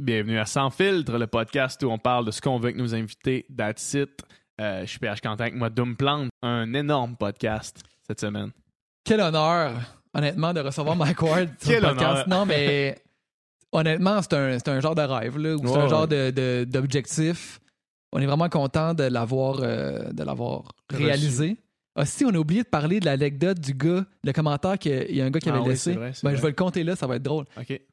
Bienvenue à Sans Filtre, le podcast où on parle de ce qu'on veut avec nos invités. That's it. Euh, je suis PH Quentin avec moi, Doom Plante. Un énorme podcast cette semaine. Quel honneur, honnêtement, de recevoir Mike Ward sur Quel le podcast. honneur. Non, mais honnêtement, c'est un, un genre de rêve, là, ou c'est un genre ouais. de- de- d'objectif. On est vraiment content de l'avoir euh, de l'avoir Reçu. réalisé. Ah, si, on a oublié de parler de l'anecdote du gars, le commentaire qu'il y a un gars qui Ah avait oui, laissé. vrai, Ben, je vais le compter là, ça va être drôle.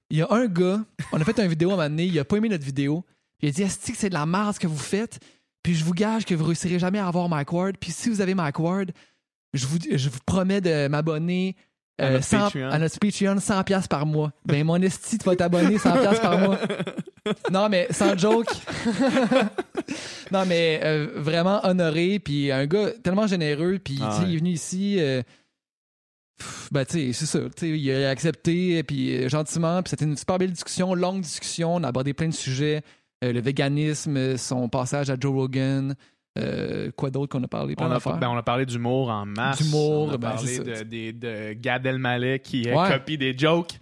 Il y a un gars, on a fait une vidéo à un moment donné, il a pas aimé notre vidéo. Il a dit Est-ce que c'est de la merde ce que vous faites Puis je vous gage que vous réussirez jamais à avoir Mike Ward. Puis si vous avez Mike Ward, je vous, je vous promets de m'abonner À notre 100 Patreon. à notre Patreon 100$ par mois. Ben mon esti, tu vas t'abonner 100$ par mois. Non, mais sans joke. non, mais euh, vraiment honoré. Puis un gars tellement généreux. Puis Ah il ouais. est venu ici. euh, pff, ben, tu sais, c'est ça. Il a accepté, puis euh, gentiment. Puis c'était une super belle discussion, longue discussion. On a abordé plein de sujets. Le véganisme, son passage à Joe Rogan. Euh, quoi d'autre qu'on a parlé? On a, ben, on a parlé d'humour en masse. D'humour, On a ben, parlé de, des- de Gad Elmaleh qui Ouais. copie des jokes.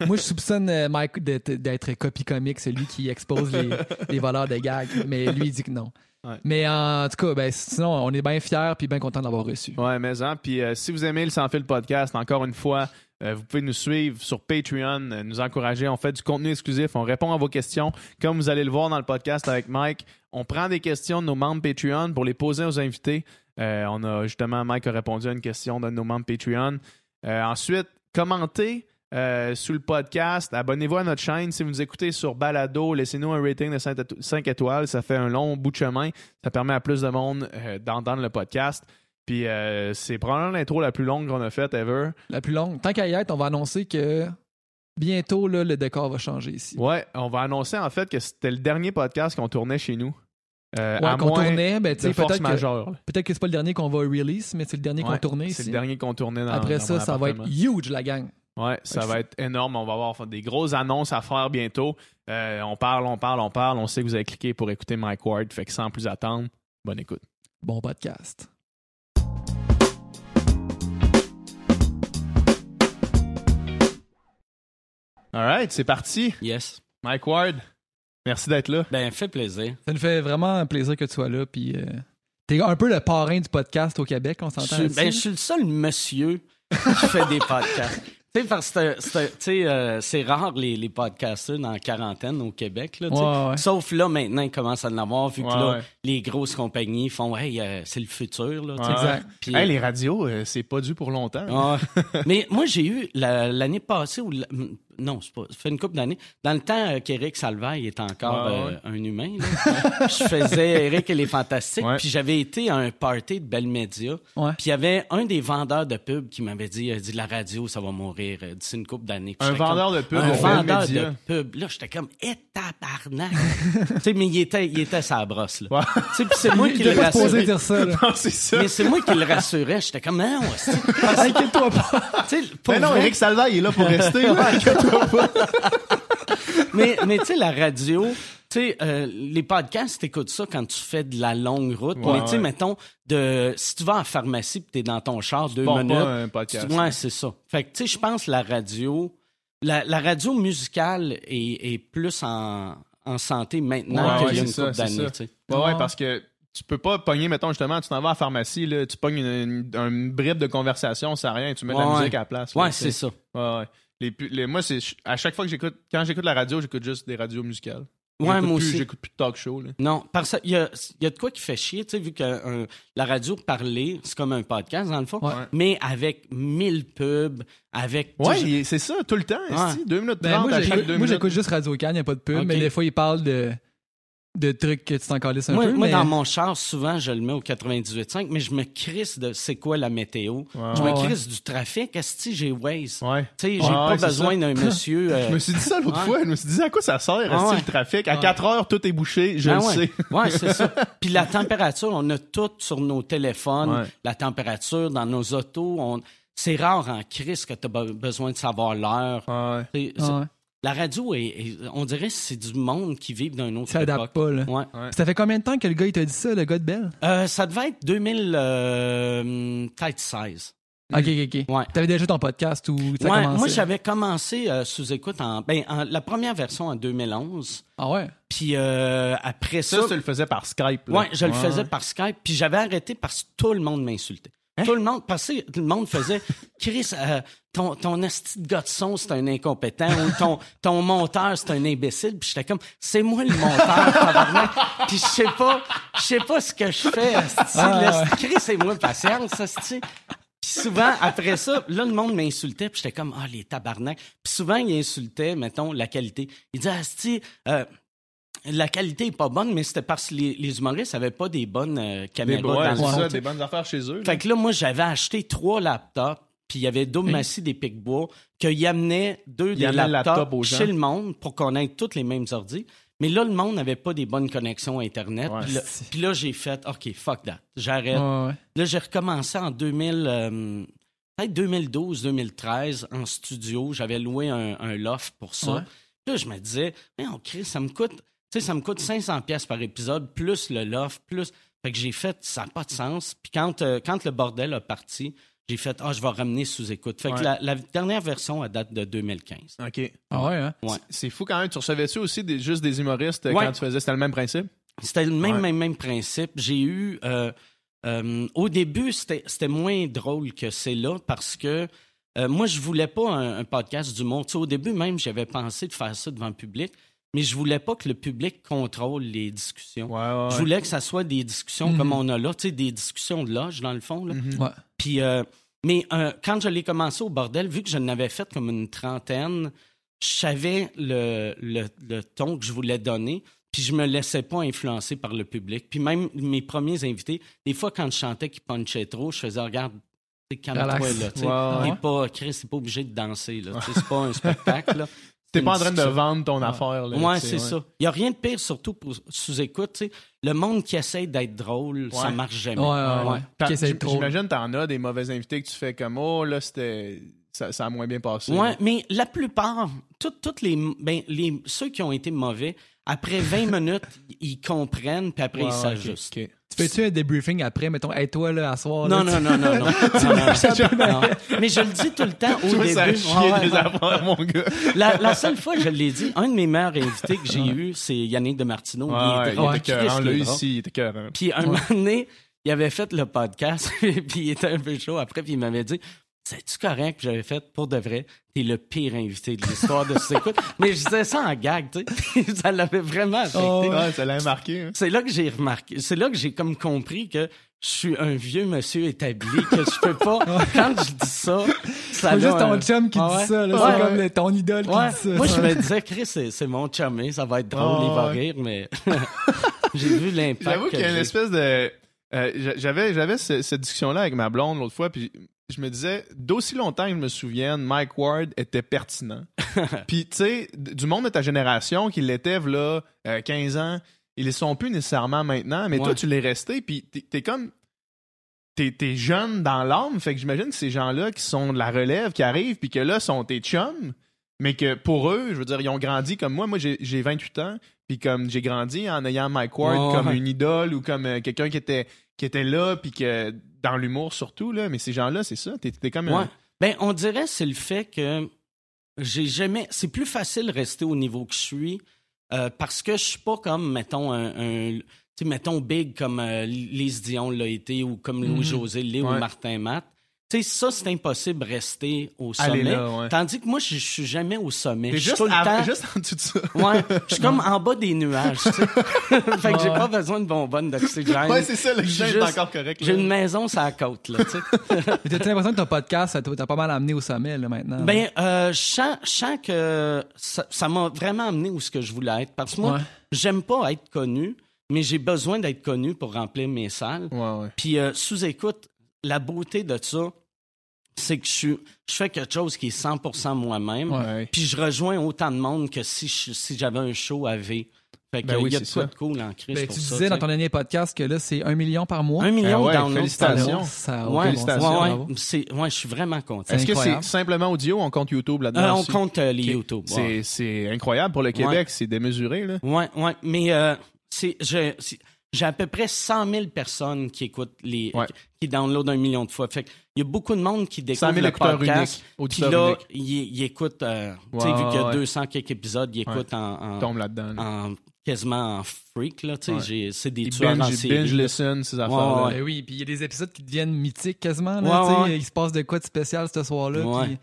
Moi, je soupçonne euh, Mike d'être copie comique, celui qui expose les, les voleurs de gags. Mais lui, il dit que non. Ouais. Mais en tout cas, ben, sinon, on est bien fiers puis bien content de l'avoir reçu. Ouais, mais hein. Puis euh, si vous aimez le Sans Fil podcast, encore une fois, euh, vous pouvez nous suivre sur Patreon, euh, nous encourager. On fait du contenu exclusif, on répond à vos questions. Comme vous allez le voir dans le podcast avec Mike, on prend des questions de nos membres Patreon pour les poser aux invités. Euh, on a justement, Mike a répondu à une question de nos membres Patreon. Ensuite, commentez. sous le podcast, abonnez-vous à notre chaîne. Si vous nous écoutez sur Balado, laissez-nous un rating de 5 étoiles. Ça fait un long bout de chemin. Ça permet à plus de monde d'entendre le podcast. Puis euh, c'est probablement l'intro la plus longue qu'on a faite ever. La plus longue. Tant qu'à y être, on va annoncer que bientôt, là, le décor va changer ici. Ouais, on va annoncer en fait que c'était le dernier podcast qu'on tournait chez nous. Euh, Ouais, qu'on tournait, ben, peut-être que, majeure. là. peut-être que c'est pas le dernier qu'on va release, mais c'est le dernier qu'on tournait C'est ici. le dernier qu'on tournait dans Après dans ça, ça va être huge, la gang. Ouais, ça va être énorme. On va avoir des grosses annonces à faire bientôt. Euh, on parle, on parle, on parle. On sait que vous avez cliqué pour écouter Mike Ward. Fait que sans plus attendre, bonne écoute. Bon podcast. All right, c'est parti. Yes. Mike Ward, merci d'être là. Ben, fait plaisir. Ça nous fait vraiment plaisir que tu sois là. Puis, euh, t'es un peu le parrain du podcast au Québec, on Je s'entend là-dessus? ben, je suis le seul monsieur qui fait des podcasts. Tu sais, parce que c'est- c'est- tu sais, euh, c'est rare les, les podcasters dans la quarantaine au Québec. Là, tu sais. Ouais, ouais. Sauf là, maintenant, ils commencent à en avoir, vu que Ouais, là, ouais. les grosses compagnies font Hey, euh, c'est le futur. Là, tu sais. Ouais. Exact. Puis- Hey, les radios, euh, c'est pas dû pour longtemps. Ouais. Mais moi, j'ai eu la- l'année passée, ou la- non, c'est pas, ça fait une couple d'années, dans le temps euh, qu'Éric Salvaille était encore Ouais, euh, un humain, là, je faisais Eric et les Fantastiques, puis j'avais été à un party de Bell Media, Ouais. puis il y avait un des vendeurs de pub qui m'avait dit, a dit, la radio, ça va mourir euh, d'ici une couple d'années. Un vendeur comme, de pub Un vendeur de pub. Là, j'étais comme, eh, tabarnak! tu sais, mais il était, il était sa brosse, là. Ouais. Tu sais, puis c'est moi qui le rassurais. dire ça. Là. Non, c'est ça. Mais c'est moi qui le rassurais. J'étais comme, non, c'est- Inquiète-toi pas. pour Mais non, vrai- Eric Salva, il est là pour rester. Mais mais tu sais, la radio, tu sais, euh, les podcasts, t'écoutes ça quand tu fais de la longue route. Ouais, mais tu sais, ouais. mettons, de, si tu vas à la pharmacie et t'es dans ton char deux pars pas minutes. un podcast. tu- ouais, c'est ça. Fait que, tu sais, je pense que la radio, la, la radio musicale est, est plus en, en santé maintenant Ouais, qu'il ouais, y a une ça, couple d'années, ça. tu sais. Ouais, parce que tu peux pas pogner, mettons, justement, tu t'en vas à la pharmacie, là, tu pognes une, une, une bribe de conversation, ça sert à rien, tu mets de la Ouais, musique à la place. là, Ouais, c'est ça. Ouais, ouais. Les, les- moi, c'est à chaque fois que j'écoute, quand j'écoute la radio, j'écoute juste des radios musicales. Ouais, J'écoute moi plus- aussi. J'écoute plus de talk show. Là. Non, parce qu'il y a, il y a de quoi qui fait chier, tu sais, vu que euh, la radio parler, c'est comme un podcast, dans le fond, Ouais. mais avec mille pubs, avec... Ouais, il- c'est ça, tout le temps. Ouais. Deux minutes Ben, trente moi, j'écoute- juste Radio Can, il n'y a pas de pub, mais des fois, ils parlent de, de trucs que tu t'en calisses un Moi, peu. moi, mais... dans mon char, souvent, je le mets au 98.5, mais je me crisse de c'est quoi la météo. je me ouais. crisse du trafic. Est-ce que j'ai Waze? Ouais. Tu sais, j'ai Ouais, pas ouais, besoin d'un monsieur. euh, Je me suis dit ça l'autre Ouais. fois. Je me suis dit, à quoi ça sert, ouais. le trafic? À 4 heures, tout est bouché, je Ah le ouais. sais. Ouais, c'est ça. Puis la température, on a tout sur nos téléphones. Ouais. La température dans nos autos. On... C'est rare en crise que tu as besoin de savoir l'heure. La radio, est, est- on dirait que c'est du monde qui vit d'un autre Ça adapte époque. pas, là. Ouais. Ça fait combien de temps que le gars, il t'a dit ça, le gars de Belle? Euh, ça devait être 2000, euh, peut-être 16. Ok, ok, ok. Ouais. T'avais déjà ton podcast ou Ouais, commencé? moi, j'avais commencé euh, sous écoute en, ben, en- la première version en 2011. Ah ouais? Puis euh, après ça, Ça, tu le faisais par Skype. là. ouais, je le faisais par Skype. Puis j'avais arrêté parce que tout le monde m'insultait. Hein? Tout le monde, parce que tout le monde faisait Chris, euh, ton, ton asti de gars de son, c'est un incompétent, ou ton, ton monteur, c'est un imbécile. Puis j'étais comme, c'est moi le monteur, tabarnak. Puis je sais pas, je sais pas ce que je fais. Ah, Chris, c'est moi patience, asti. Puis souvent, après ça, là, le monde m'insultait, puis j'étais comme, ah, les tabarnak. Puis souvent, ils insultaient, mettons, la qualité. Ils disaient, Asti, euh, la qualité est pas bonne, mais c'était parce que les, les humoristes avaient pas des bonnes euh, Des, caméras ouais, dans le c'est fond, ça, tu sais. des bonnes affaires chez eux. là. Fait que là, moi, j'avais acheté trois laptops, puis il y avait Dom Massy des Picbois, qu'ils amenaient deux des laptops laptop aux gens. chez le monde pour qu'on ait tous les mêmes ordi. Mais là, le monde n'avait pas des bonnes connexions Internet. Ouais. Puis là, puis là, j'ai fait, OK, fuck that. J'arrête. Ouais, ouais. Là, j'ai recommencé en 2000, euh, peut-être 2012, 2013, en studio. J'avais loué un, un loft pour ça. Ouais. Là, je me disais, mais on crée, ça me coûte, tu sais, ça me coûte 500 pièces par épisode, plus le loft, plus. Fait que j'ai fait, ça n'a pas de sens. Puis quand, euh, quand le bordel a parti, j'ai fait, ah, je vais ramener sous écoute. Fait Ouais. que la, la dernière version, elle date de 2015. OK. Ah ouais, hein? Ouais. C'est fou quand même. Tu recevais-tu aussi des, juste des humoristes euh, Ouais. quand tu faisais? C'était le même principe? C'était le même, Ouais. même, même principe. J'ai eu. euh, euh, au début, c'était c'était moins drôle que c'est là parce que euh, moi, je voulais pas un, un podcast du monde. au début, même, j'avais pensé de faire ça devant le public, mais je voulais pas que le public contrôle les discussions. Ouais, ouais. Je voulais que ça soit des discussions comme on a là, tu sais, des discussions de loge, dans le fond. Là. Mhm. Ouais. Puis, euh, mais euh, quand je l'ai commencé au bordel, vu que je n'avais fait comme une trentaine, je savais le, le, le ton que je voulais donner, puis je me laissais pas influencer par le public. Puis même mes premiers invités, des fois, quand je chantais qu'ils punchaient trop, je faisais, regarde, calme-toi, là. T'es pas, Chris, c'est pas obligé de danser, là. C'est pas un spectacle, là. T'es pas en train de vendre ton affaire. Là, Ouais, c'est ça. Il n'y a rien de pire, surtout pour sous-écoute. tu sais. Le monde qui essaie d'être drôle, ça Ouais. marche jamais. J'imagine t'en as des mauvais invités que tu fais comme oh là c'était ça, ça a moins bien passé. Ouais, mais la plupart, tout- toutes les, ben, les, ceux qui ont été mauvais, après 20 minutes, ils comprennent, puis après Ouais, ils s'ajustent. ok, ok. Tu fais-tu un débriefing après, mettons, hey, toi, là, à soir? Non, là, non, non, non, non. Non, non, non. Mais je le dis tout le temps au début. ça a Ouais, chié ouais, des ouais. affaires, mon gars. La, la seule fois que je l'ai dit, un de mes meilleurs invités que j'ai eu, c'est Yannick de Martineau. Ouais, il était là, est drôle. ici, il était écœurant. Puis un moment donné, il avait fait le podcast, puis il était un peu chaud après, puis il m'avait dit C'est-tu correct? Que j'avais fait pour de vrai T'es le pire invité de l'histoire de ce écoute. Mais je disais ça en gag, tu sais. Ça l'avait vraiment affecté. Oh, Ouais, ça l'a marqué. hein. C'est là que j'ai remarqué, c'est là que j'ai comme compris que je suis un vieux monsieur établi, que je peux pas. quand je dis ça, ça C'est juste ton un- chum qui Ah dit ça, là. Ouais, c'est ouais. comme le- ton idole Ouais. qui dit ça. Moi, je me disais, Chris, c'est, c'est mon chumé, ça va être drôle, Ah il va ouais. rire, mais j'ai vu l'impact. J'avoue qu'il y a une espèce de. euh, j'a- j'avais j'avais ce- cette discussion-là avec ma blonde l'autre fois, puis je me disais, d'aussi longtemps que je me souvienne, Mike Ward était pertinent. puis, tu sais, du monde de ta génération qui l'était, là, 15 ans, ils ne sont plus nécessairement maintenant, mais toi, tu l'es resté, puis t'es- comme. T'es t'es jeune dans l'âme, fait que j'imagine que ces gens-là qui sont de la relève, qui arrivent, puis que là, sont tes chums, mais que pour eux, je veux dire, ils ont grandi comme moi. Moi, j'ai j'ai 28 ans, puis comme j'ai grandi en ayant Mike Ward comme ouais. une idole ou comme euh, quelqu'un qui était, qui était là, puis que dans l'humour surtout, là. Mais ces gens-là, c'est ça. T'es comme un- Ouais. Ben, on dirait c'est le fait que j'ai jamais. C'est plus facile de rester au niveau que je suis euh, parce que je suis pas comme, mettons, un. un mettons, big comme euh, Lise Dion l'a été ou comme Louis-José l'est Ouais. ou Martin Matt. Tu sais, ça, c'est impossible de rester au sommet. là, ouais. Tandis que moi, je suis jamais au sommet. T'es Je suis juste, tout le av- temps. juste en dessous de ça. Ouais, je suis comme en bas des nuages, tu sais. fait que j'ai pas besoin de bonbonnes d'oxygène. Ouais, c'est ça, chien est encore correct. J'ai une maison sur la côte, là, tu sais. Mais T'as-tu l'impression que ton podcast, ça t'a t'as pas mal amené au sommet, là, maintenant? Ben, euh, je sens, je sens que ça ça m'a vraiment amené où ce que je voulais être. Parce que moi, Ouais. j'aime pas être connu, mais j'ai besoin d'être connu pour remplir mes salles. Ouais, ouais. Puis euh, sous-écoute, la beauté de ça, c'est que je, suis, je fais quelque chose qui est 100% moi-même. Ouais. Puis je rejoins autant de monde que si, je- si j'avais un show à V. Fait que Ben oui, il y a de c'est quoi de cool en crise Ben, pour tu ça, disais dans ton dernier podcast que là, c'est un million par mois. Un million Ah ouais, félicitations. Ça Ouais, félicitations. sens, ouais, bravo. ouais, c'est- ouais, je suis vraiment content. Est-ce que c'est simplement audio ou on compte YouTube là-dedans? Euh, on aussi? compte euh, les. YouTube. ouais. C'est c'est incroyable pour le Québec, c'est démesuré, là. Ouais, ouais, mais euh, c'est, je, c'est- j'ai à peu près 100 000 personnes qui écoutent les, Ouais. qui downloadent un million de fois. Fait qu'il y a beaucoup de monde qui 100 découvre 000 le écouteurs podcast. uniques. Puis là, uniques. il, il écoute, euh, tu sais, vu qu'il y a ouais. 200 quelques épisodes, il écoute en, en- Tombe là-dedans. là. en- quasiment en freak, là, tu sais. C'est des Il tueurs en binge, série. binge là. listen, ces affaires-là. ouais. Ben oui, puis il y a des épisodes qui deviennent mythiques quasiment. Là, tu sais. Il se passe de quoi de spécial ce soir-là, Ouais. puis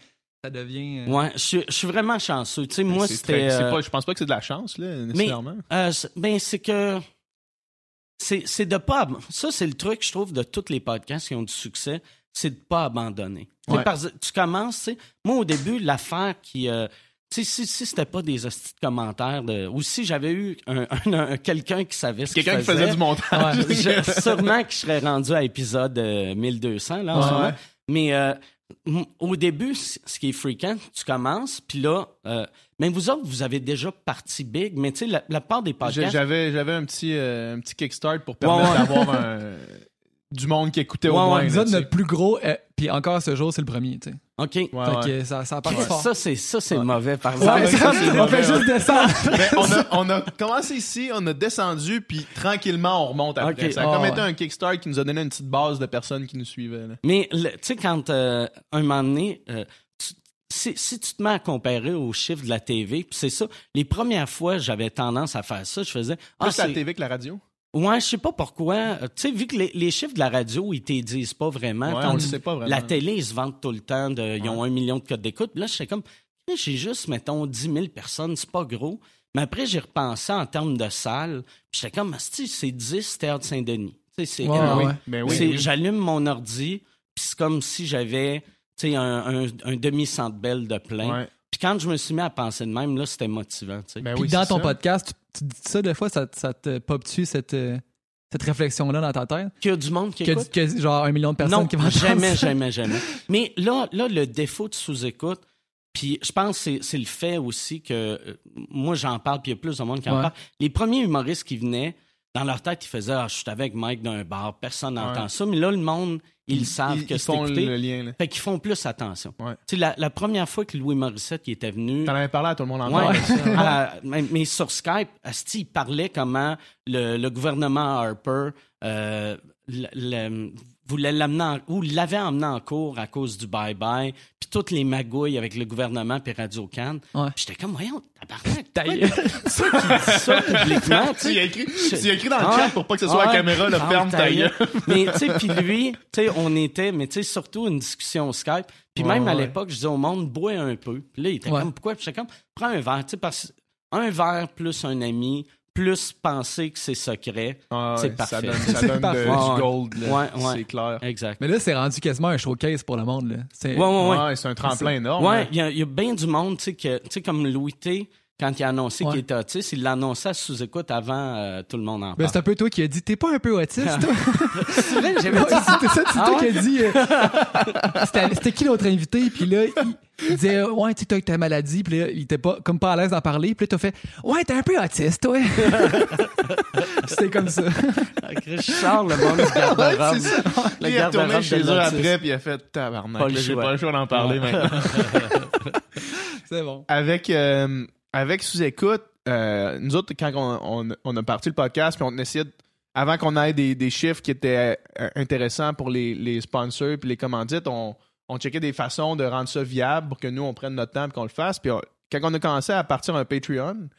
ça devient... euh, Ouais, je suis- je suis vraiment chanceux. Tu sais, moi, C'est c'était... très- c'est euh, pas- Je pense pas que c'est de la chance, là, nécessairement. Euh, c'est- ben, c'est que. C'est de pas. Ça, c'est le truc, je trouve, de tous les podcasts qui ont du succès, c'est de pas abandonner. Ouais. par- tu commences, tu sais. Moi, au début, l'affaire qui. euh, sais, si, si c'était pas des hosties de commentaires, de, ou si j'avais eu un, un- un- quelqu'un qui savait ce Quelqu'un qui faisait, du montage. Ouais, je- sûrement que je serais rendu à épisode euh, 1200, là, en Ouais, ce moment. Mais euh, au début, ce qui est fréquent, tu commences, puis là, euh, même vous autres, vous avez déjà parti big, mais tu sais, la, la part des podcasts. J'avais, j'avais un petit, euh, un petit kickstart pour permettre Ouais, ouais. d'avoir un- du monde qui écoutait Ouais, au moins. Là, notre plus gros, euh, puis encore à ce jour, c'est le premier, tu sais. OK. Ouais, ouais. ça, ça a parti fort. Ça, c'est, ça, c'est mauvais, par Ouais, exemple. ça, c'est on mauvais, fait juste descendre. Mais on, a, on a commencé ici, on a descendu, puis tranquillement, on remonte après. Ok. Ça a Ah, comme ouais. été un kickstart qui nous a donné une petite base de personnes qui nous suivaient. là. Mais, le- tu sais, quand, euh, un moment donné, euh, tu- si, si tu te mets à comparer aux chiffres de la TV, puis c'est ça, les premières fois, j'avais tendance à faire ça, je faisais... Ah, Plus la c'est- TV que la radio? Ouais, je sais pas pourquoi. Euh, Tu sais, vu que les, les chiffres de la radio, ils te disent pas vraiment. Ouais, Tandis on le sait pas vraiment. La télé, ils se vendent tout le temps. De, ils ont un million de codes d'écoute. Là, j'étais comme, Eh, j'ai juste, mettons, 10 000 personnes, c'est pas gros. Mais après, j'ai repensé en termes de salles. Puis j'étais comme, c'est 10 Théâtre Saint-Denis. Sais, c'est Ouais, énorme. Ben oui. J'allume mon ordi, puis c'est comme si j'avais tu sais, un, un, un demi-centre belle de plein. Puis quand je me suis mis à penser de même, là, c'était motivant. Ben Puis oui, dans ton ça. podcast, tu, tu dis ça des fois, ça, ça te pop dessus cette, euh, cette réflexion-là dans ta tête? Qu'il y a du monde qui Que, écoute? que genre un million de personnes non, qui vont jamais, ça? jamais, jamais. Mais là, là, le défaut de sous-écoute, puis je pense que c'est- c'est le fait aussi que euh, moi j'en parle, puis il y a plus de monde qui en Ouais. parle. Les premiers humoristes qui venaient, dans leur tête, ils faisaient Ah, je suis avec Mike d'un bar, personne n'entend Ouais. ça. Mais là, le monde, ils, savent Ils, que c'est écouté. le lien. là. Fait qu'ils font plus attention. Ouais. La, la première fois que Louis Morissette qui était venu. T'en avais parlé à tout le monde en Ouais, à- mais, mais sur Skype, Asti, il parlait comment le, le gouvernement Harper euh, le- le- voulait l'amener en- ou l'avait emmené en cours à cause du bye-bye, puis toutes les magouilles avec le gouvernement puis Radio Can. Ouais. J'étais comme, voyons, tabarnak, dit ça ça publiquement, tu y as écrit, tu as écrit dans le chat pour pas que ce soit ouais. la caméra, le Ah, ferme ta gueule. Mais tu sais, puis lui, tu sais, on était, mais tu sais, surtout une discussion Skype. Puis Ouais, même à ouais. l'époque, je disais au monde, bois un peu. Puis là, il était Ouais. comme, pourquoi? Puis j'étais comme, prends un verre, tu sais, parce un verre plus un ami, plus penser que c'est secret. Ah ouais, C'est Ça parfait. donne, ça C'est donne de- parfait. du gold. là. ouais, ouais. C'est clair. Exact. Mais là, c'est rendu quasiment un showcase pour le monde. Là. C'est- Ouais, ouais, ouais. Ouais, c'est un tremplin énorme. Ouais, il y y a bien du monde, tu sais, que- tu sais, comme Louis T, quand il a annoncé Ouais. qu'il était autiste, il l'a annoncé à sous-écoute avant euh, tout le monde en Ben, parle. c'est un peu toi qui as dit T'es pas un peu autiste, toi? C'est vrai j'avais dit ça. C'était ça, c'est Ah toi ouais? qui as dit. euh, c'était- C'était qui l'autre invité? Puis là, il, disait Ouais, tu sais, t'as ta maladie. Puis là, il était pas, comme pas à l'aise d'en parler. Puis là, t'as fait Ouais, t'es un peu autiste, toi. C'était comme ça. Je sors le monde du garde-robe. Ouais, Il retourné garde-robe chez de eux l'autiste. après, puis il a fait tabarnak. J'ai pas le choix d'en parler Ouais. maintenant. C'est bon. avec euh, avec sous-écoute, euh, nous autres, quand on, a parti le podcast, puis on essayait, avant qu'on ait des, chiffres qui étaient euh, intéressants pour les, sponsors puis les commandites, on, on checkait des façons de rendre ça viable pour que nous, on prenne notre temps et qu'on le fasse. Puis quand on a commencé à partir un Patreon,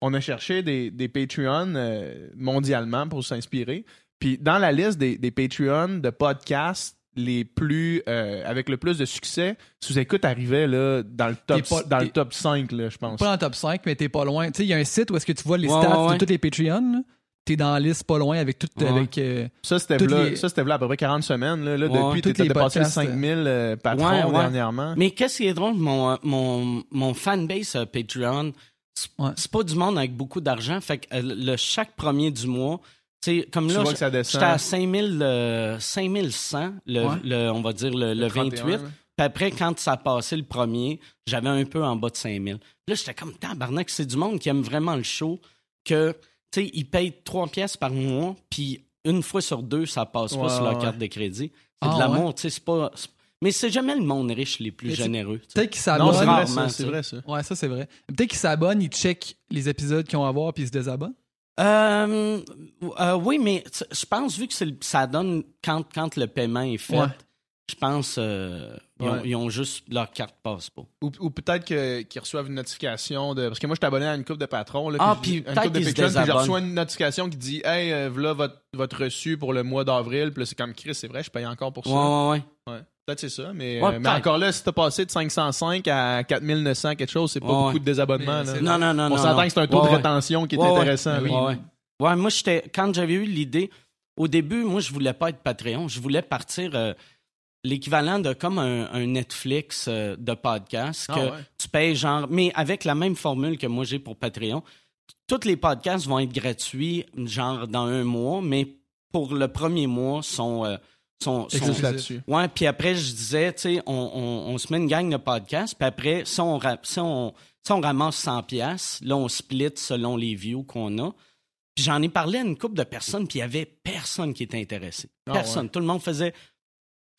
on a cherché des, des Patreons euh, mondialement pour s'inspirer. Puis dans la liste des, des Patreons de podcasts les plus euh, avec le plus de succès, sous-écoute arrivait là, dans le top, T'es pas- dans le t'es- top 5, là, je pense. Pas dans le top 5, mais t'es pas loin. Tu sais, il y a un site où est-ce que tu vois les Ouais, stats ouais, ouais. de tous les Patreons. là. T'es dans la liste pas loin avec tout. Ouais. Avec, euh, Ça, c'était les- ça, c'était à peu près 40 semaines. Là, Là, Ouais. depuis, t'étais les dépassé le podcasts, 5000 euh, patrons Ouais, ouais. dernièrement. Mais qu'est-ce qui est drôle, mon, euh, mon, mon fanbase euh, Patreon, c'est pas du monde avec beaucoup d'argent. Fait que le chaque premier du mois, tu sais, comme Tu là, vois que ça descend. j'étais à 5000, euh, 5100, le, Ouais. le- on va dire le, le 31, 28. là. Puis après, quand ça a passé le premier, j'avais un peu en bas de 5000. Là, j'étais comme, tabarnak, c'est du monde qui aime vraiment le show, que, tu sais, ils payent 3 pièces par mois, puis une fois sur deux, ça passe pas sur leur ouais. carte de crédit. C'est Ah, de l'amour, tu sais, c'est pas... Mais c'est jamais le monde riche les plus généreux. Peut-être qu'ils s'abonnent. C'est vrai, ça. Ouais, ça, c'est vrai. Peut-être qu'ils s'abonnent, ils checkent les épisodes qu'ils ont à voir puis ils se désabonnent. Euh, euh, oui, mais je pense, vu que ça donne quand, quand le paiement est fait, Ouais. je pense euh, ils, ont, Ouais. ils ont juste leur carte passeport. Ou, ou peut-être que- qu'ils reçoivent une notification de. Parce que moi, je suis abonné à une coupe de patrons. Là, Ah, puis peut-être couple de qu'ils je reçois une notification qui dit Hey, euh, voilà votre, votre reçu pour le mois d'avril. Puis là, c'est comme Chris, c'est vrai, je paye encore pour ça. Ouais, ouais, ouais. Ouais. Peut-être c'est ça, mais, Ouais, euh, mais encore là, si t'as passé de 505 à 4900 quelque chose, c'est pas Ouais, beaucoup de désabonnements. Là. Non, non, non, On s'entend que c'est un taux Ouais, de ouais. rétention qui est intéressant. Oui. Ouais, ouais. Ouais, moi, j'étais, quand j'avais eu l'idée, au début, moi, je voulais pas être Patreon. Je voulais partir euh, l'équivalent de comme un, un Netflix euh, de podcast Ah que ouais. tu payes genre, mais avec la même formule que moi j'ai pour Patreon. Tous les podcasts vont être gratuits, genre dans un mois, mais pour le premier mois, sont, euh, sont, là-dessus. Ouais, puis après, je disais, tu sais, on, on, on se met une gang de podcasts, puis après, si on, si on, si on ramasse 100 pièces, là, on split selon les views qu'on a. Puis j'en ai parlé à une couple de personnes, puis il y avait personne qui était intéressé. Ah Personne. Tout le monde faisait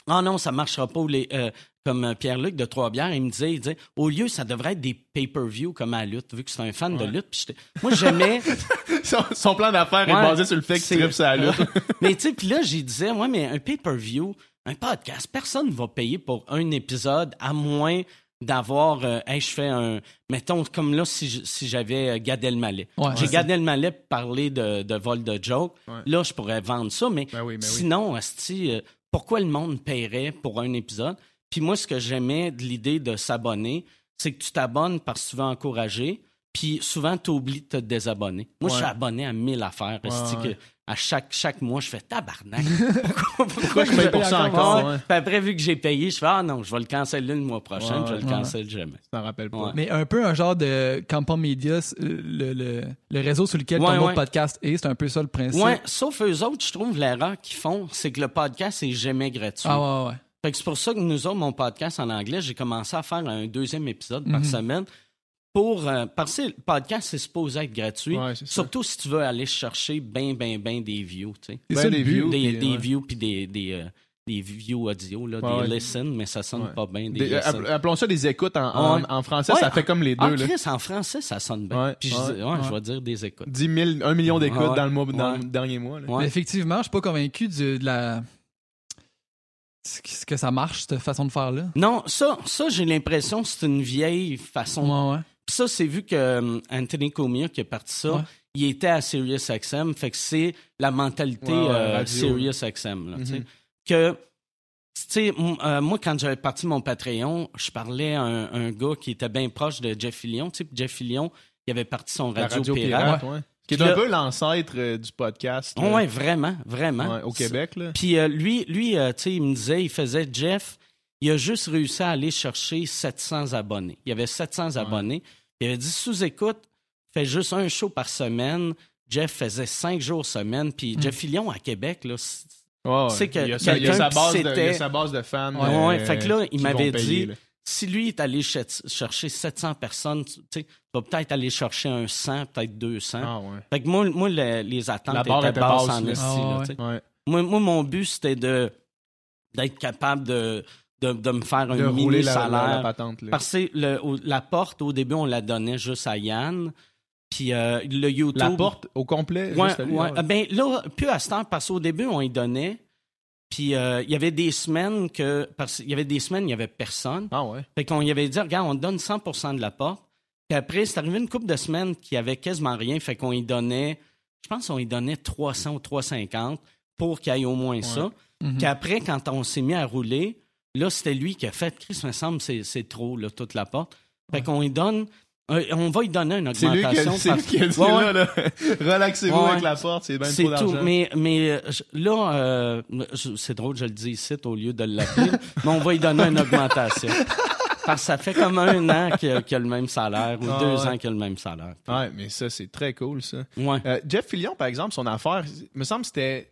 Ah non, ça marchera pas. Les, euh, comme euh, Pierre-Luc de Trois-Bières, il me disait, il disait au lieu, ça devrait être des pay-per-view comme à la lutte, vu que c'est un fan de lutte. Moi, j'aimais. son, son plan d'affaires est basé sur le fait qu'il c'est- tripe sa lutte. mais tu sais, puis là, j'y disais, ouais, mais un pay-per-view, un podcast, personne ne va payer pour un épisode à moins d'avoir, euh, hey, je fais un, mettons, comme là, si, si j'avais euh, Gad Elmaleh. Ouais, J'ai. Gad Elmaleh parler de, de vol de joke. Ouais. Là, je pourrais vendre ça, mais Ben oui, ben oui. sinon, asti, euh, pourquoi le monde paierait pour un épisode? Puis moi, ce que j'aimais de l'idée de s'abonner, c'est que tu t'abonnes parce que tu veux encourager, puis souvent, tu oublies de te désabonner. Moi, je suis abonné à 1000 affaires. asti, ouais. que à chaque, chaque mois, je fais tabarnak. pourquoi, Pourquoi je paye pour ça encore? Ouais? Puis après, vu que j'ai payé, je fais Ah non, je vais le canceller le mois prochain, Ouais, je vais le ouais. canceller jamais. Je t'en rappelle pas. Ouais. Mais un peu un genre de Campan Media, le, le, le réseau sur lequel Ouais, ton autre podcast est, c'est un peu ça le principe. Ouais, sauf eux autres, je trouve l'erreur qu'ils font, c'est que le podcast est jamais gratuit. Ah ouais, ouais. Fait que c'est pour ça que nous autres, mon podcast en anglais, j'ai commencé à faire un deuxième épisode par Mhm. semaine. Pour, euh, parce que le podcast, c'est supposé être gratuit. Ouais, c'est ça. surtout si tu veux aller chercher ben, ben, ben des views, tu sais. Ben, ça des views. Des, puis, des ouais. views puis des, des, euh, des views audio, là, Ouais, des ouais. listen, mais ça sonne Ouais. pas bien, des, Des- euh, appelons ça des écoutes en, en- Ouais. en français, Ouais, ça fait comme les deux. Ah, là. Chris, en français, ça sonne bien. Ouais, Puis je vais dire des écoutes. 10 000, 1 million d'écoutes dans le mois, dans le dernier mois. là. Ouais. Mais effectivement, je suis pas convaincu du- de la. ce que ça marche, cette façon de faire-là. Non, ça, ça j'ai l'impression que c'est une vieille façon. Puis ça, c'est vu que euh, Anthony Comia qui a parti ça, Ouais. il était à Sirius XM, fait que c'est la mentalité Ouais, euh, Sirius XM. Là. Mhm. Que, tu sais, euh, moi, quand j'avais parti mon Patreon, je parlais à un, un gars qui était bien proche de Jeff Fillion. Tu sais, Jeff Fillion, il avait parti son La radio, radio pirate. ouais. Qui est un peu l'ancêtre euh, du podcast. Ouais, vraiment, vraiment. Au Québec. Là. Puis lui, lui tu sais, il me disait, il faisait Jeff, il a juste réussi à aller chercher 700 abonnés. Il y avait 700 abonnés. Il avait dit sous-écoute, fait juste un show par semaine. Jeff faisait cinq jours semaine. Puis Jeff Fillion à Québec, là, ouais. C'est que il y a, sa, il y a sa base de, il y a s'était- sa base de fans. Ouais, euh, ouais. Fait que là, il qui m'avait dit, là. si lui est allé ch- chercher 700 personnes, tu sais, vas peut-être aller chercher un 100, peut-être 200. Ah, ouais. Fait que moi, moi le- les attentes La barre étaient était basses basse, en esti, Ah. Moi, moi, mon but, c'était de d'être capable de, de, de me faire un De rouler la, la, patente. Parce que le- la porte, au début, on la donnait juste à Yann. Puis euh, le YouTube... La porte au complet. Ouais, juste à lui, ouais. ouais. Ben là, plus à ce temps, parce qu'au début, on y donnait. Puis euh, il y avait des semaines que... Parce qu'il y avait des semaines, il n'y avait personne. Ah ouais. Fait qu'on y avait dit, regarde, on donne 100 de la porte. Puis après, c'est arrivé une couple de semaines qu'il y avait quasiment rien. Fait qu'on y donnait, je pense qu'on y donnait 300 ou 350 pour qu'il y ait au moins ça. Mhm. Puis après, quand on s'est mis à rouler, là, c'était lui qui a fait, Chris, me semble, c'est, c'est trop, là, toute la porte. Fait qu'on y donne, euh, on va y donner une lui, augmentation. c'est lui parce- qui a dit Ouais, là, là, relaxez-vous Ouais, avec la porte, c'est bien C'est trop tout. d'argent. Mais, mais je- là, euh, c'est drôle, je le dis ici au lieu de l'appeler, mais on va y donner une augmentation. Parce que ça fait comme un an qu'il a, qu'il a le même salaire ou Ah, deux ouais. ans qu'il a le même salaire. Ouais, mais ça, c'est très cool, ça. Ouais. Euh, Jeff Fillion, par exemple, son affaire, il me semble que c'était,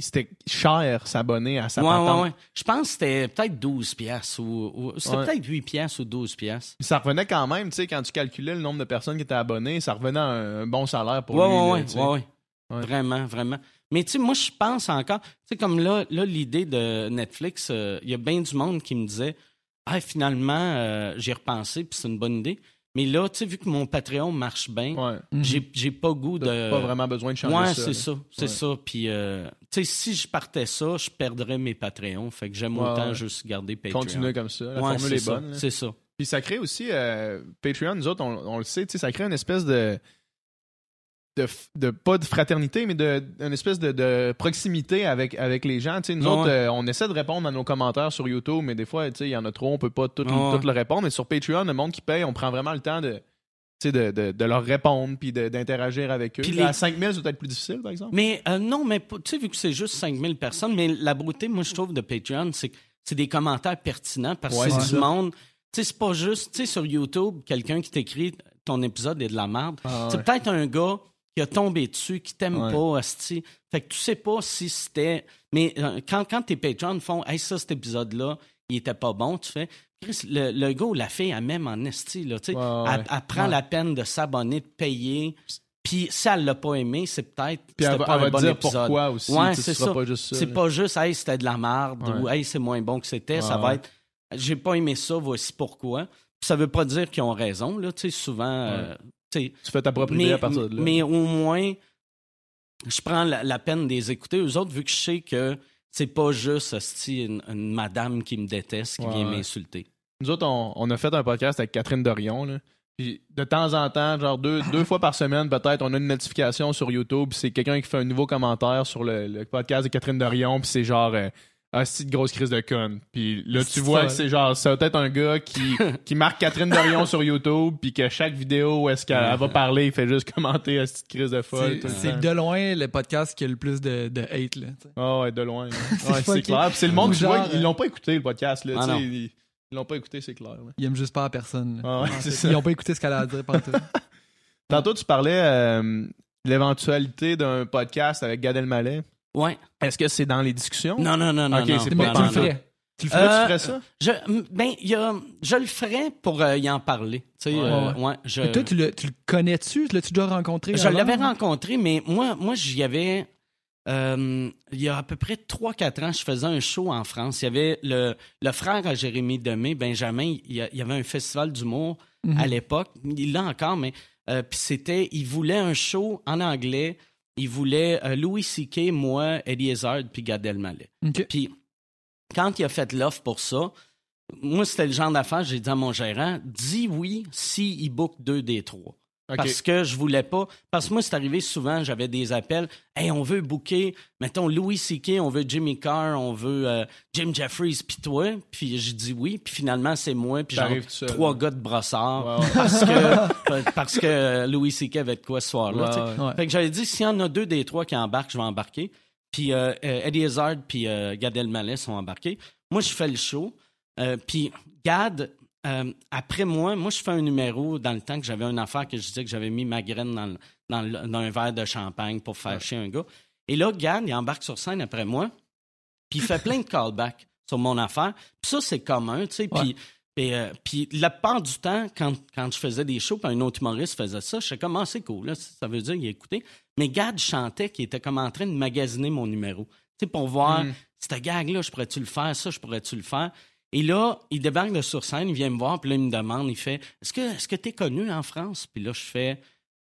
c'était cher s'abonner à sa Ouais, patente. ouais, ouais. Je pense que c'était peut-être 12 piastres ou, ou- c'était Ouais. peut-être 8 piastres ou 12 piastres. Ça revenait quand même, tu sais, quand tu calculais le nombre de personnes qui étaient abonnées, ça revenait à un, bon salaire pour Ouais, lui. là. Vraiment, vraiment. Mais tu sais, moi, je pense encore, tu sais, comme là, là l'idée de Netflix, euh, il y a bien du monde qui me disait, ah, finalement, euh, j'ai repensé, puis c'est une bonne idée. Mais là, tu sais, vu que mon Patreon marche bien, Ouais. Mhm. j'ai, j'ai pas goût de. T'as pas vraiment besoin de changer Ouais, ça. c'est là. ça, c'est Ouais. ça. Puis, euh, tu sais, si je partais ça, je perdrais mes Patreons. Fait que j'aime Ouais, autant ouais. juste garder Patreon. Continuer comme ça. La Ouais, formule c'est est ça, bonne. là. C'est ça. Puis ça crée aussi, euh, Patreon, nous autres, on, on le sait, tu sais, ça crée une espèce de, de, de- pas de fraternité, mais de, une espèce de, de proximité avec, avec les gens. Nous autres, euh, on essaie de répondre à nos commentaires sur YouTube, mais des fois, il y en a trop, on peut pas tout, le répondre. Mais sur Patreon, le monde qui paye, on prend vraiment le temps de, de, de, de leur répondre puis d'interagir avec eux. Puis les- À 5000, c'est peut-être plus difficile, par exemple. Mais euh, non, mais tu sais, vu que c'est juste 5000 personnes, mais la beauté, moi, je trouve, de Patreon, c'est que c'est des commentaires pertinents parce que Ouais, c'est c'est du ça. monde. Tu sais, c'est pas juste, tu sais, sur YouTube, quelqu'un qui t'écrit ton épisode est de la merde. Ah, C'est ouais. peut-être un gars qui a tombé dessus, qui t'aime Ouais. pas, asti. Fait que tu sais pas si c'était. Mais euh, quand, quand tes Patreons font, hey, ça, cet épisode-là, il était pas bon, tu fais. Chris, le, le gars ou la fille, elle même en esti, là, tu sais. Ouais, ouais. Elle, elle prend la peine de s'abonner, de payer. Puis si elle l'a pas aimé, c'est peut-être. Puis elle pas elle va bon dire épisode. pourquoi aussi. Ouais, c'est ça. pas juste ça. C'est pas juste, hey, c'était de la merde ou hey, c'est moins bon que c'était. Ça va être, j'ai pas aimé ça, voici pourquoi. Puis ça veut pas dire qu'ils ont raison, là, tu sais, souvent. euh, tu fais ta propre idée mais, à partir de là. mais au moins, je prends la, la peine de les écouter. Eux autres, vu que je sais que c'est pas juste hostie, une, une madame qui me déteste, qui Ouais, vient ouais. m'insulter. Nous autres, on, on a fait un podcast avec Catherine Dorion. Là. Puis de temps en temps, genre deux, deux fois par semaine, peut-être, on a une notification sur YouTube. C'est quelqu'un qui fait un nouveau commentaire sur le, le podcast de Catherine Dorion. Puis c'est genre. Euh, ah, c'est de grosse crise de conne. Puis là, tu C'est vois que c'est genre, c'est peut-être un gars qui, qui marque Catherine Dorion sur YouTube, puis que chaque vidéo où est-ce qu'elle elle va parler, il fait juste commenter à cette crise de folle. C'est de loin le podcast qui a le plus de, de hate. Là. Ah ouais, de loin. Ouais, c'est clair. Puis c'est le monde, Ou tu vois, genre, ils euh, l'ont pas écouté, le podcast. Là, Ah ils, l'ont pas écouté, c'est clair. là. Ils aiment juste pas la personne. Ah ouais, ça. Ils ont pas écouté ce qu'elle a à dire partout. Tantôt, tu parlais euh, de l'éventualité d'un podcast avec Gad Elmaleh. Ouais. Est-ce que c'est dans les discussions? Non, non, non, non. Ok, non. c'est Mais pas tu le ferais. Tu le ferais. Euh, tu ferais ça? Je, ben, il y a, je le ferais pour euh, y en parler. Tu sais, Ouais, euh, ouais. ouais, je, Mais toi, tu le, tu le connais-tu? L'as-tu déjà rencontré? je l'avais rencontré, mais moi, moi j'y avais. euh, il y a à peu près 3-4 ans, je faisais un show en France. Il y avait le, le frère à Jérémy Demé, Benjamin. Il y, a- il y avait un festival d'humour Mhm. à l'époque. Il l'a encore, mais euh, puis c'était, il voulait un show en anglais. Il voulait euh, Louis C.K., moi, Izzard, puis Gad Elmaleh. Puis, quand il a fait l'offre pour ça, moi, c'était le genre d'affaire, j'ai dit à mon gérant, dis oui si il book deux des trois. Parce que je voulais pas. Parce que moi, c'est arrivé souvent, j'avais des appels. Hey, on veut booker, mettons, Louis C.K., on veut Jimmy Carr, on veut euh, Jim Jeffries, puis toi. Puis je dis oui. Puis finalement, c'est moi, puis seul, trois gars de brossard. Parce que, parce que Louis C.K. avait de quoi ce soir-là. Ouais. Fait que j'avais dit, s'il y en a deux des trois qui embarquent, je vais embarquer. Puis euh, euh, Eddie Izzard puis euh, Gad Elmaleh sont embarqués. Moi, je fais le show. Euh, puis Gad, euh, après moi, moi, je fais un numéro dans le temps que j'avais une affaire que je disais que j'avais mis ma graine dans, le- dans, le- dans un verre de champagne pour faire chier un gars. Et là, Gad, il embarque sur scène après moi. Puis il fait plein de callbacks sur mon affaire. Puis ça, c'est commun, tu sais. Puis, euh, la plupart du temps, quand, quand je faisais des shows, puis un autre humoriste faisait ça, je sais comme, ah, c'est cool, là, ça veut dire qu'il écoutait. Mais Gad chantait qu'il était comme en train de magasiner mon numéro. Tu sais, pour voir, Mm. cette gag-là, je pourrais-tu le faire, ça, je pourrais-tu le faire. Et là, il débarque de sur scène, il vient me voir, puis là, il me demande, il fait, est-ce que est-ce que t'es connu en France? Puis là, je fais,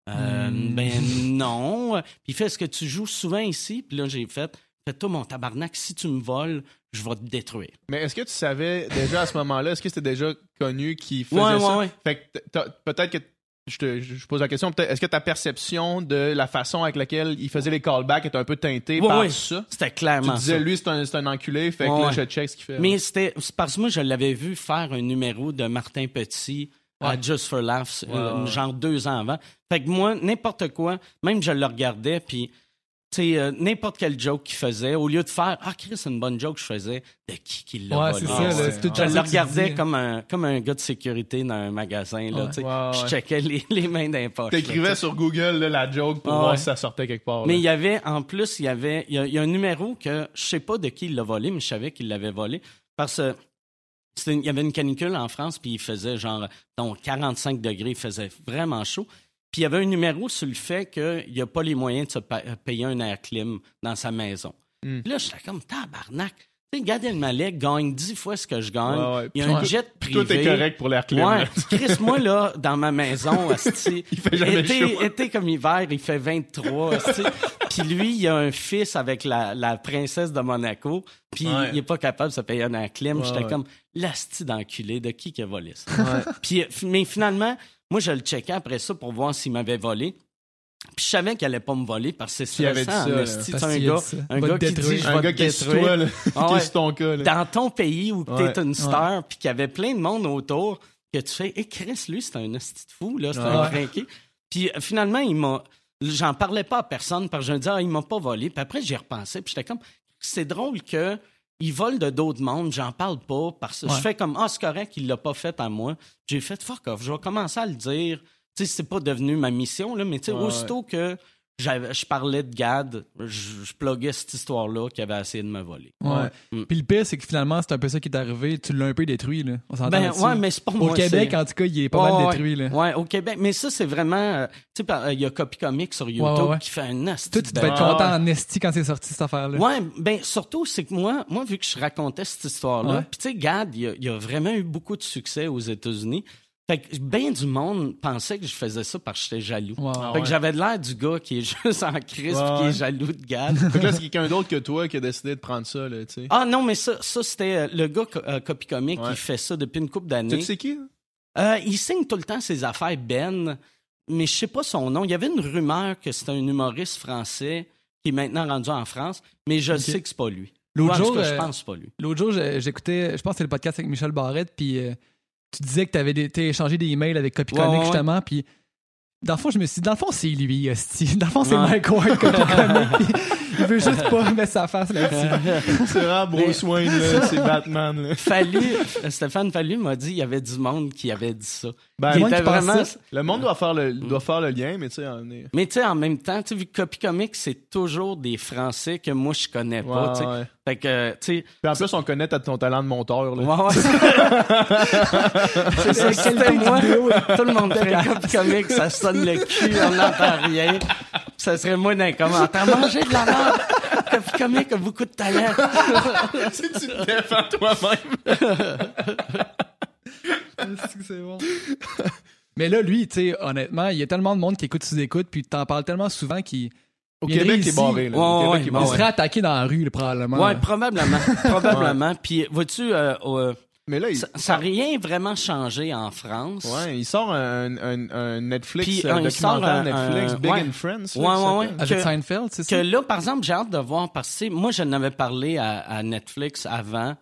euh, Mm. ben non. Puis il fait, est-ce que tu joues souvent ici? Puis là, j'ai fait, fais-toi mon tabarnak, si tu me voles, je vais te détruire. Mais est-ce que tu savais déjà à ce moment-là, est-ce que c'était déjà connu qu'il faisait Ouais, ouais, ça? ouais. Fait que peut-être que je te je pose la question, peut-être est-ce que ta perception de la façon avec laquelle il faisait les callbacks est un peu teintée Ouais, par ça? C'était Tu clairement disais, ça. lui, c'est un, c'est un enculé, fait que là, je check ce qu'il fait. Mais c'était parce que moi, je l'avais vu faire un numéro de Martin Petit à. Just for Laughs, euh, genre deux ans avant. Fait que moi, n'importe quoi, même je le regardais, puis tu euh, n'importe quel joke qu'il faisait, au lieu de faire Ah, Chris, c'est une bonne joke, je faisais de qui qui l'a Ouais, volé? Ah, ça. ouais. tout Je le regardais dis. comme un, comme un gars de sécurité dans un magasin. Là, Ouais. tu sais. Ouais, Je checkais les, les mains d'un poche. T'écrivais sur Google là, la joke pour Ah, voir ouais. si ça sortait quelque part. Mais il y avait, en plus, il y avait, il y a, il y a un numéro que je sais pas de qui il l'a volé, mais je savais qu'il l'avait volé parce que une- il y avait une canicule en France, puis il faisait genre, donc 45 degrés, il faisait vraiment chaud. Puis il y avait un numéro sur le fait qu'il n'y a pas les moyens de se pa- payer un air clim dans sa maison. Hmm. Puis là, j'étais comme tabarnak. Tu sais, Gad Elmaleh gagne dix fois ce que je gagne. Ouais, ouais. Il y a un tout- jet privé. Tout est correct pour l'air clim. Ouais. Chris, moi, là, dans ma maison, asti, Il fait jamais été, chaud. été comme hiver, il fait 23, asti. Puis lui, il a un fils avec la, la princesse de Monaco, puis il est pas capable de se payer un clim. Ouais, J'étais comme, l'asti d'enculé, de qui qui a volé ça? Puis, euh, mais finalement, moi, je le checkais après ça pour voir s'il m'avait volé. Puis je savais qu'il allait pas me voler parce que c'est il avait stressant, dit ça, là. un gars, un gars qui dit, je Un gars qui est. Ah ouais. ton cas. là. Dans ton pays où Ouais. t'es une star, puis qu'il y avait plein de monde autour, que tu fais, hé Chris, lui, c'est un esti de fou, là, c'est un Ouais. crinqué. Puis euh, finalement, il m'a. J'en parlais pas à personne parce que je me disais, ah, il m'a pas volé. Puis après, j'y repensais, puis j'étais comme, c'est drôle que. Il vole de d'autres mondes, j'en parle pas parce que Ouais. je fais comme ah c'est correct, il l'a pas fait à moi. J'ai fait fuck off, je vais commencer à le dire. Tu sais c'est pas devenu ma mission là, mais tu sais Ouais, aussitôt que je parlais de Gad, je, je pluguais cette histoire là qui avait essayé de me voler. Ouais. Mm. Puis le pire, c'est que finalement, c'est un peu ça qui est arrivé. Tu l'as un peu détruit, là. On s'entend Ben ouais, mais c'est pas Au moi. Québec, en tout cas, il est pas mal ouais. détruit, là. Ouais, au Québec. Mais ça, c'est vraiment. euh, tu sais, euh, il y a Copy Comic sur YouTube ouais, ouais. qui fait un asti Toi, tu de devais être content en esti quand c'est sorti, cette affaire-là. Ouais, ben surtout, c'est que moi, moi, vu que je racontais cette histoire-là, Ouais. puis tu sais, Gad, il y y a vraiment eu beaucoup de succès aux États-Unis. Fait que bien du monde pensait que je faisais ça parce que j'étais jaloux. Fait ouais. que j'avais de l'air du gars qui est juste en crise pis qui ouais. est jaloux de Gad. Fait que là, c'est quelqu'un d'autre que toi qui a décidé de prendre ça, là, tu sais. ah non, mais ça, ça c'était euh, le gars co- euh, Copy Comic Ouais. qui fait ça depuis une couple Tu d'années. sais qui? Euh, il signe tout le temps ses affaires, Ben, mais je sais pas son nom. Il y avait une rumeur que c'est un humoriste français qui est maintenant rendu en France, mais je sais que c'est pas lui. L'autre jour, je euh, pense que c'est pas lui. L'autre jour, j'écoutais, je pense que c'était le podcast avec Michel Barrette, puis euh, tu disais que tu avais échangé des emails avec Copy Ouais, Comic, ouais, justement, puis dans le fond, je me suis dit, dans le fond, c'est lui, hostie. Dans le fond, c'est Ouais. Mike Ward, Copy puis il veut juste pas mettre sa face là-dessus. C'est vraiment Bruce Wayne, là. C'est Batman, là. Fallu, Stéphane Fallu m'a dit qu'il y avait du monde qui avait dit ça. Ben, pense vraiment. ça. Le monde doit faire le, doit faire le lien, mais tu sais, est. Mais tu sais, en même temps, tu vu que Copy Comic, c'est toujours des Français que moi, je connais pas. Ouais, tu sais. ouais. Fait que, tu sais. Puis en plus, on connaît ton talent de monteur, là. Ouais, ouais. C'est ça, c'était moi. Tout le monde fait Copy Comic, ça sonne le cul, on n'entend rien. Ça serait moi dans les commentaires. Mangez de la merde. Copy Comic a beaucoup de talent. si tu te défends toi-même. C'est bon. Mais là, lui, tu sais, honnêtement, il y a tellement de monde qui écoute sous écoute, puis t'en parles tellement souvent qu'il Au Québec, il est barré, là. Ouais, Au ouais, Québec, il ouais. serait attaqué dans la rue, là, probablement. Ouais, probablement. Probablement. Puis, vois-tu, euh, euh, Mais là, il, ça n'a rien vraiment changé en France. ouais, il sort un, un, un Netflix, Puis, un- il sort documentaire un- Netflix, un- Big ouais. and Friends. Ouais, là, ouais. Avec que- Seinfeld, c'est Que ça? là, par exemple, j'ai hâte de voir parce que moi, je n'avais parlé à, à Netflix avant.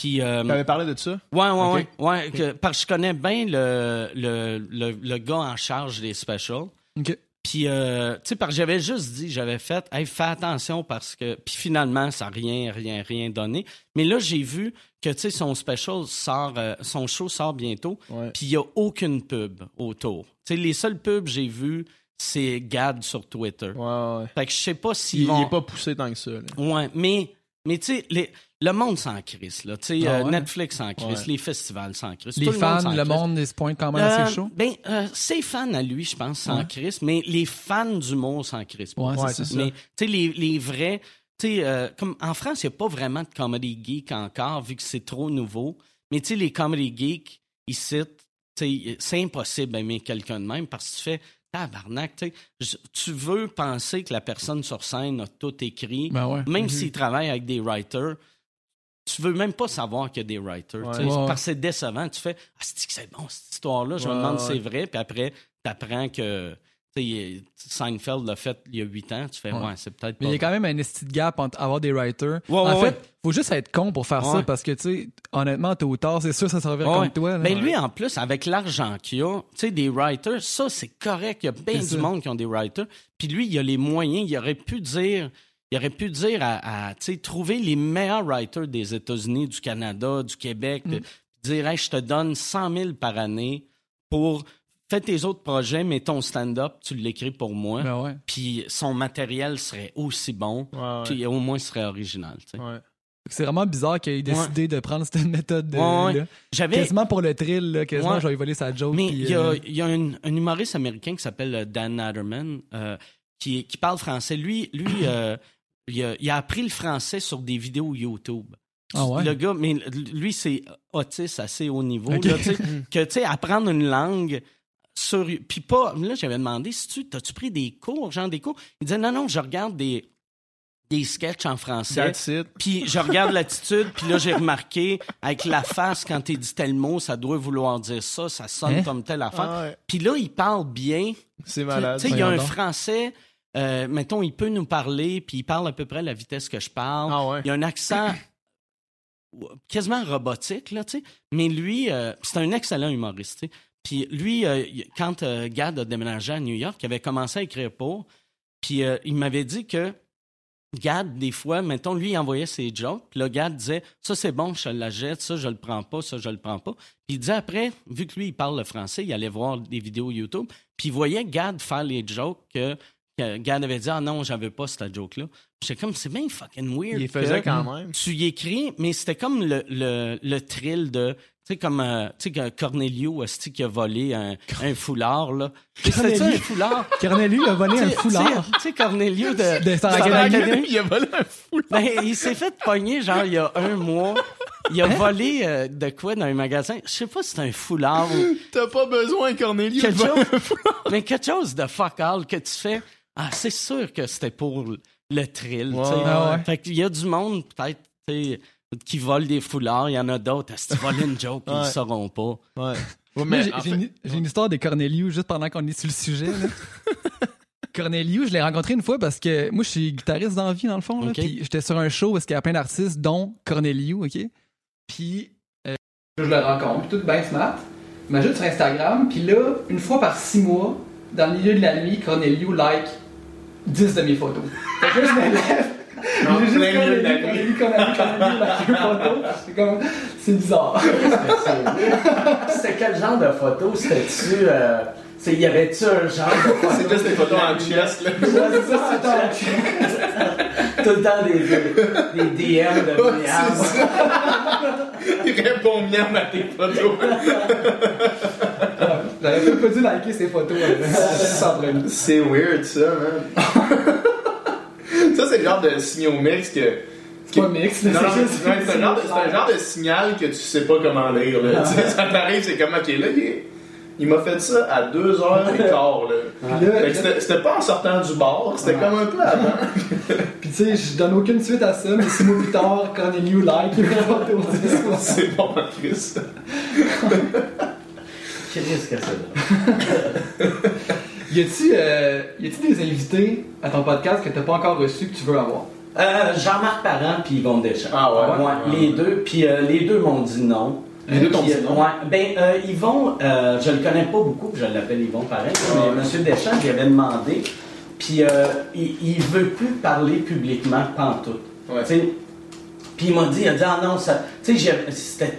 Puis, euh, T'avais parlé de ça? ouais, ouais, Ok. ouais, ouais, que- parce que je connais bien le, le, le, le gars en charge des specials. Ok. Puis, euh, tu sais, parce que j'avais juste dit, j'avais fait, hey, fais attention parce que. Puis finalement, ça n'a rien, rien, rien donné. Mais là, j'ai vu que, tu sais, son special sort, euh, son show sort bientôt. Puis il n'y a aucune pub autour. Tu sais, les seules pubs que j'ai vues, c'est Gad sur Twitter. Ouais, ouais. Fait que je sais pas Il, s'ils il vont... est pas poussé tant que ça, là. Ouais, mais, mais tu sais, les- le monde s'en crisse, là. Tu sais, Ah euh? Netflix s'en crisse, Ouais. les festivals s'en crissent. Les tout le monde fans, le monde, ils se pointent quand même Euh, assez chaud. Ben, euh, ses fans à lui, je pense, s'en Ouais. crissent, mais les fans d'humour s'en crissent. Ouais, c'est ça. Mais, tu sais, les, les vrais... Tu sais, euh, comme en France, il n'y a pas vraiment de comedy geek encore, vu que c'est trop nouveau. Mais tu sais, les comedy geeks, ici, tu sais, c'est impossible d'aimer quelqu'un de même parce que tu fais tabarnak, je- Tu veux penser que la personne sur scène a tout écrit, Ben ouais. même s'il travaille avec des writers, tu veux même pas savoir qu'il y a des writers. Ouais. Ouais. Parce que c'est décevant. Tu fais Ah, c'est que c'est bon, cette histoire-là? Je me demande si c'est vrai. Puis après, tu apprends que Seinfeld l'a fait il y a huit ans. Tu fais Ouais. Ouais, c'est peut-être Mais il y a quand même un esti de gap entre avoir des writers. Ouais, en ouais, fait, faut juste être con pour faire ça parce que, tu sais, honnêtement, tôt ou tard, c'est sûr que ça servira Ouais. contre toi. là. Ben lui, en plus, avec l'argent qu'il a, tu sais, des writers, ça, c'est correct. Il y a bien du ça. monde qui ont des writers. Puis lui, il a les moyens. Il aurait pu dire, il aurait pu dire à, à, tu sais, trouver les meilleurs writers des États-Unis, du Canada, du Québec, Mm. de- dire, hey, je te donne 100 000 par année pour faire tes autres projets, mais ton stand-up, tu l'écris pour moi. Ben ouais. Puis son matériel serait aussi bon. Puis au moins, serait original. Ouais. C'est vraiment bizarre qu'il ait décidé de prendre cette méthode de, Ouais. J'avais. Quasiment pour le thrill, là, quasiment, lui voler sa joke. Mais il y a, euh, il y a un, un humoriste américain qui s'appelle euh, Dan Natterman euh, qui, qui parle français. Lui, lui euh, il, a, il a appris le français sur des vidéos YouTube. Ah ouais? Le gars, mais lui, c'est autiste assez haut niveau. Là, tu sais, que, tu sais, apprendre une langue sur. Puis pas. Là, j'avais demandé si tu. T'as-tu pris des cours, genre des cours? Il disait non, non, je regarde des, des sketchs en français. Puis je regarde l'attitude, puis là, j'ai remarqué, avec la face, quand il dit tel mot, ça doit vouloir dire ça, ça sonne Hein? comme telle affaire. Ah ouais. Puis là, il parle bien. C'est Tu malade. sais, il y a un donc. français, euh, mettons, il peut nous parler, puis il parle à peu près la vitesse que je parle. Ah ouais. Il y a un accent quasiment robotique, là, tu sais. Mais lui, euh, c'est un excellent humoriste, tu sais. Puis lui, euh, quand Gad a déménagé à New York, il avait commencé à écrire pour, puis il m'avait dit que Gad, des fois, mettons, lui, il envoyait ses jokes, puis là, Gad disait « Ça, c'est bon, je la jette, ça, je le prends pas, ça, je le prends pas. » Puis il disait après, vu que lui, il parle le français, il allait voir des vidéos YouTube, puis il voyait Gad faire les jokes que, Gad avait dit « Ah non, j'avais pas cette joke-là. » J'étais comme « C'est bien fucking weird. » Il les faisait quand même. Tu y écris, mais c'était comme le, le, le thrill de... Tu sais, comme euh, tu sais, que Cornelio qui a volé un, un foulard, là. C'était ça, un Cornelio. foulard? Cornelius a volé un foulard. Tu sais, Cornelio de... De Star Star Academy. Academy. Il a volé un fou. Ben, il s'est fait pogner, genre, il y a un mois. Il a volé euh, de quoi dans un magasin? Je sais pas si c'est un foulard ou T'as pas besoin, Cornelius. quelque de voler chose. mais quelque chose de fuck all que tu fais. Ah, c'est sûr que c'était pour le thrill. Ouais, ouais. Fait qu'il y a du monde, peut-être, tu sais, qui vole des foulards. Il y en a d'autres. Si tu voles une joke, ils le sauront pas. Ouais. Ouais, Moi, mais j'ai fait- une, j'ai une histoire de Cornelius juste pendant qu'on est sur le sujet. là. Cornelius, je l'ai rencontré une fois parce que moi, je suis guitariste dans la vie, dans le fond. Puis j'étais sur un show parce qu'il y a plein d'artistes, dont Cornelius, OK? Puis euh, je le rencontre, tout bien smart. Il m'ajoute sur Instagram, puis là, une fois par six mois, dans le milieu de la nuit, Cornelius like 10 de mes photos. Fait que là, je me lève. J'ai juste de la like une photo. C'est comme, c'est bizarre. C'était quel genre de photo? C'était-tu. Euh, c'est- y avait-tu un genre? C'est juste des photos en chest, là. Ouais, c'est ça, c'est Tout le temps des, des, des DM de Miam. Il répond bien à tes photos. J'aurais même pas dû liker ces photos. Sans problème. C'est weird, ça, man. ça, c'est le genre de signaux mix que. C'est pas mix, Non, non, c'est un, genre de- c'est un genre de signal que tu sais pas comment lire. Là. Tu sais, ça t'arrive, c'est comme, ok, là, il, est- il m'a fait ça à 2h15. Là. C'était- pas en sortant du bar, c'était comme un peu avant. Puis tu sais, je donne aucune suite à ça, mais six mois plus tard, quand les new like une photo, c'est c'est bon, Chris. Qu'est-ce que c'est là? Y a-tu euh, des invités à ton podcast que t'as pas encore reçu que tu veux avoir? Euh, Jean-Marc Parent puis Yvonne Deschamps. Ah ouais? Ouais. les deux. Puis euh, les deux m'ont dit non. Les deux dit euh? Ouais. Ben, euh, Yvon, euh, je le connais pas beaucoup, puis je l'appelle Yvon pareil. Mais M. Deschamps, il avait demandé. Puis euh, il, il veut plus parler publiquement pantoute. Ouais. Puis il m'a dit, il a dit, ah non, ça. Tu sais,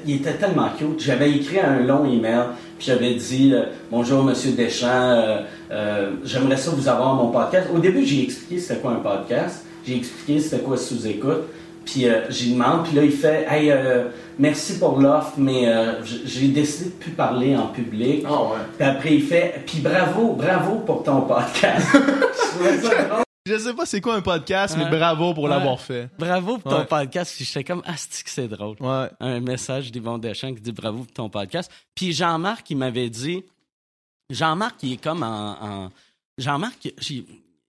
il était tellement cute. J'avais écrit un long email, puis j'avais dit, bonjour, Monsieur Deschamps, j'aimerais ça vous avoir mon podcast. Au début, j'ai expliqué c'était quoi un podcast. J'ai expliqué c'était quoi sous-écoute. Puis j'y demande, puis là, il fait, hey, euh, merci pour l'offre, mais euh, j'ai décidé de plus parler en public. Ah ouais. Puis après, il fait, puis bravo, bravo pour ton podcast. Je trouvais ça drôle. Je sais pas c'est quoi un podcast, mais Ouais. bravo pour Ouais. l'avoir fait. Bravo pour ton Ouais. podcast. Puis j'étais comme, ah, c'est que c'est drôle? Ouais. un message d'Yvon Deschamps qui dit bravo pour ton podcast. Puis Jean-Marc, il m'avait dit. Jean-Marc, il est comme en. en- Jean-Marc, j'ai- il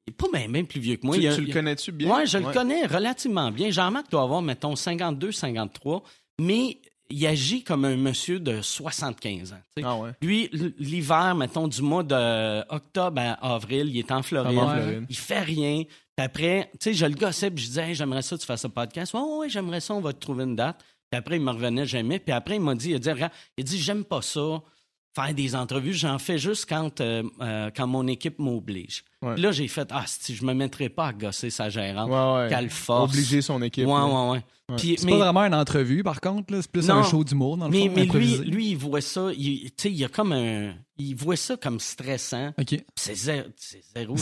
est pas même, même plus vieux que moi. tu Il a- tu le il- connais-tu bien? Ouais, je le connais relativement bien. Jean-Marc doit avoir, mettons, 52, 53, mais il agit comme un monsieur de 75 ans. Ah ouais. Lui, l'hiver, mettons, du mois d'octobre à avril, il est en Floride. Ah, Floride. Il fait rien. Puis après, tu sais, je le gossais, puis je disais, Hey, j'aimerais ça tu fasses un podcast. Ouais, ouais, ouais, j'aimerais ça, on va te trouver une date. Puis après, il me revenait jamais. Puis après, il m'a dit, il a dit, Regarde, il a dit, j'aime pas ça, faire des entrevues. J'en fais juste quand, euh, euh, quand mon équipe m'oblige. Ouais. Là, j'ai fait, ah, si je me mettrais pas à gosser sa gérante. Ouais, ouais. Qu'elle force. Obliger son équipe. Ouais, ouais, ouais. Puis, C'est mais- pas vraiment une entrevue, par contre, là. C'est plus Non. un show d'humour, dans le mais, fond. mais lui, lui, il voit ça, il, tu sais, il y a comme un. Il voit ça comme stressant. C'est zéro. C'est zéro.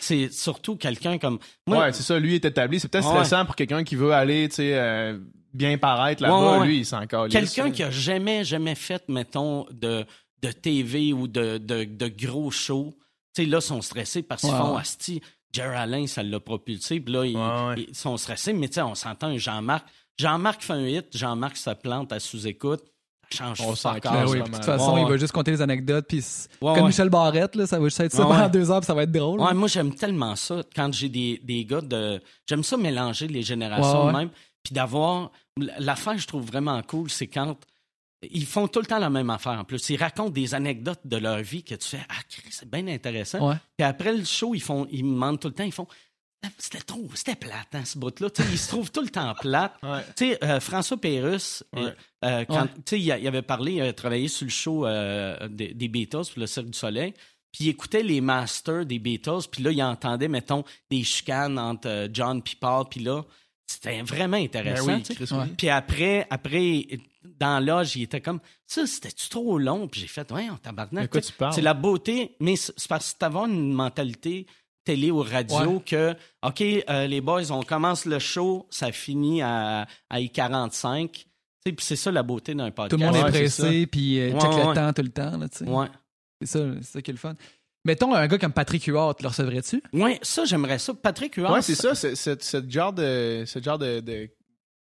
C'est surtout quelqu'un comme. Moi, Ouais, c'est ça, lui est établi. C'est peut-être Ouais. stressant pour quelqu'un qui veut aller, tu sais, euh, bien paraître là-bas. Ouais, ouais. Lui, il s'en calisse. quelqu'un qui a jamais, jamais fait, mettons, de, de TV ou de, de, de gros shows, tu sais, là, sont stressés parce qu'ils Ouais, font. Asti. Jerry Alain, ça l'a propulsé. Puis là, ils, Ouais, ouais. ils sont stressés. Mais tu sais, on s'entend, Jean-Marc, Jean-Marc fait un hit, Jean-Marc se plante à sous-écoute. Ça change On s'en. Ben oui, de toute façon, Ouais, il va juste compter les anecdotes. Puis Ouais, comme ouais. Michel Barrette, là, ça va juste être ça Ouais, pendant ouais. deux heures, puis ça va être drôle. Ouais, moi, j'aime tellement ça quand j'ai des, des gars de. J'aime ça mélanger les générations Ouais, ouais. même. Puis d'avoir. L'affaire, que je trouve vraiment cool, c'est quand. Ils font tout le temps la même affaire en plus. Ils racontent des anecdotes de leur vie que tu fais Ah, c'est bien intéressant. Ouais. Puis après le show, ils, font, ils me demandent tout le temps ils font Ah, C'était trop, c'était plate, hein, ce bout-là. Ils se trouvent tout le temps plate. Ouais. Tu sais, euh, François Ouais. euh, euh, quand, Ouais. tu sais, il, il avait parlé, il avait travaillé sur le show euh, des, des Beatles, pour le Cirque du Soleil, puis il écoutait les masters des Beatles, puis là, il entendait, mettons, des chicanes entre John et Paul, puis là, c'était vraiment Ben intéressant. oui. Chris, oui. Puis après, après, dans l'âge, il était comme, ça, c'était-tu trop long? Puis j'ai fait, ouais, on tabarnak. C'est la beauté, mais c'est parce que t'avais une mentalité télé ou radio Ouais. que, OK, euh, les boys, on commence le show, ça finit à, à I45. Tu sais, Puis c'est ça la beauté d'un podcast. Tout le monde Ouais, est pressé, puis euh, check le temps tout le temps. Là, tu sais. Ouais. C'est ça, c'est ça qui est le fun. Mettons un gars comme Patrick Huard, le recevrais-tu? Ouais, ça, j'aimerais ça. Patrick Huard, Ouais, c'est ça, c'est- c'est- ce genre de, ce genre de, de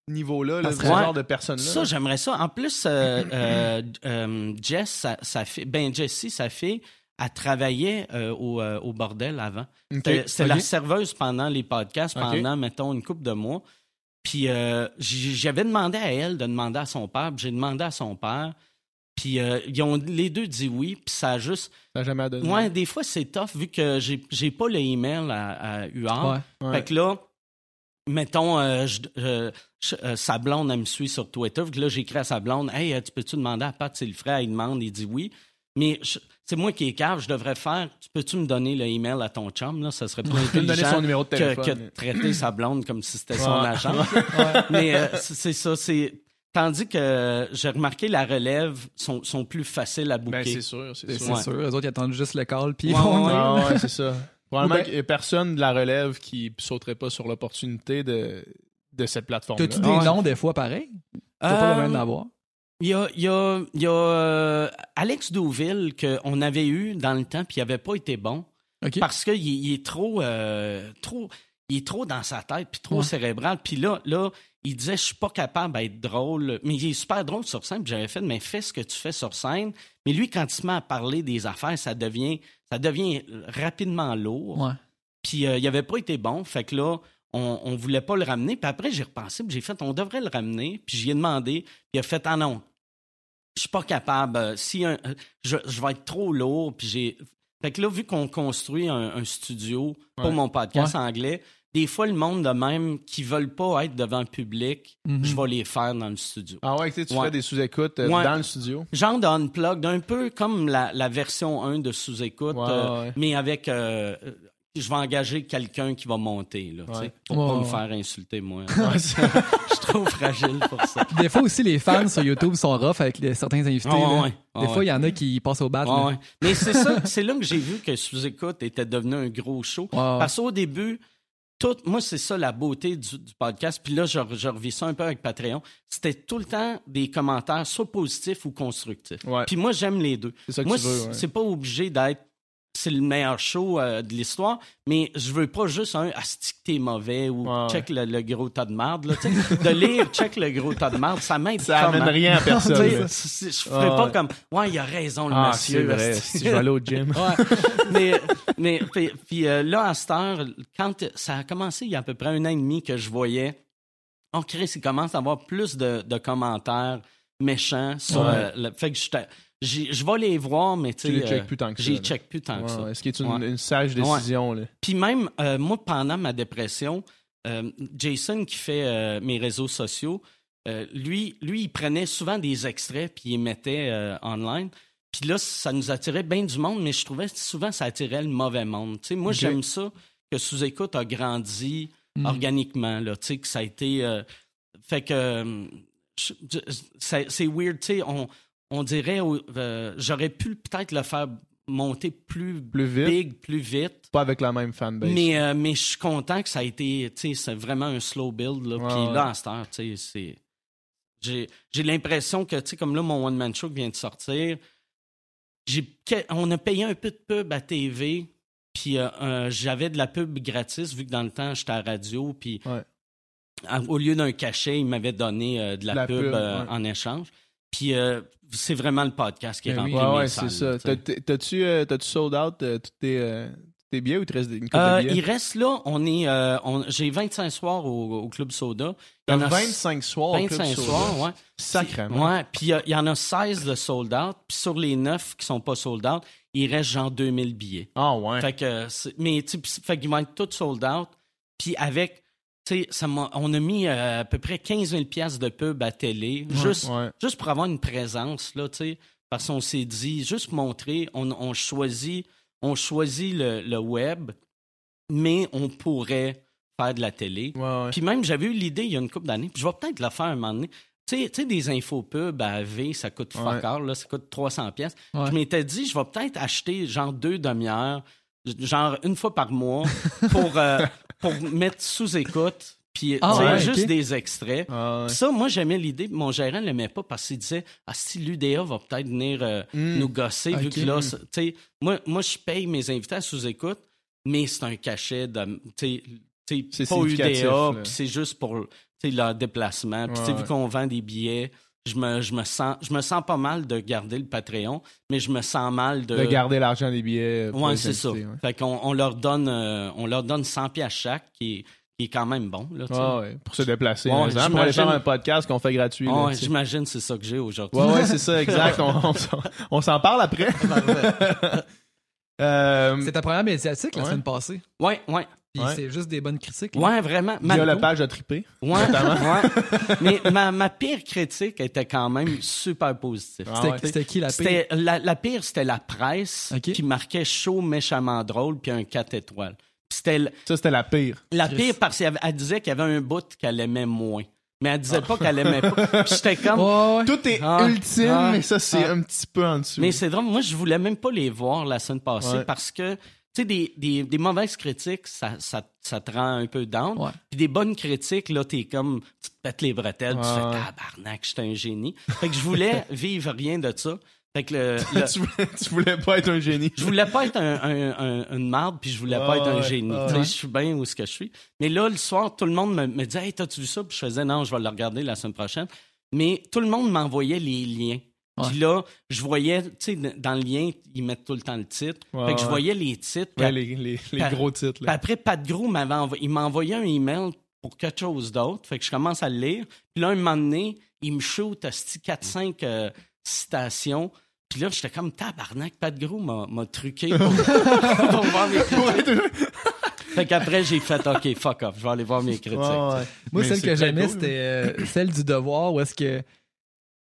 niveau-là, là, ce genre de personne-là. Ça, j'aimerais ça. En plus, euh, euh, euh, Jess, ça, ça fait, ben Jessie, ça fait, elle travaillait euh, au, euh, au bordel avant. Ok, C'était c'était ok. la serveuse pendant les podcasts, pendant, mettons, une couple de mois. Puis euh, j'avais demandé à elle de demander à son père, puis j'ai demandé à son père. Puis euh, ils ont les deux dit oui, puis ça a juste... Ça n'a jamais donné. Ouais, des fois, c'est tough, vu que j'ai j'ai pas le email à, à UR. Ouais. Ouais. Fait que là, mettons, euh, je- euh, je- sa blonde, elle me suit sur Twitter. Que là, j'écris à sa blonde, Hey, tu peux-tu demander à Pat, c'est le frère, il demande, il dit oui. Mais je- c'est moi qui est cave, je devrais faire, tu peux-tu me donner le email à ton chum, là? Ça serait plus me donner intelligent son numéro de que, téléphone. que de traiter sa blonde comme si c'était son agent. Mais c'est ça, c'est. Tandis que j'ai remarqué la relève sont, sont plus faciles à Ben, booker. c'est sûr, c'est C'est sûr. c'est sûr. Eux autres, ils attendent juste le call, puis ils Ouais, vont ouais, ouais, c'est ça. Probablement ben- qu'il y a personne de la relève qui sauterait pas sur l'opportunité de, de cette plateforme-là. T'as-tu des Ouais. noms des fois pareils? T'as pas le Euh, même d'avoir. Il y a, il y a- il y a, euh, Alex Douville qu'on avait eu dans le temps puis il n'avait pas été bon parce qu'il il est trop, euh, trop, il est trop dans sa tête puis trop Ouais. cérébral. Puis là, là, il disait je suis pas capable d'être drôle, mais il est super drôle sur scène. Puis j'avais fait mais fais ce que tu fais sur scène. Mais lui quand il se met à parler des affaires, ça devient, ça devient rapidement lourd. Ouais. Puis euh, il avait pas été bon. Fait que là, on, on voulait pas le ramener. Puis après, j'ai repensé, puis j'ai fait, on devrait le ramener. Puis j'y ai demandé. Puis il a fait, ah non, je suis pas capable. Si un- je, je vais être trop lourd. Puis j'ai. Fait que là, vu qu'on construit un, un studio pour mon podcast anglais, des fois, le monde de même qui veulent pas être devant le public, Mhm. je vais les faire dans le studio. Ah ouais, tu sais, tu Ouais. fais des sous-écoutes euh, Ouais. dans le studio? Genre d'unplug, un peu comme la, la version 1 de sous-écoute, Ouais, euh, mais avec. euh, je vais engager quelqu'un qui va monter, là, Ouais. pour Ouais, pas me faire insulter, moi. Je suis trop fragile pour ça. Des fois aussi, les fans sur YouTube sont rough avec les- certains invités. Là. Des fois, il y en a qui passent au bat. Ouais. Mais c'est ça, c'est là que j'ai vu que Sous-Écoute était devenu un gros show. Parce qu'au début, tout, moi, c'est ça la beauté du, du podcast. Puis là, je, je revis ça un peu avec Patreon. C'était tout le temps des commentaires, soit positifs ou constructifs. Puis moi, j'aime les deux. C'est ça que Moi, tu veux. c'est pas obligé d'être c'est le meilleur show euh, de l'histoire, mais je veux pas juste un asti que t'es mauvais ou Ouais, check le, le gros tas de marde. Là, de lire check le gros tas de marde, ça m'aide Ça comment? amène rien à personne. Je ferais Ah, pas comme Ouais, il a raison le Ah, monsieur. c'est vrai. Si je vais aller au gym. Ouais. mais mais puis, puis, euh, là, à cette heure, quand ça a commencé il y a à peu près un an et demi que je voyais, oh Chris, il commence à avoir plus de, de commentaires méchants sur euh, le fait que j'étais- je vais les voir, mais tu les sais, euh, plus tant que ça. j'y check plus tant que ça. Ouais, ouais, Ce qui est une, une sage décision. Là. Puis même, euh, moi, pendant ma dépression, euh, Jason, qui fait euh, mes réseaux sociaux, lui, lui, il prenait souvent des extraits puis il les mettait online. Puis là, ça nous attirait bien du monde, mais je trouvais que souvent ça attirait le mauvais monde. Tu sais, moi, j'aime ça que Sous-Écoute a grandi Mm. organiquement, là, tu sais, que ça a été... fait que... c'est c'est weird, tu sais, on, on dirait... euh, J'aurais pu peut-être le faire monter plus, Plus vite. big, plus vite. Pas avec la même fanbase. Mais, euh, mais je suis content que ça a été, tu sais, c'est vraiment un slow build. Là. Ouais, Puis ouais. là, à cette heure, tu sais, c'est. J'ai, l'impression que, tu sais, comme là, mon one-man show vient de sortir, j'ai, on a payé un peu de pub à TV, puis euh, euh, j'avais de la pub gratis, vu que dans le temps, j'étais à la radio, puis Ouais. au lieu d'un cachet, il m'avait donné euh, de la, La pub, pub, ouais. en échange. Puis euh, c'est vraiment le podcast qui est Ben oui. rempli Ouais, ouais, c'est ça. T'as-tu euh, sold out euh, tous tes, euh, tes billets ou il te reste une coupe Euh, de billets? il reste là, on est, euh, j'ai 25 soirs au, au Club Soda. Il y en a 25 soirs au Club 25 Soda. soirs, ouais. Sacrément. Ouais, puis il y en a 16 de sold out. Puis sur les 9 qui sont pas sold out, il reste genre 2000 billets. Ah ouais. Fait que, mais tu fait qu'ils vont être tous sold out. Puis avec, ça on a mis euh, à peu près 15 000 piastres de pub à télé, juste, ouais. juste pour avoir une présence, là. Parce qu'on s'est dit, juste montrer, on, on choisit, on choisit le, le web, mais on pourrait faire de la télé. Ouais. Puis même, j'avais eu l'idée il y a une couple d'années, puis je vais peut-être la faire un moment donné. Tu sais- des infopubs à V, ça coûte fuck all, là, ça coûte 300 pièces. Je m'étais dit, je vais peut-être acheter genre deux demi-heures, genre une fois par mois, pour, euh, pour mettre sous écoute, puis Ah ouais, juste des extraits. Ah ouais. Ça, moi, j'aimais l'idée. Mon gérant ne l'aimait pas parce qu'il disait Ah, si l'UDA va peut-être venir euh, Mm. nous gosser, vu que là, tu sais, moi, moi, je paye mes invités à sous-écoute, mais c'est un cachet de. tu sais, tu sais, C'est pas UDA, puis c'est juste pour leur déplacement. Puis, Ouais, vu qu'on vend des billets, je me, je, me sens, je me sens pas mal de garder le Patreon, mais je me sens mal de. De garder l'argent des billets. les c'est ça. ouais. Fait qu'on on leur donne, euh, on leur donne 100 pièces chaque, qui est, qui est quand même bon. Là, sais. Ouais, ouais, pour se déplacer. Ouais, par exemple, pour aller faire un podcast qu'on fait gratuit. Ah. J'imagine c'est ça que j'ai aujourd'hui. Ouais, ouais, c'est ça, exact. on on s'en- parle après. Euh, C'est ta première médiatique la Ouais. semaine passée. Ouais, ouais. Puis Ouais. c'est juste des bonnes critiques. là. Ouais, vraiment. Ma- via la page de triper. Ouais, ouais. Mais ma, ma pire critique était quand même super positive. Ah C'était ouais. c'était qui la pire? C'était la, la pire, c'était la presse qui marquait chaud, méchamment drôle, puis un 4 étoiles. Puis C'était l- Ça, c'était la pire. la Chris. pire parce qu'elle elle disait qu'il y avait un bout qu'elle aimait moins. Mais elle disait pas qu'elle aimait pas. Puis j'étais comme. Ouais. Tout est Ah, ultime, ah, mais ça, c'est ah. un petit peu en dessous. Mais c'est drôle, moi, je voulais même pas les voir la semaine passée Ouais. parce que, tu sais, des, des, des mauvaises critiques, ça, ça, ça te rend un peu down. Ouais. Puis des bonnes critiques, là, t'es comme, tu te pètes les bretelles, tu fais tabarnak, j'étais un génie. Fait que je voulais vivre rien de ça. Fait que le, le- tu, voulais, tu voulais pas être un génie. je voulais pas être un, un- un- une marde, puis je voulais pas être un ouais, génie. ouais. Tu sais, Je suis bien où ce que je suis. Mais là, le soir, tout le monde me, me disait Hey, t'as-tu vu ça? Puis je faisais Non, je vais le regarder la semaine prochaine. Mais tout le monde m'envoyait les liens. Puis là, je voyais, tu sais, dans le lien, ils mettent tout le temps le titre. Ouais, fait que je voyais les titres. Puis Ouais, les, les, les Pa- gros titres. puis Là. après, Pat Gros m'avait envo- il m'a envoyé un email pour quelque chose d'autre. Fait que je commence à le lire. Puis là, un moment donné, il me shoot à 4-5 euh, citations. Puis là, j'étais comme tabarnak. Pat Gros m'a truqué pour, pour voir mes critiques. Fait qu'après, j'ai fait OK, fuck off, je vais aller voir mes critiques. Ouais, ouais. Moi, Mais celle que j'aimais, c'était euh, celle du devoir où est-ce que.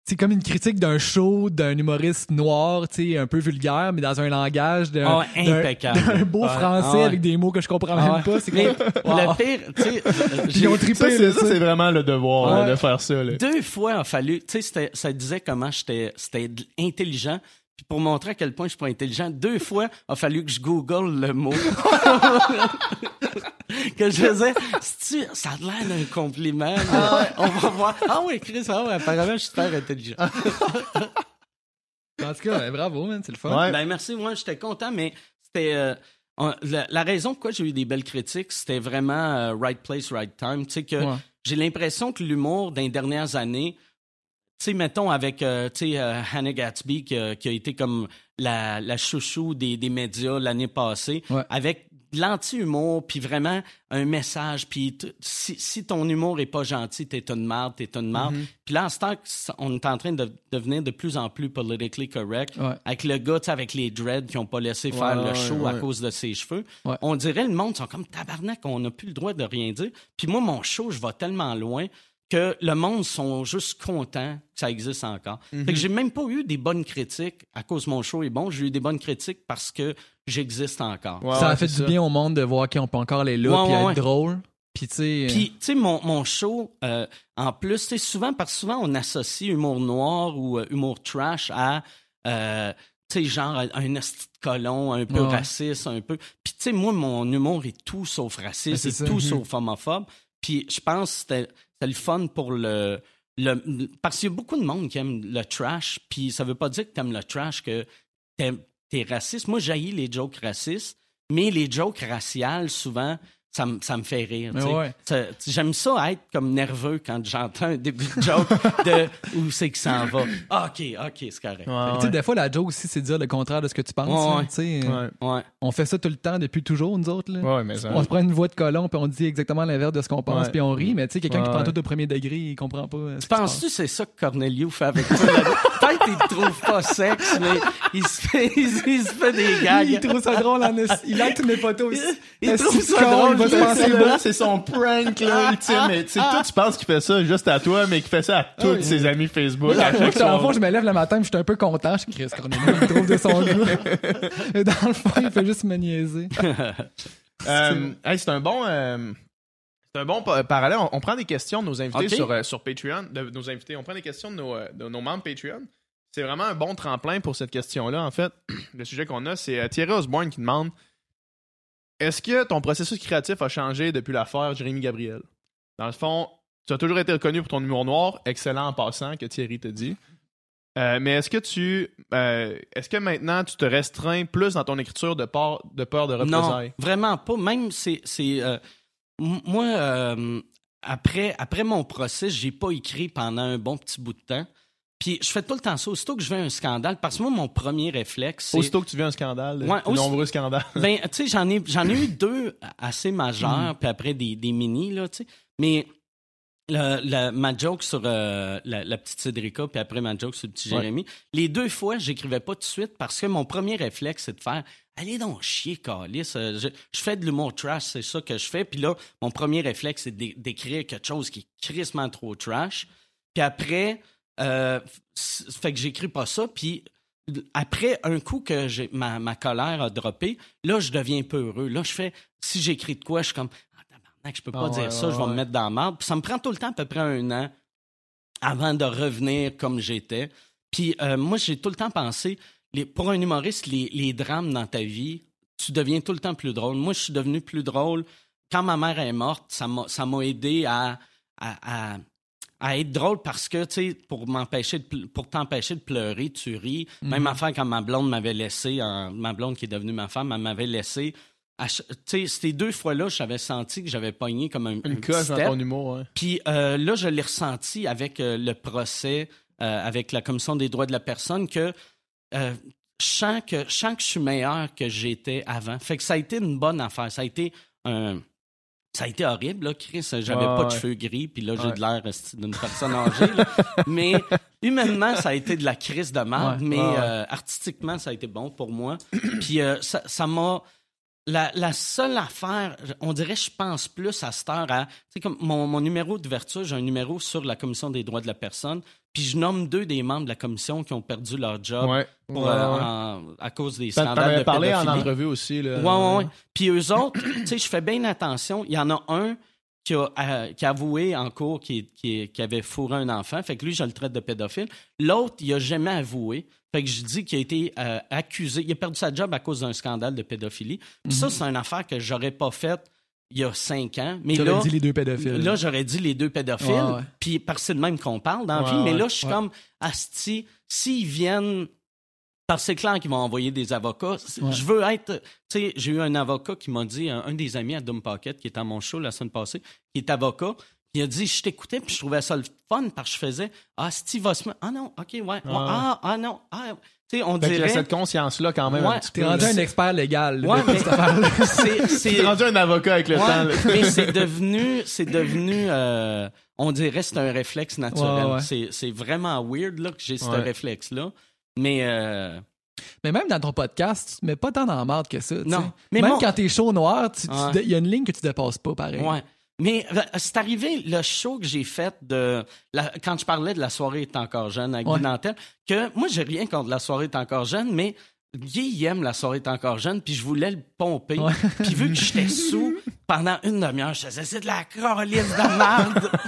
C'est comme une critique d'un show, d'un humoriste noir, tu sais, un peu vulgaire, mais dans un langage d'un Ah d'un- impeccable. d'un beau Ouais. français Ah ouais. avec des mots que je comprends Ah même ouais. pas. C'est Mais comme- le pire, tu sais, j'ai- trippé, Ça, c'est, ça, ça. c'est vraiment le devoir là, de faire ça. Là. deux fois a fallu, tu sais, ça disait comment j'étais, c'était intelligent. Puis pour montrer à quel point je suis pas intelligent, deux fois a fallu que je google le mot. que je faisais, c'est-tu- ça a l'air d'un compliment. mais On va voir. Ah oui, Chris, ah ouais, apparemment, je suis super intelligent. En tout cas, ben, bravo, man, c'est le fun. Ouais. Ben merci, moi j'étais content, mais c'était euh, la, la raison pourquoi j'ai eu des belles critiques, c'était vraiment euh, right place, right time. Tu sais que Ouais. j'ai l'impression que l'humour dans les dernières années, tu sais, mettons avec euh, tu sais, euh, Hannah Gatsby qui, a- qui a été comme la, la chouchou des, des médias l'année passée, Ouais. avec de l'anti-humour, puis vraiment un message, puis si, si ton humour est pas gentil, t'es une marde, t'es une marde. Mm-hmm. Puis là, en ce temps on est en train de devenir de plus en plus politically correct, Ouais. avec le gars, avec les dreads qui ont pas laissé faire le show à cause de ses cheveux. On dirait le monde sont comme tabarnak, on n'a plus le droit de rien dire. Puis moi, mon show, je vais tellement loin que le monde sont juste contents que ça existe encore. Mhm. Fait que j'ai même pas eu des bonnes critiques à cause mon show est bon. J'ai eu des bonnes critiques parce que j'existe encore. Ça a fait c'est du ça. bien au monde de voir qu'on peut encore aller là Ouais, puis ouais, être drôle. Puis tu sais. Puis, tu sais, mon, mon show, euh, en plus, tu sais, souvent, parce que souvent, on associe humour noir ou euh, humour trash à, euh, tu sais, genre un esti de colon, un peu Ouais, raciste, un peu. Puis, tu sais, moi, mon humour est tout sauf Ben, raciste, c'est et ça. tout Mhm. sauf homophobe. Puis, je pense que c'était c'était le fun pour le... le parce qu'il y a beaucoup de monde qui aime le trash, puis ça veut pas dire que t'aimes le trash, que t'es raciste. Moi, j'haïs les jokes racistes, mais les jokes raciales, souvent, ça, me- ça me fait rire. Tu ouais. Ça- J'aime ça être comme nerveux quand j'entends un début de joke de où c'est qu'il s'en va. Ah, OK, OK, c'est correct. Ouais, Tu sais, des fois, la joke aussi, c'est dire le contraire de ce que tu penses. Là, tu. On fait ça tout le temps depuis toujours, nous autres. Là. Ouais, mais ça. On se prend une voix de colon puis on dit exactement l'inverse de ce qu'on pense puis on rit, mais tu sais, quelqu'un Ouais, qui prend tout au premier degré, il comprend pas. euh, se passe. Penses-tu que c'est ça que Cornelio fait avec toi? te trouve pas sexe, mais il se fait, il, il se fait des gags. Il trouve ça drôle en. Il like toutes mes photos. Il Esti trouve ça drôle, Il va se penser c'est son prank là, ultime. Mais tu sais, toi, tu penses qu'il fait ça juste à toi, mais qu'il fait ça à tous oui. ses amis Facebook. À chaque dans le fond, je me lève le matin je suis un peu content. Je suis Chris Cornelius, il trouve de son goût. Et dans le fond, il fait juste me niaiser. Euh, hey, c'est un bon. euh, c'est un bon pa- parallèle. On, on prend des questions de nos invités sur, euh, sur Patreon. De nos invités. On prend des questions de nos, euh, de nos membres Patreon. C'est vraiment un bon tremplin pour cette question-là. En fait, le sujet qu'on a, c'est euh, Thierry Osborne qui demande Est-ce que ton processus créatif a changé depuis l'affaire Jérémy Gabriel? Dans le fond, tu as toujours été reconnu pour ton humour noir, excellent en passant, que Thierry te dit. Euh, mais est-ce que tu. euh, est-ce que maintenant tu te restreins plus dans ton écriture de peur de, peur de Non, représailles? vraiment pas. Même, c'est. euh, moi, après, après mon procès, j'ai pas écrit pendant un bon petit bout de temps. Puis je fais tout le temps ça. Aussitôt que je vais un scandale, parce que moi, mon premier réflexe, c'est. Aussitôt que tu vis un scandale, Ouais, aussi- nombreux scandales. Ben, tu sais, j'en ai, j'en ai eu deux assez Mm. majeurs, puis après des, des mini, là, tu sais. Mais le- le- ma joke sur euh, la, la petite Cédrica, puis après ma joke sur le petit Ouais. Jérémy, les deux fois, j'écrivais pas tout de suite parce que mon premier réflexe, c'est de faire Allez donc chier, Calis. Euh, Je, je fais de l'humour trash, c'est ça que je fais. Puis là, mon premier réflexe, c'est d'é- d'écrire quelque chose qui est crissement trop trash. Puis après, euh, fait que j'écris pas ça. Puis après un coup que j'ai ma, ma colère a droppé, là, je deviens peu heureux. Là, je fais, si j'écris de quoi, je suis comme, ah, tabarnak, je peux pas Ah, dire ouais, ça, ouais, je vais ouais. me mettre dans la marde. Puis ça me prend tout le temps à peu près un an avant de revenir comme j'étais. Puis euh, moi, j'ai tout le temps pensé, les, pour un humoriste, les, les drames dans ta vie, tu deviens tout le temps plus drôle. Moi, je suis devenu plus drôle. Quand ma mère est morte, ça m'a ça m'a aidé à, à, à, à être drôle parce que, tu sais, pour m'empêcher de pour t'empêcher de pleurer, tu ris. Même affaire quand ma blonde m'avait laissé, en- ma blonde qui est devenue ma femme, elle m'avait laissé. Tu sais, ces deux fois-là, j'avais senti que j'avais pogné comme un, un Une coche dans ton humour, ouais. Puis euh, là, je l'ai ressenti avec euh, le procès, euh, avec la Commission des droits de la personne, que je, sens que je sens que je suis meilleur que j'étais avant. Fait que ça a été une bonne affaire. Ça a été un. Ça a été horrible, là, Chris. J'avais pas de ouais. cheveux gris, puis là, j'ai Ouais. de l'air esti, d'une personne âgée. là. Mais humainement, ça a été de la crise de merde, Ouais, mais euh, artistiquement, ça a été bon pour moi. puis euh, ça ça m'a. La, la seule affaire, on dirait, je pense plus à cette heure à. Tu sais, comme mon, mon numéro d'ouverture, j'ai un numéro sur la Commission des droits de la personne, puis je nomme deux des membres de la commission qui ont perdu leur job Ouais. pour, Ouais, euh, ouais. en- à cause des scandales T'en avais parlé en entrevue aussi. Là. Ouais, ouais. Puis eux autres, tu sais, je fais bien attention. Il y en a un qui a, euh, qui a avoué en cours qui, qui, qui avait fourré un enfant. Fait que lui, je le traite de pédophile. L'autre, il a jamais avoué. Fait que je dis qu'il a été euh, accusé. Il a perdu sa job à cause d'un scandale de pédophilie. Puis ça, c'est une affaire que j'aurais pas faite il y a cinq ans. Mais Tu là, dit les deux pédophiles. Là, j'aurais dit les deux pédophiles, puis parce que c'est de même qu'on parle dans la Ouais, vie. Mais là, je suis ouais. comme, Asti, s'ils viennent. Parce que c'est clair qu'ils vont envoyer des avocats. Ouais. Je veux être. Tu sais, j'ai eu un avocat qui m'a dit, un, un des amis à Doom Pocket, qui était à mon show la semaine passée, qui est avocat, il a dit, je t'écoutais, puis je trouvais ça le fun parce que je faisais, ah, Steve mettre- Ah non, ok, ouais. ouais, ah, ah non. Ah, tu sais, on Fait qu'il y a dirait. cette conscience-là quand même Ouais. T'es rendu un expert légal. là, Ouais, mais T'es rendu un avocat avec le Ouais, temps. là. mais c'est devenu, c'est devenu, euh, on dirait c'est un réflexe naturel. Ouais, ouais. C'est, c'est vraiment weird là, que j'ai ce réflexe-là. Mais euh, Mais même dans ton podcast, tu te mets pas tant dans la marde que ça. Non. Mais même mon- quand t'es chaud noir, Ouais. il y a une ligne que tu dépasses pas, pareil. ouais. Mais c'est arrivé le show que j'ai fait de la- quand je parlais de la soirée est encore jeune à Guy. Nantel, que moi j'ai rien contre la soirée est encore jeune, mais Guy il aime la soirée est encore jeune, puis je voulais le pomper. Ouais. Puis vu que j'étais sous pendant une demi-heure, je faisais c'est de la crolisse de merde.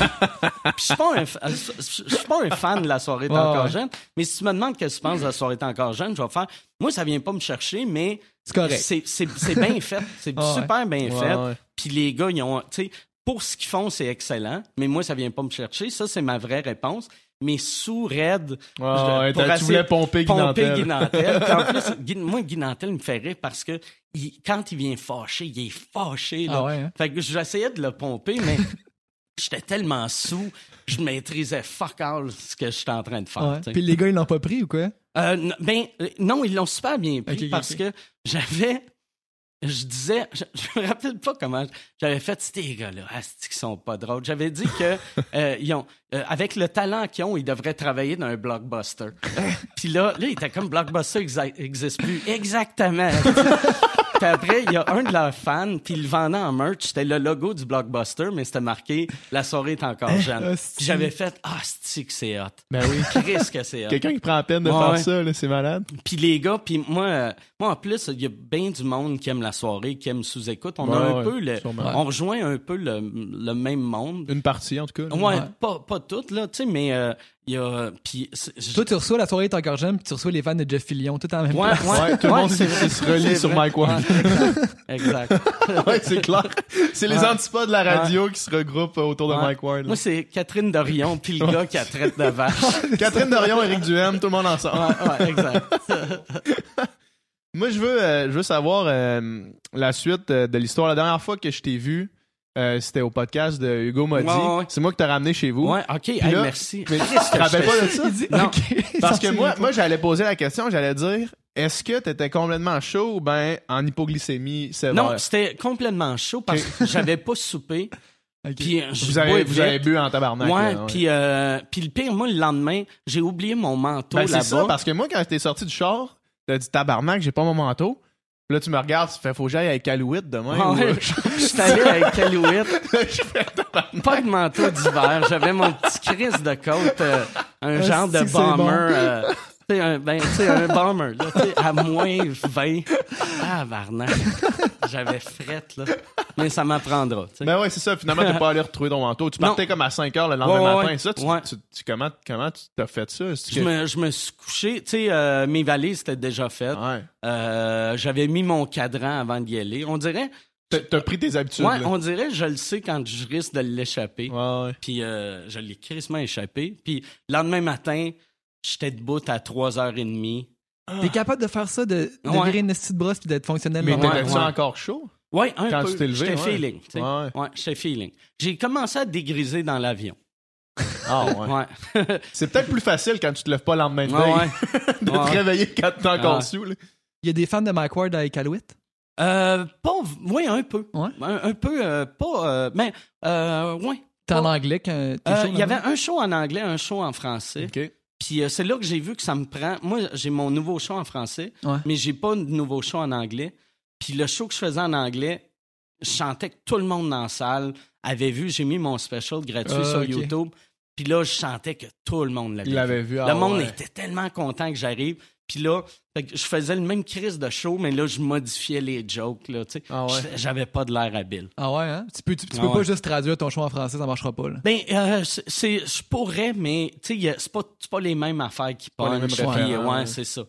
Puis je suis pas un fa- je suis pas un fan de la soirée est Ouais, encore jeune, mais si tu me demandes qu'est-ce que tu penses de la soirée est encore jeune, je vais faire moi ça vient pas me chercher, mais C'est correct. c'est bien fait, c'est super bien fait. Puis les gars, ils ont, tu sais, pour ce qu'ils font, c'est excellent, mais moi, ça vient pas me chercher. Ça, c'est ma vraie réponse. mais sous raide. Ouais, ouais, pour tu voulais pomper Guy pomper Nantel. Guy Nantel. Puis en plus, moi, Guy Nantel me fait rire parce que il- quand il vient fâché, il est fâché. Là. Ah ouais, hein? Fait que j'essayais de le pomper, mais j'étais tellement sous, je maîtrisais fuck all ce que j'étais en train de faire. Puis les gars, ils l'ont pas pris ou quoi? Euh, ben, euh, non, ils l'ont super bien pris parce que j'avais. Je disais, je, je me rappelle pas comment j'avais fait ces gars-là, asti qui sont pas drôles? J'avais dit que euh, ils ont, euh, avec le talent qu'ils ont, ils devraient travailler dans un blockbuster. Puis là, là, il était comme blockbuster exa- existe plus. Exactement. Puis après, il y a un de leurs fans, puis il le vendait en merch. C'était le logo du blockbuster, mais c'était marqué La soirée est encore jeune. Asti. Puis j'avais fait, ah, c'est que c'est hot? Ben oui. Chris que c'est hot. Quelqu'un qui prend la peine de Ouais, faire ouais. ça, là, c'est malade. Puis les gars, puis moi, euh, moi en plus, il y a bien du monde qui aime la soirée, qui aime sous-écoute. On a un ouais, peu le, sûrement. on rejoint un peu le, le même monde. Une partie, en tout cas. Ouais. pas pas toutes là, tu sais, mais euh, il y a puis Toi, tu reçois la soirée est encore jeune, puis tu reçois les fans de Jeff Fillion, tout en même Ouais, place. ouais, Ouais, tout le monde vrai. se relie sur. Mike Ward. Exact. ouais, c'est clair. C'est les antipodes de la radio qui se regroupent autour de. Mike Ward. là. Moi, c'est Catherine Dorion puis le gars qui a traite de vache. Catherine Dorion, Eric Duhem, tout le monde ensemble. Ouais, ouais, exact. Moi, je veux, euh, je veux savoir euh, la suite euh, de l'histoire. La dernière fois que je t'ai vu, euh, c'était au podcast de Hugo Modi. Ouais, ouais, ouais. C'est moi qui t'ai ramené chez vous. Ouais, OK, hey, là, merci. Mais tu que te rappelles pas de ça? Dit, Non. Parce que moi, c'est- moi j'allais poser la question, j'allais dire est-ce que t'étais complètement chaud ou ben en hypoglycémie sévère? Non, c'était complètement chaud parce que j'avais pas soupé. Puis euh, vous avez, vous avez bu en tabarnak. Ouais, puis euh, puis le pire, moi, le lendemain, j'ai oublié mon manteau Ben, c'est là-bas. ça, parce que moi, quand t'es sorti du char, t'as dit tabarnak, j'ai pas mon manteau. Puis là, tu me regardes, tu fais faut que j'aille avec Alouette demain. Ah ou, ouais, euh, je suis allé avec tabarnak. pas de manteau d'hiver, j'avais mon petit crise de côte, euh, un Ah, genre de bomber, bon. euh, sais, un, ben, un bomber, là, à moins 20. Ah, Varnac. J'avais frette, là. Mais ça m'apprendra, tu sais. Ben ouais, c'est ça. Finalement, t'es pas allé retrouver ton manteau. Tu Non. partais comme à 5 heures le lendemain Ouais, matin. ouais. Ça, tu, Ouais. tu- tu- comment, comment tu t'as fait ça? Je, que- me, je me suis couché, tu sais, euh, mes valises étaient déjà faites. Euh, J'avais mis mon cadran avant d'y aller. On dirait, T'as- pris tes habitudes. ouais, là. on dirait, je le sais quand je risque de l'échapper. Puis euh, je l'ai crissement échappé. Puis le lendemain matin, j'étais debout à 3h30. T'es capable de faire ça, de, de Ouais. virer une petite brosse puis d'être fonctionnel Mais t'étais-tu ouais. encore chaud? Ouais, un Quand peu. tu t'es levé, J'étais ouais. feeling. j'étais feeling. J'ai commencé à dégriser dans l'avion. Ah ouais. Ouais. C'est peut-être plus facile quand tu te lèves pas le lendemain de Ouais, ouais. de te réveiller quand t'es encore Ouais. sous. là. Il y a des fans de Mike Ward avec Alouette? Euh, pas, oui, un peu. Ouais. Un, un peu, euh, pas, euh, mais, euh, ouais. T'es en anglais quand Euh, Il y avait un show en anglais, un show en français. OK. Puis euh, c'est là que j'ai vu que ça me prend. Moi, j'ai mon nouveau show en français, Ouais. mais j'ai pas de nouveau show en anglais. Puis le show que je faisais en anglais, je chantais que tout le monde dans la salle avait vu. J'ai mis mon special gratuit Ah, sur. YouTube. Puis là, je chantais que tout le monde l'avait vu. vu. ah le monde ouais. était tellement content que j'arrive. Puis là, fait que je faisais le même crise de show, mais là, je modifiais les jokes. Là, tu sais. Ah ouais. J'avais pas de l'air habile. Ah ouais, hein? Tu peux, tu, tu Ah peux pas ouais. juste traduire ton show en français, ça marchera pas, là. Ben, euh, c'est- je pourrais, mais tu sais, c'est pas, c'est pas les mêmes affaires qui Pas les punch. mêmes puis, référents, ouais, ouais. c'est ça.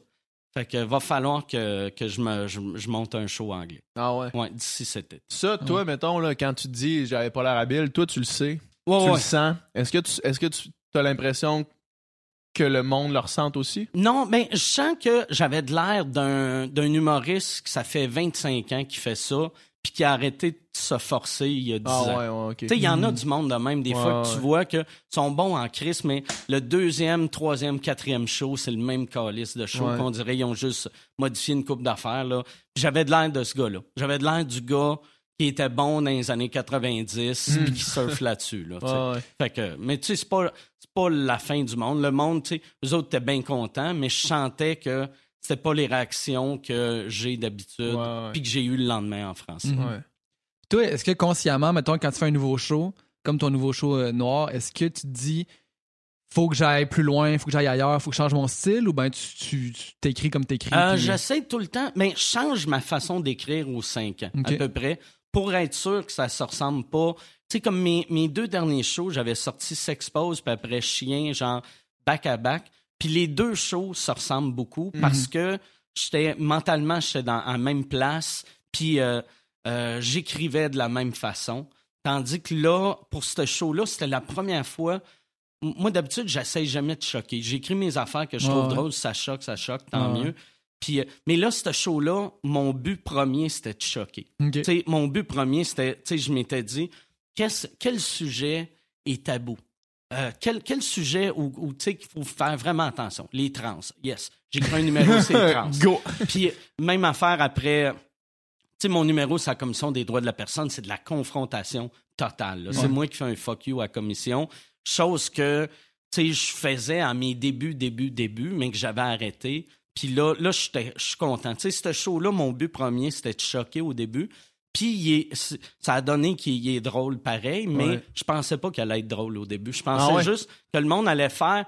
Fait que va falloir que, que je, me, je, je monte un show anglais. Ah ouais. Ouais, d'ici cet été. Ça, toi, mettons, là, quand tu te dis j'avais pas l'air habile, toi, tu le sais. Ouais, tu ouais. le sens. Est-ce que tu est-ce que tu as l'impression que le monde le ressente aussi? Non, ben, je sens que j'avais de l'air d'un, d'un humoriste que ça fait 25 ans qui fait ça, puis qui a arrêté de se forcer il y a 10 Ah ans. ouais. Tu sais, il y en a du monde de même, des Ouais, fois, que tu vois que sont bons en crise, mais le deuxième, troisième, quatrième show, c'est le même calice de show qu'on dirait ils ont juste modifié une coupe d'affaires. là. J'avais de l'air de ce gars-là. J'avais de l'air du gars qui était bon dans les années 90 puis qui surfe là-dessus. Là. Ouais, ouais. Fait que, mais tu sais, c'est pas, pas la fin du monde. Le monde, tu sais, eux autres étaient bien contents, mais je sentais que c'était pas les réactions que j'ai d'habitude puis que j'ai eu le lendemain en France. Mhm. Ouais. Toi, est-ce que consciemment, mettons, quand tu fais un nouveau show, comme ton nouveau show euh, noir, est-ce que tu te dis faut que j'aille plus loin, faut que j'aille ailleurs, faut que je change mon style ou ben tu, t'écris comme t'écris? Euh, puis- J'essaie tout le temps, mais je change ma façon d'écrire aux cinq ans, à peu près, pour être sûr que ça se ressemble pas. Sais, comme mes, mes deux derniers shows, j'avais sorti S'expose, puis après Chien, genre back à back. Puis les deux shows se ressemblent beaucoup parce que j'étais mentalement, j'étais dans la même place, puis euh, euh, j'écrivais de la même façon. Tandis que là, pour ce show-là, c'était la première fois moi, d'habitude, j'essaie jamais de choquer. J'écris mes affaires que je trouve ouais. drôles, ça choque, ça choque, tant Ouais, mieux. Puis, euh, mais là, ce show-là, mon but premier, c'était de choquer. Mon but premier, c'était, tu sais, je m'étais dit, quel sujet est tabou? Euh, quel, quel sujet où, où, tu sais, qu'il faut faire vraiment attention? Les trans. Yes. J'ai écrit un numéro, c'est les trans. Go! Puis, même affaire après. Tu sais, mon numéro, c'est la Commission des droits de la personne, c'est de la confrontation totale. C'est moi qui fais un fuck you à la commission. Chose que, tu sais, je faisais à mes débuts, débuts, débuts, mais que j'avais arrêté. Puis là, là je suis content. Tu sais, ce show-là, mon but premier, c'était de choquer au début. Puis c'est- ça a donné qu'il est drôle pareil, mais Ouais. je pensais pas qu'elle allait être drôle au début. Je pensais Ah ouais? juste que le monde allait faire.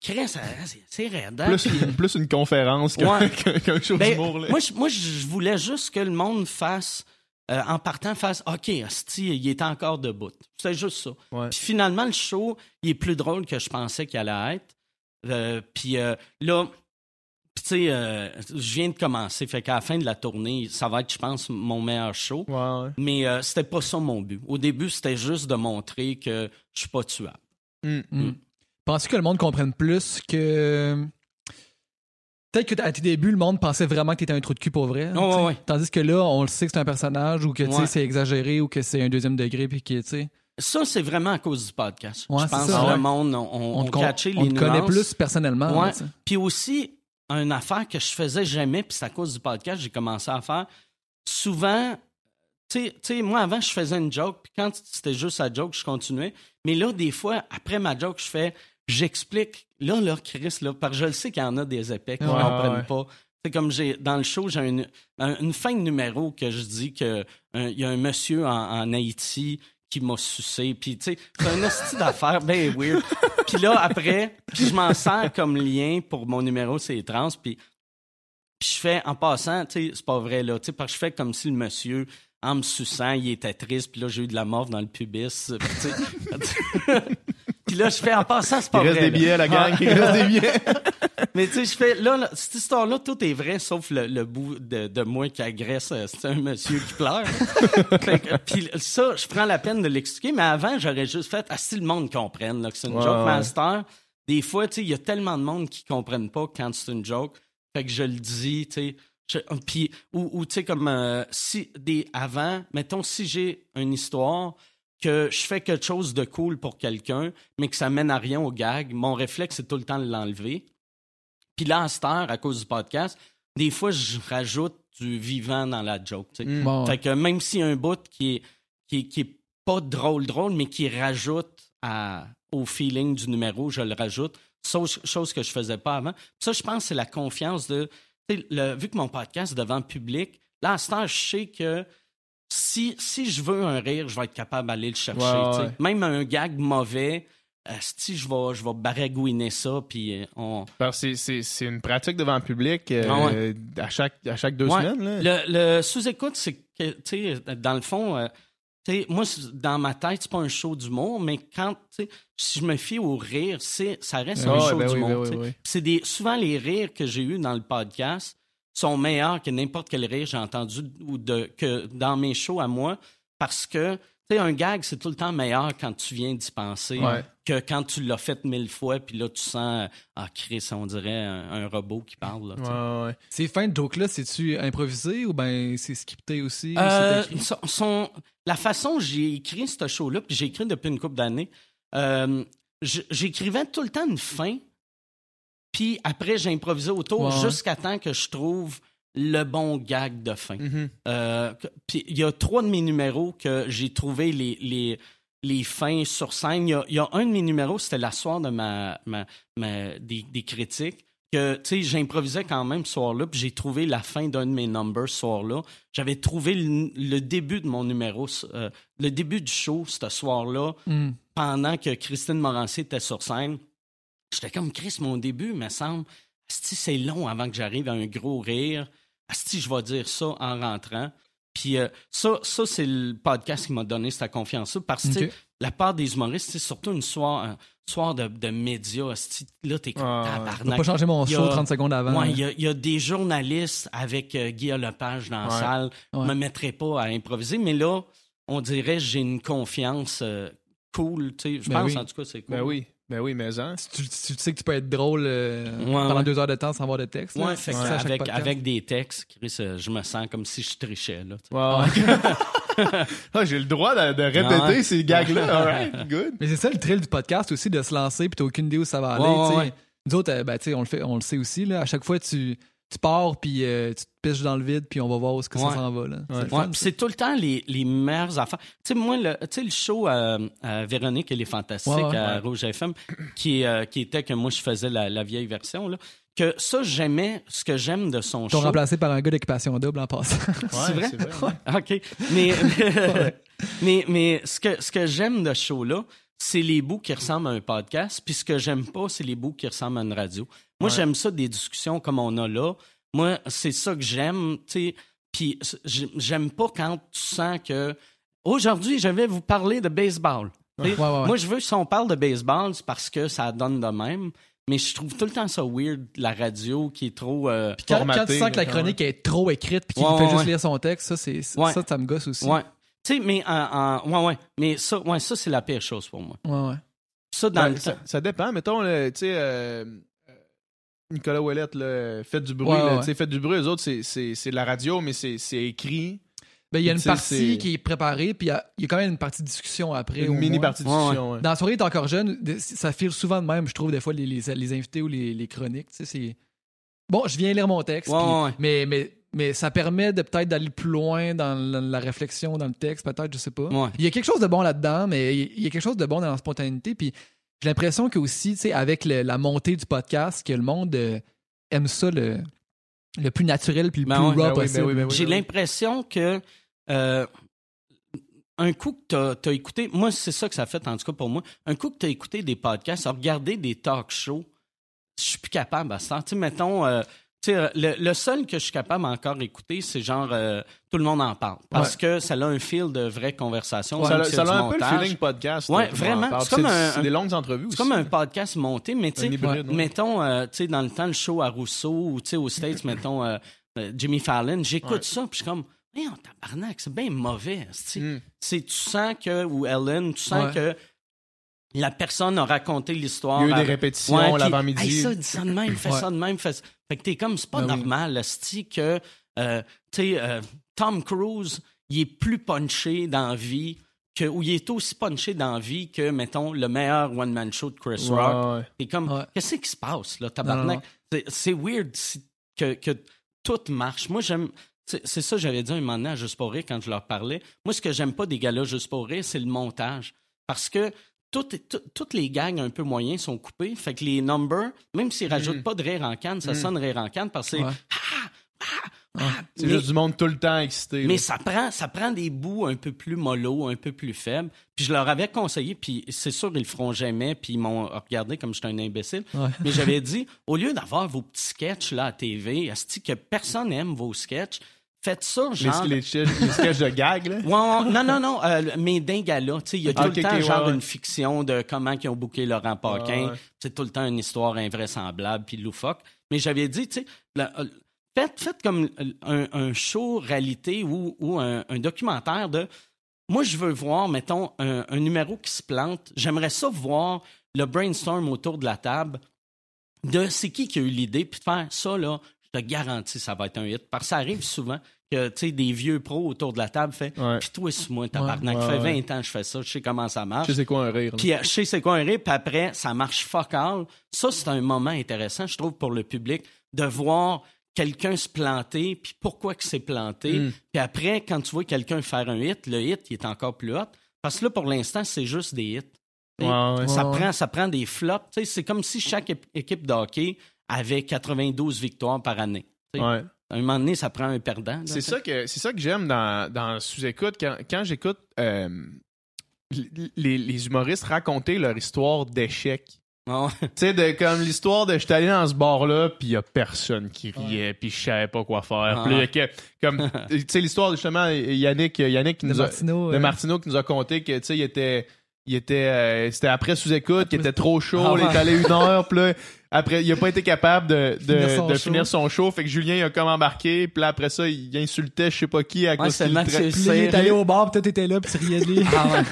C'est c'est raide. hein? Plus, une conférence qu'un Ouais. qu'un show ben, d'humour. moi, je, moi, je voulais juste que le monde fasse, euh, en partant, fasse OK, il est encore debout. C'était juste ça. Ouais. Puis finalement, le show, il est plus drôle que je pensais qu'il allait être. Euh, puis euh, là, puis tu sais, euh, je viens de commencer. Fait qu'à la fin de la tournée, ça va être, je pense, mon meilleur show. Ouais, ouais. Mais euh, c'était pas ça mon but. Au début, c'était juste de montrer que je suis pas tuable. Mm. Mm. Penses-tu que le monde comprenne plus que. Peut-être que à tes débuts, le monde pensait vraiment que t'étais un trou de cul pour vrai. Ouais, ouais. Tandis que là, on le sait que c'est un personnage ou que tu sais, Ouais. c'est exagéré ou que c'est un deuxième degré puis que tu sais. Ça, c'est vraiment à cause du podcast. Ouais, je pense ça. que Ouais. le monde, on, on, On, on te, on connaît plus personnellement. Ouais. là, t'sais. Puis aussi, une affaire que je faisais jamais, puis c'est à cause du podcast, j'ai commencé à faire. Souvent, tu sais- moi avant, je faisais une joke, puis quand c'était juste la joke, je continuais. Mais là, des fois, après ma joke, je fais, j'explique. Là, là, Chris, là, parce que je le sais qu'il y en a des épais qui ne Ouais, comprennent ouais. pas. C'est comme j'ai dans le show, j'ai une, un- une fin de numéro que je dis que un- il y a un monsieur en, en Haïti qui m'a sucé. Puis, tu sais, c'est un hostie d'affaires bien weird. Puis là, après, puis je m'en sers comme lien pour mon numéro, c'est trans. Puis, puis je fais, en passant, tu sais, c'est pas vrai, là, tu sais, parce que je fais comme si le monsieur, en me suçant, il était triste. Puis là, j'ai eu de la mort dans le pubis. Puis, puis là, je fais, en passant, c'est Il pas reste vrai. des là. billets, la gang. Il reste des billets. Mais tu sais, je fais, là, là, cette histoire-là, tout est vrai, sauf le, le bout de, de moi qui agresse, euh, c'est un monsieur qui pleure. Fait que, Puis ça, je prends la peine de l'expliquer, mais avant, j'aurais juste fait, ah, si le monde comprenne là, que c'est une Ouais, joke ouais. master, des fois, tu sais, il y a tellement de monde qui comprennent pas quand c'est une joke, fait que je le dis, tu sais. je- Puis, ou, ou, tu sais, comme euh, si, des, avant, mettons, si j'ai une histoire, que je fais quelque chose de cool pour quelqu'un, mais que ça mène à rien au gag, mon réflexe, c'est tout le temps de l'enlever. Puis là, à cette heure, à cause du podcast, des fois, je rajoute du vivant dans la joke. tu sais. Mm. Bon, Fait que même s'il y a un bout qui est, qui est, qui est pas drôle, drôle, mais qui rajoute à, au feeling du numéro, je le rajoute. Chose, chose que je faisais pas avant. Puis ça, je pense, c'est la confiance de. le- vu que mon podcast est devant le public, là, à cette heure, je sais que si, si je veux un rire, je vais être capable d'aller le chercher. Ouais, ouais. Même un gag mauvais, si je vais, je vais baragouiner ça, puis euh, on. Parce que c'est- c'est c'est une pratique devant le public euh, Ah ouais. à, chaque, à chaque deux Ouais. semaines. Là. Le, le sous-écoute, c'est que, tu sais, dans le fond, euh, tu sais, moi, dans ma tête, c'est pas un show d'humour, mais quand, tu sais, si je me fie au rire, c'est, ça reste Ah un ouais, show ben oui, d'humour. ben oui, oui. C'est des, souvent les rires que j'ai eus dans le podcast sont meilleurs que n'importe quel rire j'ai entendu ou de, que dans mes shows à moi, parce que, tu sais, un gag, c'est tout le temps meilleur quand tu viens d'y penser Ouais. que quand tu l'as fait mille fois, puis là, tu sens, ah, Chris, on dirait un, un robot qui parle. là. Ouais, ouais. Ces fins de joke-là, c'est-tu improvisé ou ben c'est scripté aussi? Euh, son- son- la façon dont j'ai écrit ce show-là, puis j'ai écrit depuis une couple d'années, euh, j'écrivais tout le temps une fin, puis après j'improvisais autour Ouais, ouais. jusqu'à temps que je trouve le bon gag de fin. Mhm. Euh, puis il y a trois de mes numéros que j'ai trouvé les, les, les fins sur scène. Il y y a un de mes numéros, c'était la soirée de ma, ma, ma- des, des critiques. Que, tu sais, j'improvisais quand même ce soir-là, puis j'ai trouvé la fin d'un de mes numbers ce soir-là. J'avais trouvé le, le début de mon numéro, euh, le début du show ce soir-là, Hmm. pendant que Christine Morancier était sur scène. J'étais comme Chris, mon début, me semble. Asti, c'est long avant que j'arrive à un gros rire. Asti, je vais dire ça en rentrant. Puis euh, ça, ça c'est le podcast qui m'a donné cette confiance-là. Parce que la part des humoristes, c'est surtout une soirée, un soir de, de médias. Là, t'es comme Ah, tabarnak. pas changer mon show a- 30 secondes avant. Ouais, il y, a- il y a des journalistes avec euh, Guy Lepage dans la salle. Je Ouais. me mettrais pas à improviser, mais là, on dirait j'ai une confiance euh, cool. Je Ben pense oui. en tout cas c'est cool. Ben oui. Ben oui, mais hein. Tu, tu- tu sais que tu peux être drôle euh, Ouais, pendant ouais. deux heures de temps sans avoir de texte. là. Ouais, fait que avec, des textes, Chris, euh, je me sens comme si je trichais. Là. Ah, j'ai le droit de, de répéter ouais. ces gags-là. Alright, good. Mais c'est ça le thrill du podcast aussi, de se lancer, puis t'as aucune idée où ça va aller. Ouais, ouais, tu sais. ouais. Nous autres, euh, ben, tu sais, on le fait, on le sait aussi. Là, à chaque fois, tu, tu pars, puis euh, tu te piches dans le vide, puis on va voir où est-ce que Ouais. ça s'en va. Là. C'est Ouais. tout le temps les, les meilleures affaires. Tu sais, moi, le, tu sais, le show euh, à Véronique, elle est fantastique Ouais, ouais. à Rouge FM, qui, euh, qui était que moi, je faisais la, la vieille version, là. Que ça, j'aimais, ce que j'aime de son Ils t'ont show. remplacé par un gars d'équipation double en passant. C'est vrai? ouais. OK. Mais, mais, mais ce que, ce que j'aime de ce show-là, c'est les bouts qui ressemblent à un podcast. Puis ce que j'aime pas, c'est les bouts qui ressemblent à une radio. Moi, Ouais. j'aime ça, des discussions comme on a là. Moi, c'est ça que j'aime, tu sais. Puis j'aime pas quand tu sens que aujourd'hui, je vais vous parler de baseball. Tu sais, Ouais, ouais, ouais. Moi, je veux que si on parle de baseball, c'est parce que ça donne de même. Mais je trouve tout le temps ça weird, la radio qui est trop. euh, Quand, Formaté, quand tu sens que la chronique est trop écrite, puis qu'il Ouais, fait ouais, juste lire son texte, ça, ça, ça me gosse aussi. Ouais. Tu sais, mais en, en- ouais, ouais. Mais ça, ouais, ça c'est la pire chose pour moi. Ouais, ouais. Ça, dans Ben, le ça, temps. ça dépend. Mettons, le- tu sais, euh, euh, Nicolas Ouellette, là, fait du bruit. Ouais, là, ouais. tu sais, fait du bruit. Eux autres, c'est- c'est c'est de la radio, mais c'est c'est écrit. Ben, il y a une partie c'est- qui est préparée, puis il y a, il y a quand même une partie de discussion après. Une mini moins. partie de discussion. ouais. Dans la soirée, t'es encore jeune, ça file souvent de même, je trouve, des fois, les, les, les invités ou les, les chroniques. Tu sais, c'est. Bon, je viens lire mon texte, Ouais. Mais, mais, mais ça permet de peut-être d'aller plus loin dans la, la réflexion, dans le texte, peut-être, je sais pas. Ouais. Il y a quelque chose de bon là-dedans, mais il y a quelque chose de bon dans la spontanéité. Puis j'ai l'impression que aussi, tu sais, avec le- la montée du podcast, que le monde euh, aime ça le, le plus naturel puis le Ben plus ouais, raw ben oui, ben possible. oui, ben oui. J'ai l'impression que euh, un coup que tu as, écouté, moi, c'est ça que ça fait en tout cas pour moi. Un coup que tu as écouté des podcasts, regarder des talk shows, je suis plus capable à ça. Tu sais, mettons, euh, euh, le, le seul que je suis capable encore d'écouter, c'est genre euh, tout le monde en parle. Parce que ça a un fil de vraie conversation. ça a, ça un peu le feeling podcast. Le monde vraiment. C'est comme un- des longues entrevues C'est comme un podcast monté, mais tu ouais. mettons, euh, tu sais, dans le temps, le show à Rousseau ou tu sais, aux States, mettons, euh, euh, Jimmy Fallon, j'écoute ça, puis je suis comme, mais on tabarnak, c'est bien mauvais. Mm. C'est, tu sens que, ou Ellen, tu sens que la personne a raconté l'histoire. Il y a eu des répétitions Ouais, l'avant-midi. Hey, ça, dis ça de même, fais Ouais. ça de même. Fais ça. Fait que t'es comme, c'est pas Ben oui. normal, que, euh, tu sais, euh, Tom Cruise, il est plus punché dans la vie, que, ou il est aussi punché dans la vie que, mettons, le meilleur one-man show de Chris Ouais, Rock. ouais. T'es comme, Ouais. qu'est-ce qui se passe, là, tabarnak? C'est- weird que, que tout marche. Moi, j'aime. C'est ça que j'avais dit un moment donné à Juste pour rire quand je leur parlais. Moi, ce que j'aime pas des gars-là Juste pour rire, c'est le montage. Parce que tout est- tout- toutes les gangs un peu moyens sont coupés. Fait que les numbers, même s'ils rajoutent Mm. pas de rire en canne, ça Mm. sonne rire en canne parce que c'est. Ouais. Ah, ah, ah. C'est Mais- juste du monde tout le temps excité. mais là. ça prend, ça prend des bouts un peu plus mollo, un peu plus faibles. Puis je leur avais conseillé, puis c'est sûr ils le feront jamais, puis ils m'ont regardé comme j'étais un imbécile. Ouais. Mais j'avais dit, au lieu d'avoir vos petits sketchs là à TV, est que personne aime vos sketchs, faites ça genre. les, sketchs- les sketchs de gag, là? Ouais, non, non, non, euh, mais d'un gala, tu sais, il y a tout Ah, le temps genre ouais, une fiction de comment ils ont booké Laurent Paquin. Ouais, ouais. C'est tout le temps une histoire invraisemblable puis loufoque. Mais j'avais dit, tu sais, euh, faites, faites comme un, un show réalité ou, ou un, un documentaire de. Moi, je veux voir, mettons, un, un numéro qui se plante. J'aimerais ça voir le brainstorm autour de la table de c'est qui qui a eu l'idée, puis de faire ça, là, je te garantis, ça va être un hit. Parce que ça arrive souvent que, des vieux pros autour de la table fait Ouais. puis toi, c'est moi, tabarnak. Ouais, Ça fait ouais. 20 ans que je fais ça, je sais comment ça Je marche. sais c'est quoi un rire. Puis euh, je sais c'est quoi un rire, puis après, ça marche fuck all. Ça, c'est un moment intéressant, je trouve, pour le public, de voir quelqu'un se planter, puis pourquoi que c'est planté. Mm. Puis après, quand tu vois quelqu'un faire un hit, le hit, il est encore plus hot. Parce que là, pour l'instant, c'est juste des hits. Ouais, ouais. Ça, Ouais, ouais. prend, ça prend des flops. C'est comme si chaque équipe de hockey avait 92 victoires par année. Ouais. À un moment donné, ça prend un perdant. C'est ça que c'est ça que j'aime dans, dans sous-écoute quand, quand j'écoute euh, les, les humoristes raconter leur histoire d'échec. Ouais. Tu sais, de, comme l'histoire de j'étais allé dans ce bar-là, puis il y a personne qui riait, puis je savais pas quoi faire. A que- comme, tu sais, l'histoire, justement, Yannick, Yannick qui De nous a, de euh, Martineau qui nous a conté que, tu sais, il était, il était, euh, c'était après sous-écoute, qui était trop chaud, Ah il est ouais. allé une heure, puis là, après, il a pas été capable de, de, Finir son de show. finir son show, fait que Julien il a comme embarqué, puis là, après ça, il insultait je sais pas qui à Ouais, cause c'est qu'il là, il est allé au bar, puis toi, t'étais là, puis tu riais de lui. Ah ouais.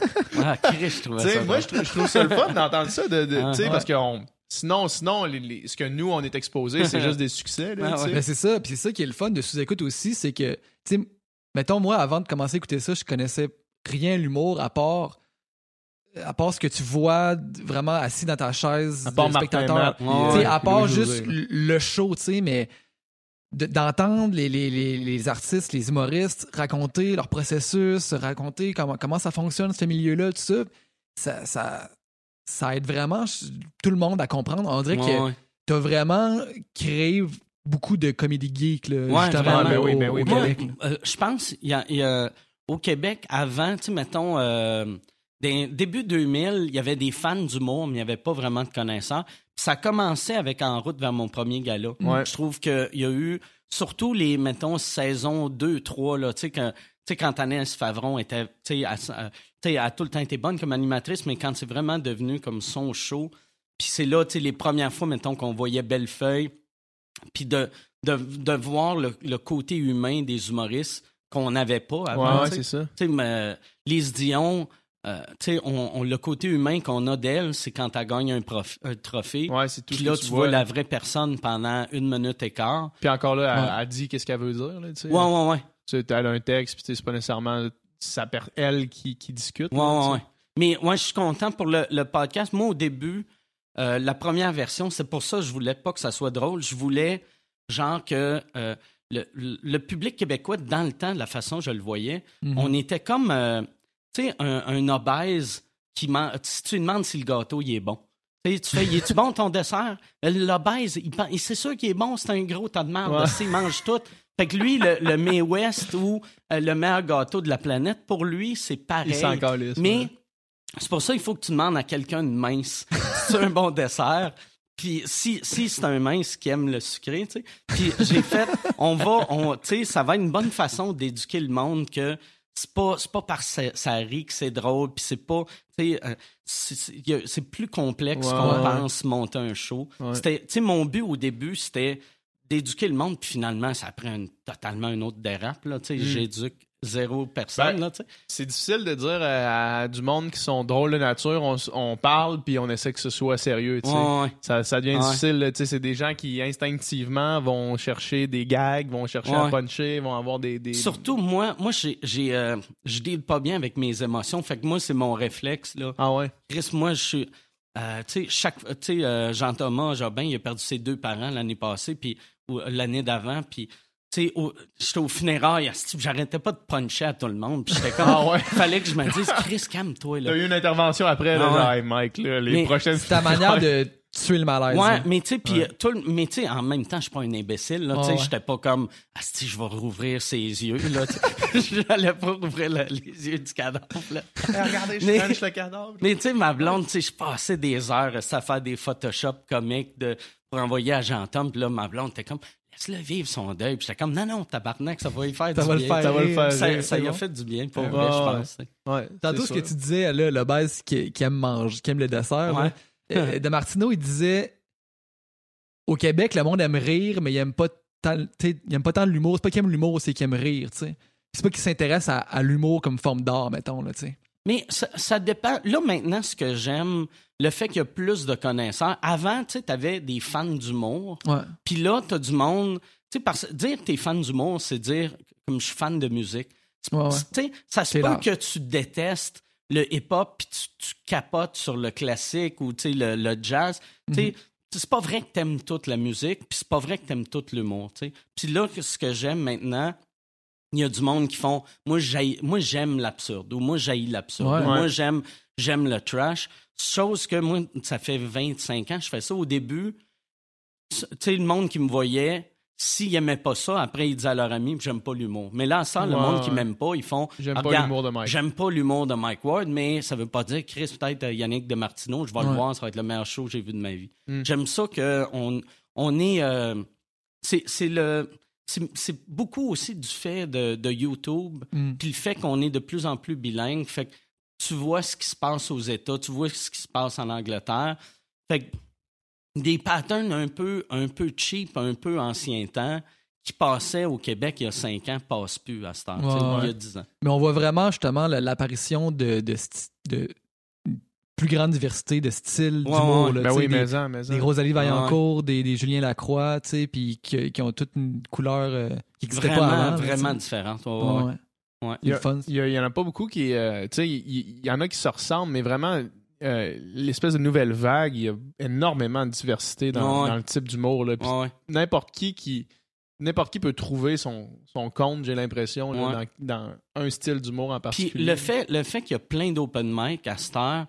Ah, je trouvais ça moi, je trouve, je trouve ça le fun d'entendre ça, de, de- Ah, tu sais, ouais. parce que on- sinon, sinon, les- les- ce que nous, on est exposé, c'est juste des succès, là, Ah, ouais. Ben, c'est ça, puis c'est ça qui est le fun de sous-écoute aussi, c'est que, tu sais, mettons, moi, avant de commencer à écouter ça, je connaissais rien à l'humour à part à part ce que tu vois vraiment assis dans ta chaise À part de spectateur. Ouais, Tu à part juste le show, tu sais, mais de- d'entendre les, les, les, les artistes, les humoristes raconter leur processus, raconter comment, comment ça fonctionne, ce milieu-là, tout ça, ça, ça, ça aide vraiment tout le monde à comprendre. On dirait Ouais, que ouais. t'as vraiment créé beaucoup de comédie geek, là, Ouais, justement, vraiment. là, Ben oui, au- ben oui, au ben Moi, Québec. euh, je pense il y a, il y a- au Québec avant, tu sais, mettons, euh, des- début 2000, il y avait des fans d'humour, mais il n'y avait pas vraiment de connaisseurs. Puis ça commençait avec En route vers mon premier gala. Ouais. Je trouve qu'il y a eu, surtout les, mettons, saisons 2, 3, là, tu sais, quand, tu sais, quand Agnès Favron était, tu sais, elle, elle- tu sais, a tout le temps été bonne comme animatrice, mais quand c'est vraiment devenu comme son show, puis c'est là, tu sais, les premières fois, mettons, qu'on voyait Bellefeuille, puis de, de, de voir le, le côté humain des humoristes qu'on n'avait pas avant. Ouais, c'est ça. Tu sais, Lise Dion, euh, on, on- le côté humain qu'on a d'elle, c'est quand elle gagne un, prof- un trophée. Ouais, c'est tout Puis là, tu tu vois vois. la vraie personne pendant une minute et quart. Puis encore là, elle, Ouais. elle dit qu'est-ce qu'elle veut dire, là, tu sais. Ouais, ouais, ouais. Tu sais, elle a un texte, puis c'est pas nécessairement sa per- elle qui, qui discute. Ouais, là, ouais, ouais. Mais ouais, je suis content pour le, le podcast. Moi, au début, euh, la première version, c'est pour ça que je voulais pas que ça soit drôle. Je voulais, genre, que euh, le, public québécois, dans le temps, de la façon que je le voyais, Mhm. on était comme, tu sais, un, un obèse qui man- Si tu lui demandes si le gâteau, il est bon. Tu fais, il est-tu bon ton dessert? Euh, L'obèse, il pen- c'est sûr qu'il est bon, c'est un gros tas de merde. Ouais. Il mange tout. Fait que lui, le, le May West ou euh, le meilleur gâteau de la planète, pour lui, c'est pareil. Il Mais ouais. c'est pour ça qu'il faut que tu demandes à quelqu'un de mince si c'est un bon dessert. Puis si, si c'est un mince qui aime le sucré, tu sais. Puis j'ai fait, on va, on, tu sais, ça va être une bonne façon d'éduquer le monde que c'est pas, c'est pas parce que ça, ça rit que c'est drôle, puis c'est pas, euh, c'est- plus complexe Ouais, qu'on ouais. pense monter un show. Ouais. C'était, mon but au début, c'était d'éduquer le monde, puis finalement, ça prend un- totalement un autre dérape, là, tu sais. Mm. J'éduque zéro personne, Ben. C'est difficile de dire à, à du monde qui sont drôles de nature, on, parle puis on essaie que ce soit sérieux. Ouais, ouais. Ça, ça devient Ouais. difficile. là, tu sais, C'est des gens qui instinctivement vont chercher des gags, vont chercher à puncher, vont avoir des. des- Surtout, moi, moi j'ai, j'ai, euh, je deal pas bien avec mes émotions. Fait que moi, c'est mon réflexe. Là. Ah ouais? Chris, moi, je suis. euh, tu sais, chaque. Tu sais, euh, Jean-Thomas Jobin, il a perdu ses deux parents l'année passée, puis ou, l'année d'avant, puis. Sais, j'étais au funérailles, j'arrêtais pas de puncher à tout le monde. Puis j'étais comme. Ah ouais? Fallait que je me dise, Chris, calme-toi, là. T'as eu une intervention après, là, Ah ouais. genre, Hey, Mike, là, les Mais prochaines. C'est ta manière de tuer le malaise. Ouais, là. mais tu sais, puis Ouais. tout mais tu sais, en même temps, je suis pas un imbécile, là. Tu sais, ouais. j'étais pas comme, asti, je vais rouvrir ses yeux, là. J'allais pas rouvrir le- les yeux du cadavre, là. regardez, Mais- French le cadavre. Mais tu sais, ma blonde, tu sais, je passais des heures à faire des Photoshop comiques de, pour envoyer à Jean-Tom. Puis là, ma blonde était comme, laisse-le vivre son deuil. Puis j'étais comme, non, non, tabarnak, ça va y faire Ça du va le bien. faire Ça va le faire Ça, y a fait du bien, pour Ouais, vrai, je pense. Ouais, Tantôt, ce que tu disais, là, le base qui, qui aime manger, qui aime le dessert, Ouais. euh, de Martineau, il disait au Québec, le monde aime rire, mais il aime pas tant, il aime pas tant l'humour. C'est pas qu'il aime l'humour, c'est qu'il aime rire, tu sais. C'est pas qu'il s'intéresse à, à l'humour comme forme d'art, mettons, là, tu sais. Mais ça, ça dépend. Là, maintenant, ce que j'aime, le fait qu'il y a plus de connaisseurs. Avant, tu sais, t'avais des fans d'humour. Ouais. Puis là, t'as du monde. Tu sais, parce dire que t'es fan d'humour, c'est dire comme je suis fan de musique. Ouais, ouais. Tu sais, ça se peut large. que tu détestes le hip-hop puis tu, tu capotes sur le classique ou tu sais, le, le jazz. Tu sais, c'est pas vrai que t'aimes toute la musique puis c'est pas vrai que t'aimes tout l'humour. tu sais. Puis là, ce que j'aime maintenant, il y a du monde qui font moi moi j'aime l'absurde ou moi j'haïs l'absurde Ouais. ou moi Ouais. j'aime j'aime le trash chose que moi ça fait 25 ans que je fais ça au début tu sais le monde qui me voyait s'ils aimaient pas ça après ils disaient à leur ami j'aime pas l'humour mais là ça le Ouais, monde qui m'aime pas ils font J'aime Ah, pas l'humour de Mike. J'aime pas l'humour de Mike Ward, mais ça veut pas dire Chris, peut-être euh, Yannick de Martino, je vais le voir, ça va être le meilleur show que j'ai vu de ma vie. Mm. J'aime ça que on, on est. euh, c'est c'est le. C'est beaucoup aussi du fait de, de YouTube, Mm. puis le fait qu'on est de plus en plus bilingue. Fait que tu vois ce qui se passe aux États, tu vois ce qui se passe en Angleterre. Fait que des patterns un peu, un peu cheap, un peu ancien temps, qui passaient au Québec il y a cinq ans, passent plus à ce temps, Ouais, il y a dix ans. Mais on voit vraiment justement l'apparition de, plus grande diversité de styles Ouais, d'humour. ouais. Ben tu sais, oui, des, mais en, mais en. des Rosalie Vaillancourt, Ouais. des, des Julien Lacroix, tu sais, puis qui, qui ont toute une couleur euh, qui n'existait Vraiment, pas avant. vraiment différente. Ouais, Ouais, ouais, ouais. ouais. Il y, en a pas beaucoup qui. euh, tu sais, il, y en a qui se ressemblent, mais vraiment, euh, l'espèce de nouvelle vague, il y a énormément de diversité dans, Ouais. dans le type d'humour. N'importe qui qui. N'importe qui peut trouver son, son compte, j'ai l'impression, Ouais. dans, dans un style d'humour en Puis particulier. le fait, le fait qu'il y a plein d'open mic à cette heure,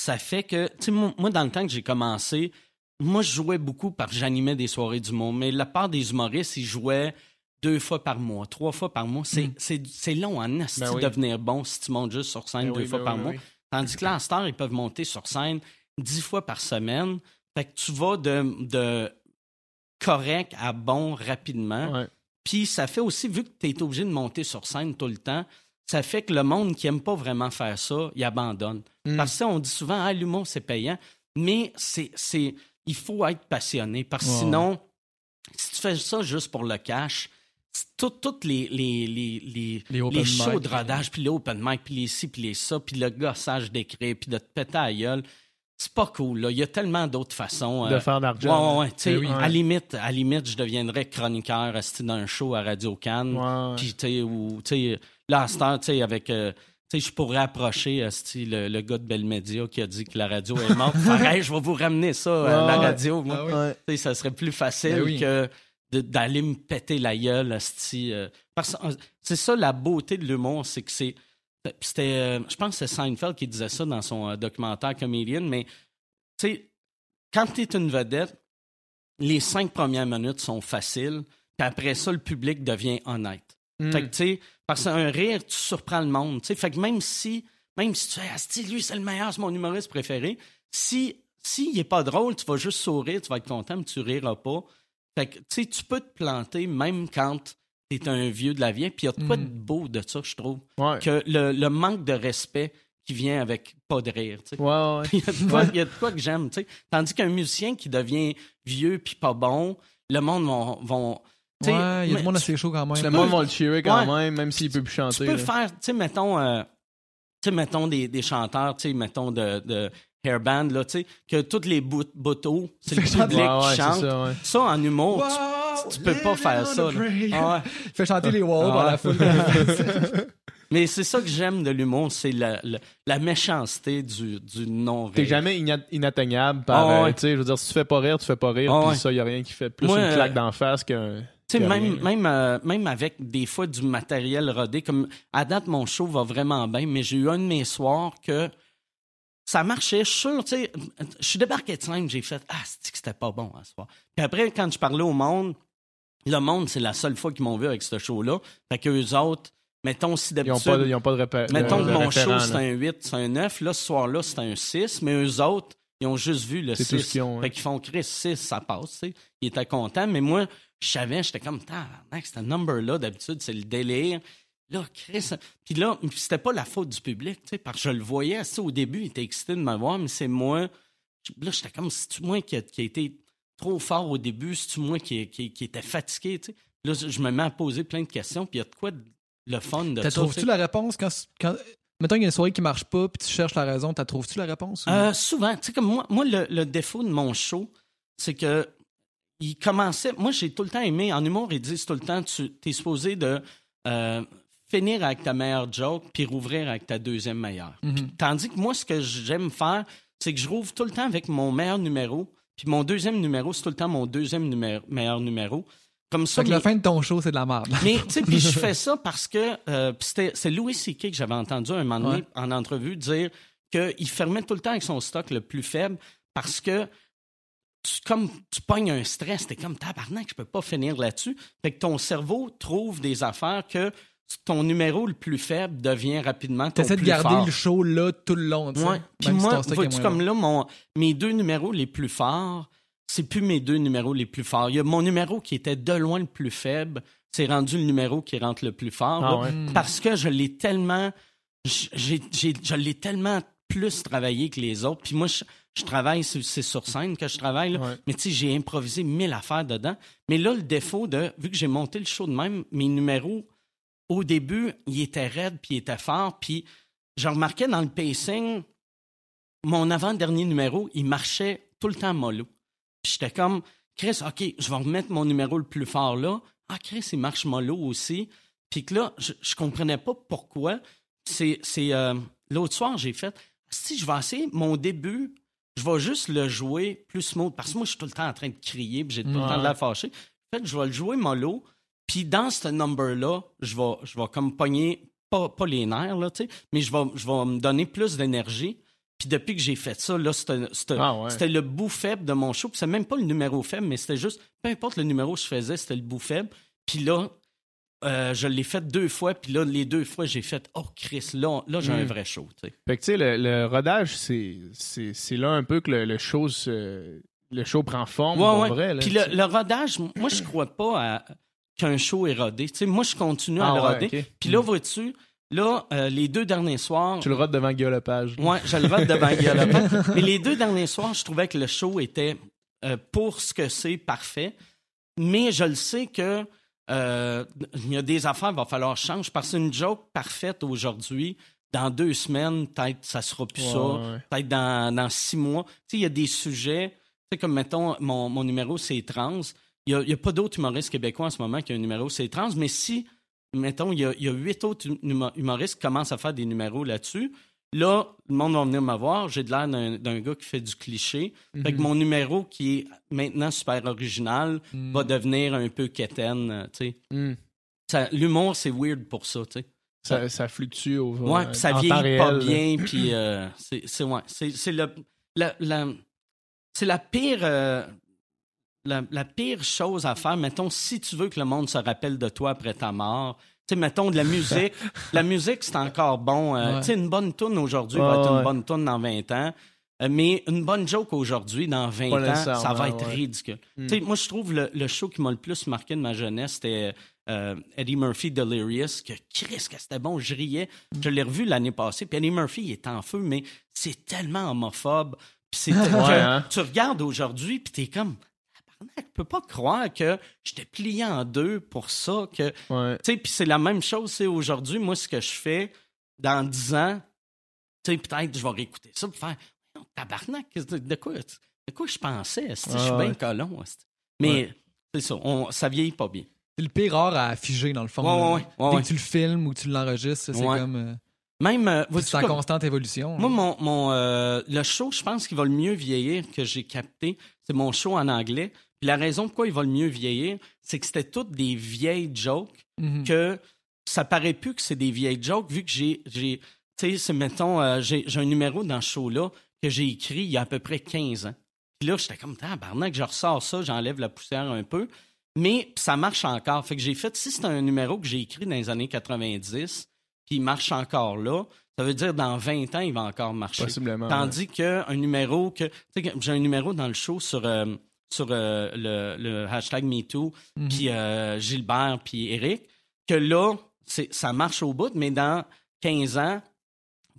ça fait que, tu sais, moi, moi, dans le temps que j'ai commencé, moi, je jouais beaucoup parce que j'animais des soirées d'humour, mais la part des humoristes, ils jouaient deux fois par mois, trois fois par mois. C'est, Mm. c'est, c'est long en asti Ben oui. devenir bon si tu montes juste sur scène Ben deux oui, fois ben par oui, mois. Tandis que là, cette heure, ils peuvent monter sur scène dix fois par semaine. Fait que tu vas de, de correct à bon rapidement. Puis ça fait aussi, vu que tu es obligé de monter sur scène tout le temps, ça fait que le monde qui aime pas vraiment faire ça, il abandonne. Mm. Parce que on dit souvent, ah, l'humour, c'est payant. Mais c'est, c'est, il faut être passionné. Parce que sinon, si tu fais ça juste pour le cash, tout- toutes les, les, les, les, Les open les shows mic. de rodage, puis les open mic, puis les ci, puis les ça, puis le gossage d'écrire, puis de te péter à la gueule, c'est pas cool. Là. Il y a tellement d'autres façons. de euh, faire de Ouais, l'argent. ouais, Ben oui. à, limite, à limite, je deviendrais chroniqueur resté dans un show à Radio Cannes. Ouais. Puis, tu sais, là, à cette heure, tu sais, avec. euh, tu sais, je pourrais approcher esti, le, le gars de Bell Media qui a dit que la radio est morte. Hey, je vais vous ramener ça à la radio. Moi, Ah oui. Ça serait plus facile Ben oui. que d'aller me péter la gueule. euh, parce euh, c'est ça la beauté de l'humour, c'est que c'est. C'était, euh, je pense que c'est Seinfeld qui disait ça dans son euh, documentaire Comedian, mais tu sais, quand tu es une vedette, les cinq premières minutes sont faciles, puis après ça, le public devient honnête. Mm. Fait que, tu sais, parce qu'un rire, tu surprends le monde. tu sais. Fait que même si, même si tu fais, Asti, lui, c'est le meilleur, c'est mon humoriste préféré, si, s'il n'est pas drôle, tu vas juste sourire, tu vas être content, mais tu riras pas. Fait que, tu sais, tu peux te planter même quand t'es un vieux de la vieille, puis il y a de quoi de Mm. beau de ça, je trouve. Ouais. Que le, le manque de respect qui vient avec pas de rire, tu sais. Ouais, ouais. Il y, a de quoi, il y a de quoi que j'aime, tu sais. Tandis qu'un musicien qui devient vieux puis pas bon, le monde vont... vont tu Ouais, il y a du monde tu- assez chaud quand même. Le monde va le cheerer quand Ouais. même, même s'il peut plus chanter. tu peux là. faire, tu sais, mettons, euh, tu sais, mettons des, des chanteurs, tu sais, mettons de, de hairband, là, tu sais, que tous les bout- boutons, c'est le public Ouais, qui chante. ça, ouais. Ça, en humour, tu- Wow, tu, peux pas faire ça. Ah fait chanter les walls Ah par ouais. la foule. Mais c'est ça que j'aime de l'humour, c'est la, la, la méchanceté du, du non-rire. T'es jamais ina- inatteignable par. Ah, euh, ouais. tu sais, je veux dire, si tu fais pas rire, tu fais pas rire. Ah, puis ouais. ça, y a rien qui fait plus Moi, une claque euh, d'en face qu'un. Tu sais, que même, même, euh, même avec des fois du matériel rodé, comme à date, mon show va vraiment bien, mais j'ai eu un de mes soirs que ça marchait. Je suis sûr, tu sais, je suis débarqué de scène, j'ai fait Ah, c'est que c'était pas bon à ce soir? Puis après, quand je parlais au monde, le monde, c'est la seule fois qu'ils m'ont vu avec ce show-là. Fait qu'eux autres, mettons si d'habitude. ils ont pas de repère. Mettons que mon show, c'est un 8, c'est un 9. Là, ce soir-là, c'est un 6. Mais eux autres, ils ont juste vu le C'est 6. tout ce qu'ils ont. Fait qu'ils font Chris 6, ça passe. tu sais. Ils étaient contents. Mais moi, je savais, j'étais comme, tabarnak, ce number-là, d'habitude, c'est le délire. Là, Chris. Puis là, c'était pas la faute du public, tu sais, parce que je le voyais. sais, Au début, il était excité de me voir, mais c'est moi. Là, j'étais comme, c'est-tu moi qui a, qui a été trop fort au début? C'est-tu moi qui, qui, qui était fatigué, tu sais? Là, je me mets à poser plein de questions, puis il y a de quoi de- le fun de T'as ça. trouves-tu la réponse quand, quand. Mettons qu'il y a une soirée qui marche pas, puis tu cherches la raison, t'as trouves-tu la réponse? ou- Euh, souvent, tu sais, comme moi, moi le, le défaut de mon show, c'est que il commençait. Moi, j'ai tout le temps aimé. En humour, ils disent tout le temps tu es supposé de euh, finir avec ta meilleure joke puis rouvrir avec ta deuxième meilleure. Mhm. Tandis que moi, ce que j'aime faire, c'est que je rouvre tout le temps avec mon meilleur numéro. Puis mon deuxième numéro, c'est tout le temps mon deuxième meilleur numéro. Comme ça, Fait que mes- la fin de ton show, c'est de la merde. mais tu sais, puis je fais ça parce que euh, c'est Louis C.K. que j'avais entendu un moment donné Ouais. en entrevue dire qu'il fermait tout le temps avec son stock le plus faible parce que tu, comme tu pognes un stress, t'es comme tabarnak, je peux pas finir là-dessus. Fait que ton cerveau trouve des affaires que ton numéro le plus faible devient rapidement ton T'essaies de plus garder fort. le show là tout le long. Puis moi, vois-tu, comme là, mon, mes deux numéros les plus forts, c'est plus mes deux numéros les plus forts. Il y a mon numéro qui était de loin le plus faible, c'est rendu le numéro qui rentre le plus fort. Ah là, ouais. Mm. Parce que je l'ai tellement j'ai, j'ai- je l'ai tellement plus travaillé que les autres. Puis moi, je, je travaille, c'est, c'est sur scène que je travaille. là. Ouais. Mais tu sais, j'ai improvisé mille affaires dedans. Mais là, le défaut de, vu que j'ai monté le show de même, mes numéros, au début, ils étaient raides, puis ils étaient forts. Puis je remarquais dans le pacing, mon avant-dernier numéro, il marchait tout le temps mollo. Puis j'étais comme, Chris, OK, je vais remettre mon numéro le plus fort là. Ah, Chris, il marche mollo aussi. Puis que là, je, je comprenais pas pourquoi. C'est, c'est euh, l'autre soir, j'ai fait, si je vais essayer mon début, je vais juste le jouer plus smooth. Parce que moi, je suis tout le temps en train de crier, puis j'ai tout le temps de la fâcher. En fait, je vais le jouer mollo. Puis dans ce number-là, je vais, je vais comme pogner, pas, pas les nerfs, là, tu sais, mais je vais, je vais me donner plus d'énergie. Puis depuis que j'ai fait ça, là, c'était, Ah ouais. c'était le bout faible de mon show. Puis c'est même pas le numéro faible, mais c'était juste, peu importe le numéro que je faisais, c'était le bout faible. Puis là, euh, je l'ai fait deux fois. Puis là, les deux fois, j'ai fait, oh Chris, là, là j'ai un Mm. vrai show. Fait que, tu sais, le, le rodage, c'est, là un peu que le, le show se- le show prend forme, Ouais, ouais. vrai. Là, Puis le, rodage, moi, je crois pas qu'un show est rodé. Tu sais, moi, je continue à Ah le roder. Puis là, vois-tu, là, euh, les deux derniers soirs, Tu le rodes devant Guillaume Lepage. Ouais, je le vote devant Guillaume Lepage. Mais les deux derniers soirs, je trouvais que le show était, euh, pour ce que c'est, parfait. Mais je le sais que euh, il y a des affaires, il va falloir changer. Parce qu'une joke parfaite aujourd'hui, dans deux semaines, peut-être ça sera plus Ouais, ça. ouais. Peut-être dans, dans six mois. Tu sais, il y a des sujets, tu sais, comme mettons, mon, mon numéro, c'est trans. Il n'y a, a pas d'autres humoristes québécois en ce moment qui ont un numéro, c'est trans. Mais si, mettons, il y a, il y a huit autres hum- humoristes qui commencent à faire des numéros là-dessus, Là, le monde va venir me voir. J'ai de l'air d'un gars qui fait du cliché. Fait que mon numéro, qui est maintenant super original, Mm. va devenir un peu quétaine. euh, tu sais. Ça- L'humour, c'est weird pour ça. tu sais. Ça, ça fluctue au Ouais, puis ça vieillit pas bien, puis euh, c'est ouais, c'est le la, la- c'est la pire euh, la, la pire chose à faire. Mettons, si tu veux que le monde se rappelle de toi après ta mort. Tu sais, mettons de la musique. la musique, c'est encore bon. euh, Ouais. Tu sais, une bonne tune aujourd'hui va être ouais. une bonne tune dans 20 ans. Euh, mais une bonne joke aujourd'hui, dans 20 Pas ans, ça va être ouais. ridicule. Mm. Tu sais, moi, je trouve le, le show qui m'a le plus marqué de ma jeunesse, c'était euh, Eddie Murphy Delirious, que Chris, que c'était bon, je riais. Je l'ai revu l'année passée, puis Eddie Murphy, il est en feu, mais c'est tellement homophobe. Puis c'est hein. tu regardes aujourd'hui, puis t'es comme, je peux pas croire que j'étais plié en deux pour ça, que Ouais. tu sais, puis c'est la même chose, c'est aujourd'hui, moi, ce que je fais, dans 10 ans, tu sais, peut-être je vais réécouter ça pour faire, Voyons, tabarnak, de quoi, de quoi je pensais, je suis bien colon. Mais c'est ça, on, ça vieillit pas bien. C'est le pire rare à figer, dans le fond. Ouais, là. Dès que tu le filmes ou que tu l'enregistres, c'est comme. euh, Même, euh, c'est en constante évolution. moi, mon, mon, euh, le show, je pense qu'il va le mieux vieillir que j'ai capté, c'est mon show en anglais. Puis la raison pourquoi il va le mieux vieillir, c'est que c'était toutes des vieilles jokes Mhm. que ça paraît plus que c'est des vieilles jokes, vu que j'ai. tu sais, c'est, mettons, euh, j'ai, un numéro dans ce show-là que j'ai écrit il y a à peu près 15 ans. Puis là, j'étais comme, tabarnak, je ressors ça, j'enlève la poussière un peu. Mais ça marche encore. Fait que j'ai fait, si c'est un numéro que j'ai écrit dans les années 90, puis il marche encore là, ça veut dire dans 20 ans, il va encore marcher. Possiblement. Tandis qu'un numéro que. Tu sais, que j'ai un numéro dans le show sur, euh, sur euh, le, le hashtag MeToo, Mhm. puis euh, Gilbert, puis Eric, que là, c'est- ça marche au bout, mais dans 15 ans,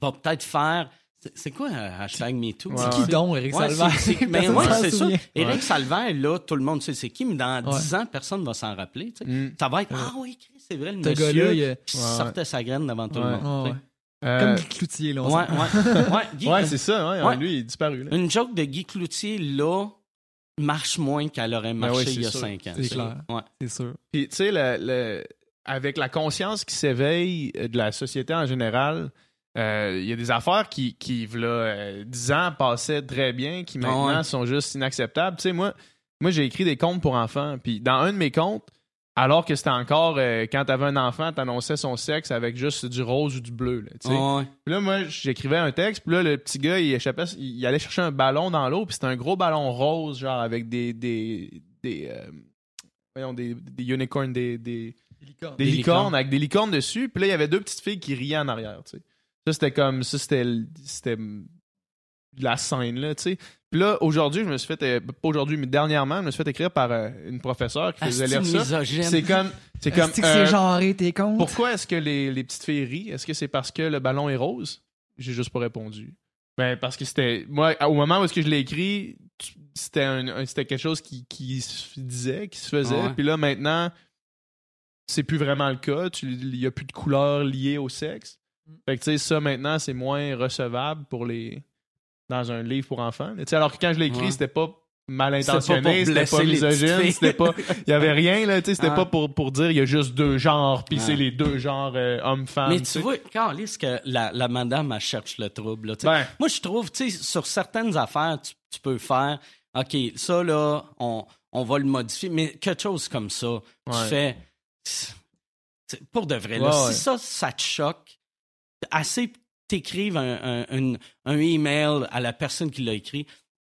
va peut-être faire. c'est- C'est quoi un hashtag MeToo? Ouais, C'est ouais. qui donc, Eric Ouais, Salvaire? c'est- c'est- mais ouais, s'en c'est ça. Eric Salvaire, là, tout le monde sait c'est qui, mais dans Ouais. 10 ans, personne ne va s'en rappeler. Hmm. Ça va être Ah oui, Chris, c'est vrai, le monsieur gars-là, il qui Ouais. sortait sa graine devant tout le Ouais. monde. Ouais, ouais. Euh, Comme Guy Cloutier, là. Ouais, ouais. Ouais, Guy- ouais, c'est ça. Ouais, Ouais. Lui, il est disparu. Là. Une joke de Guy Cloutier, là, marche moins qu'elle aurait marché Ben c'est il y a sûr. 5 ans. C'est clair. Ouais. C'est sûr. Puis, tu sais, le- le- avec la conscience qui s'éveille de la société en général, euh, il y a des affaires qui, qui euh, 10 ans, passaient très bien, qui maintenant Ah ouais. sont juste inacceptables. Tu sais, moi, moi j'ai écrit des contes pour enfants. Puis, dans un de mes contes, alors que c'était encore euh, quand t'avais un enfant, t'annonçais son sexe avec juste du rose ou du bleu. Là, tu sais. Ouais. Puis là, moi, j'écrivais un texte, puis là, le petit gars, il échappait, il allait chercher un ballon dans l'eau, puis c'était un gros ballon rose, genre avec des. des. des. euh, voyons, des, des unicorns, des. des, des licornes, licornes. avec des licornes dessus, puis là, il y avait deux petites filles qui riaient en arrière, tu sais. Ça, c'était comme. Ça, c'était. La scène, là, tu sais. Puis là, aujourd'hui, je me suis fait, euh, pas aujourd'hui, mais dernièrement, je me suis fait écrire par euh, une professeure qui faisait lire ça. misogyne. C'est comme, c'est comme, que euh, c'est genré, t'es con? pourquoi est-ce que les, les petites filles rient? Est-ce que c'est parce que le ballon est rose? J'ai juste pas répondu. Ben, parce que c'était. Moi, au moment où est-ce que je l'ai écrit, c'était un, un- c'était quelque chose qui, qui se disait, qui se faisait. Ouais. Puis là, maintenant, c'est plus vraiment le cas. Tu- Il y a plus de couleurs liées au sexe. Mm. Fait que, tu sais, ça, maintenant, c'est moins recevable pour les. Dans un livre pour enfants. Tu sais, alors que quand je l'ai écrit, Ouais. c'était pas mal C'était pas intentionné, pour c'était blesser pas les petites misogyne, filles. c'était pas. Il y avait rien, là, tu sais, c'était Ouais. pas pour, pour dire il y a juste deux genres, puis Ouais. c'est les deux genres euh, hommes-femmes. Mais tu vois, quand que la, la madame, elle cherche le trouble. là. Ben, Moi, je trouve, tu sais, sur certaines affaires, tu, tu peux faire, OK, ça, là, on, on va le modifier, mais quelque chose comme ça, tu Ouais. fais. Pour de vrai, là, Ouais, si ça, ça te choque, assez t'écrives un, un, un, un email à la personne qui l'a écrit,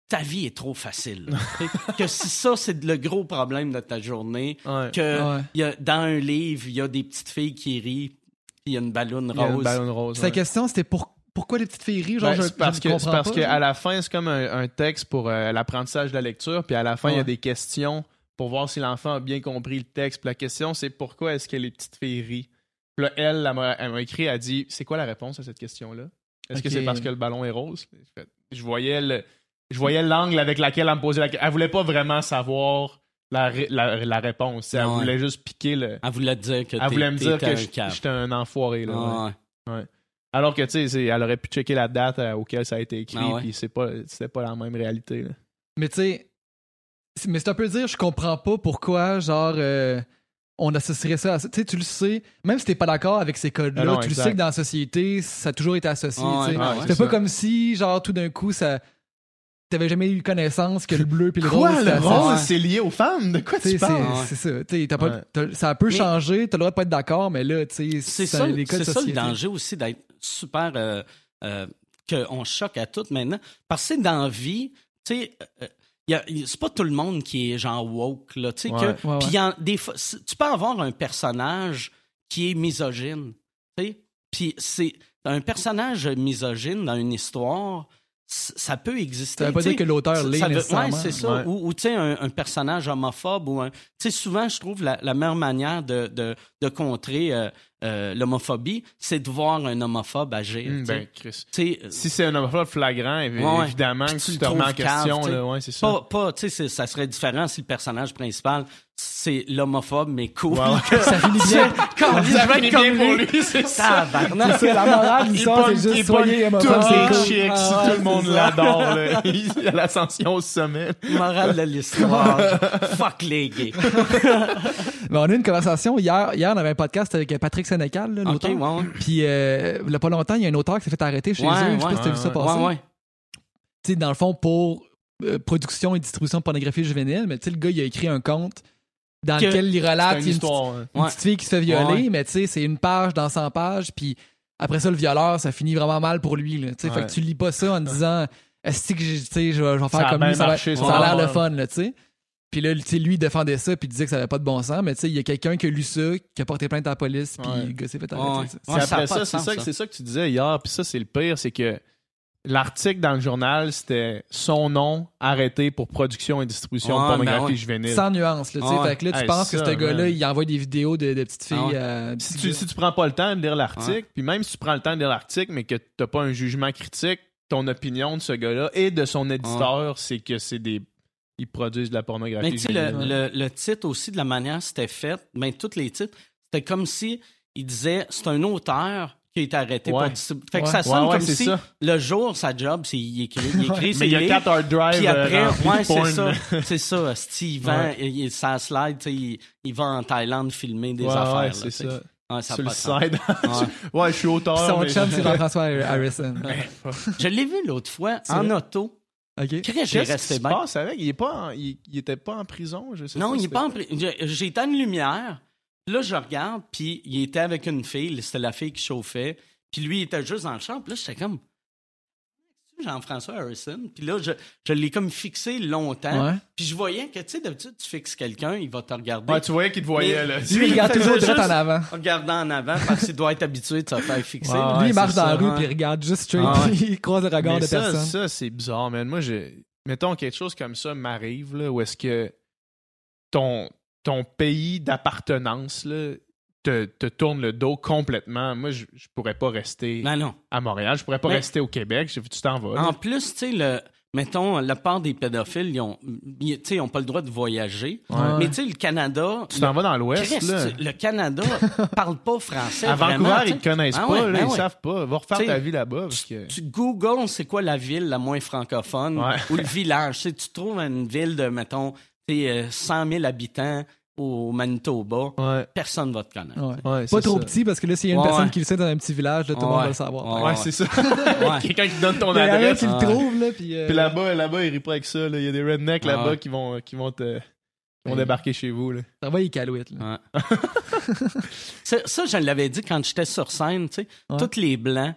ta vie est trop facile. Que si ça, c'est le gros problème de ta journée, ouais. que Ouais. il y a, dans un livre, il y a des petites filles qui rient, puis il y a une ballonne rose. ballon rose. Sa ouais. question, c'était pour, pourquoi les petites filles rient? Genre, Ben, je, parce je que comprends parce pas, qu'à la fin c'est comme un, un texte pour euh, l'apprentissage de la lecture puis à la fin il y a des questions pour voir si l'enfant a bien compris le texte puis la question c'est pourquoi est-ce que les petites filles rient? Puis là elle elle m'a elle m'a écrit elle a dit c'est quoi la réponse à cette question là est-ce que c'est parce que le ballon est rose je voyais le je voyais l'angle avec laquelle elle me posait la question elle voulait pas vraiment savoir la, la, la réponse elle Ouais. voulait juste piquer le Elle voulait dire que elle voulait me dire que j'étais un enfoiré là, ouais. Ah ouais. Alors que, tu sais, elle aurait pu checker la date euh, auquel ça a été écrit, Ah ouais. puis c'est pas, c'était pas la même réalité. là. Mais tu sais, c'est- mais c'est un peu dire, je comprends pas pourquoi, genre, euh, on associerait ça à ça. Tu sais, tu le sais, même si t'es pas d'accord avec ces codes-là, Ah tu le sais que dans la société, ça a toujours été associé. Ouais, ouais, c'est pas ça. comme si, genre, tout d'un coup, ça. T'avais jamais eu connaissance que le bleu puis le Quoi, rose, le rose, Ouais. c'est lié aux femmes? De quoi Tu sais, tu c'est parles? C'est ça. T'as pas- t'as- ça peut Mais- changer, t'as le droit de pas être d'accord, mais là, tu sais, C'est c'est ça, les codes c'est ça le danger aussi d'être super. Euh, euh, qu'on choque à tout maintenant. Parce que dans la vie, tu sais. euh, c'est pas tout le monde qui est genre woke là, tu sais Ouais. que Ouais, en- des fois tu peux avoir un personnage qui est misogyne, tu sais. Puis c'est un personnage misogyne dans une histoire, ça peut exister. Ça veut pas dire que l'auteur l'est ça veut- nécessairement. Ouais, c'est ça. Ouais. Ou, ou, tu sais, un, un personnage homophobe ou un. Tu sais, souvent, je trouve la, la meilleure manière de, de, de contrer euh, euh, l'homophobie, c'est de voir un homophobe agir. Sais. ben, Chris. Euh, Si c'est un homophobe flagrant, Ouais, évidemment que tu tu le te remets en cave, question. tu sais. là, ouais, c'est ça. pas, ça serait différent si le personnage principal, c'est l'homophobe, mais cool. Ça finit bien. Quand Ça finit bien pour lui. c'est ça. Tabarnak. C'est la morale l'histoire, c'est juste soyez toutes homophobe, les c'est cool. chicks, Ah ouais, tout le monde ça. l'adore. Il a l'ascension au sommet. Morale de l'histoire. Fuck les gays. On a eu une conversation hier. Hier, on avait un podcast avec Patrick Sénécal, l'auteur. ouais, ouais. Puis, euh, il y a pas longtemps, il y a un auteur qui s'est fait arrêter chez eux. Je sais pas si t'as vu ça passer. Tu sais, dans le fond, pour euh, production et distribution de pornographie juvénile, mais tu sais, le gars, il a écrit un conte dans Que- lequel il relate une petite, histoire. une Ouais. petite fille qui se fait violer, Ouais, mais tu sais, c'est une page dans 100 pages, puis après ça, le violeur, ça finit vraiment mal pour lui. Là, tu. Fait Ouais. que tu lis pas ça en disant, est-ce que tu je vais faire comme lui, ça, va- ça a l'air le fun, tu sais. Puis là, tu sais, lui, il défendait ça, puis il disait que ça avait pas de bon sens, mais tu sais, il y a quelqu'un qui a lu ça, qui a porté plainte à la police, puis Ouais. le gars s'est fait arrêter. Ouais, ça après pas ça, c'est ça, ça. c'est ça que tu disais hier. Puis ça, c'est le pire, c'est que l'article dans le journal, c'était son nom arrêté pour production et distribution Ouais, de pornographie ben ouais. juvénile. Sans nuance, là, tu sais. Ah ouais. Fait que là, tu Hey, penses que ce gars-là, il envoie des vidéos de, de petites filles. Ah ouais. euh, Si tu, si tu prends pas le temps de lire l'article, puis même si tu prends le temps de lire l'article, mais que t'as pas un jugement critique, ton opinion de ce gars-là et de son éditeur, c'est que c'est des. Ils produisent de la pornographie. Mais tu sais, le, juvénile. le, le titre aussi, de la manière c'était fait, ben, tous les titres, c'était comme si il disait c'est un auteur qui a été arrêté Ouais. pour distribuer. Fait que Ouais. ça sonne Ouais, ouais, comme c'est si ça. le jour, sa job, c'est il écrit, il écrit Mais il y a quatre hard drives. Puis après, euh, ouais, c'est ça. C'est ça. Steve vend, Ouais. il, il- ça slide, il, il va en Thaïlande filmer des Ouais, affaires. ouais, là, c'est ça. Ouais, ça Sur le side. Ouais. ouais, je suis auteur. Son mais chum, c'est Jean-François Harrison. Je l'ai vu l'autre fois C'est en vrai? auto. OK. Qu'est-ce qui se passe avec? Il, est pas en- il, il était pas en prison, je sais Non, pas. il est pas en pri- J'ai j'ai été à une lumière. Puis là, je regarde, puis il était avec une fille. C'était la fille qui chauffait. Puis lui, il était juste dans le champ. Puis là, j'étais comme... Jean-François Harrison? Puis là, je, je l'ai comme fixé longtemps. Ouais. Puis je voyais que, tu sais, d'habitude, tu fixes quelqu'un, il va te regarder. Ouais, tu voyais qu'il te voyait, Mais- là. Lui, il regarde toujours direct juste en avant. Regardant en avant parce qu'il doit être habitué de se faire fixer. Lui, il marche dans ça, la rue, puis il regarde juste straight, Ah ouais. puis il croise le regard Mais de ça, personne. ça c'est bizarre, man. Moi, j'ai. Mettons quelque chose comme ça m'arrive, là, où est-ce que ton, ton pays d'appartenance, là, te, te tourne le dos complètement. Moi, je, je pourrais pas rester non. à Montréal. Je pourrais pas rester au Québec. Je- Tu t'en vas. En plus, tu sais, le, mettons, la part des pédophiles, ils ont, ils- ils ont pas le droit de voyager. Ouais. Mais tu sais, le Canada. Tu t'en vas dans l'Ouest, là. le Canada parle pas français. À Vancouver, ils te connaissent Ah pas, ouais, là, ben ils ouais. savent pas. Va refaire T'sais, ta vie là-bas. Parce que... Tu googles c'est quoi la ville la moins francophone ou le village? Tu trouves une ville de, mettons, tu sais, euh, 100 000 habitants au Manitoba, Ouais, personne va te connaître. Ouais. ouais, Pas trop ça. petit, parce que là, s'il y a une Ouais, personne ouais. qui le sait dans un petit village, là, tout le monde va le savoir. Ouais. Ouais, c'est ça. Ouais. Quelqu'un qui donne ton Il y a rien adresse. qui le trouve, là, puis... euh, Puis là-bas, là-bas, ils rient pas avec ça. là. Il y a des rednecks Ah là-bas ouais. qui vont, qui vont te. qui vont Ouais. débarquer chez vous. Là. Ça va, il est calouette, là. Ouais. ça, ça, je l'avais dit quand j'étais sur scène, tu sais, Ouais. tous les blancs.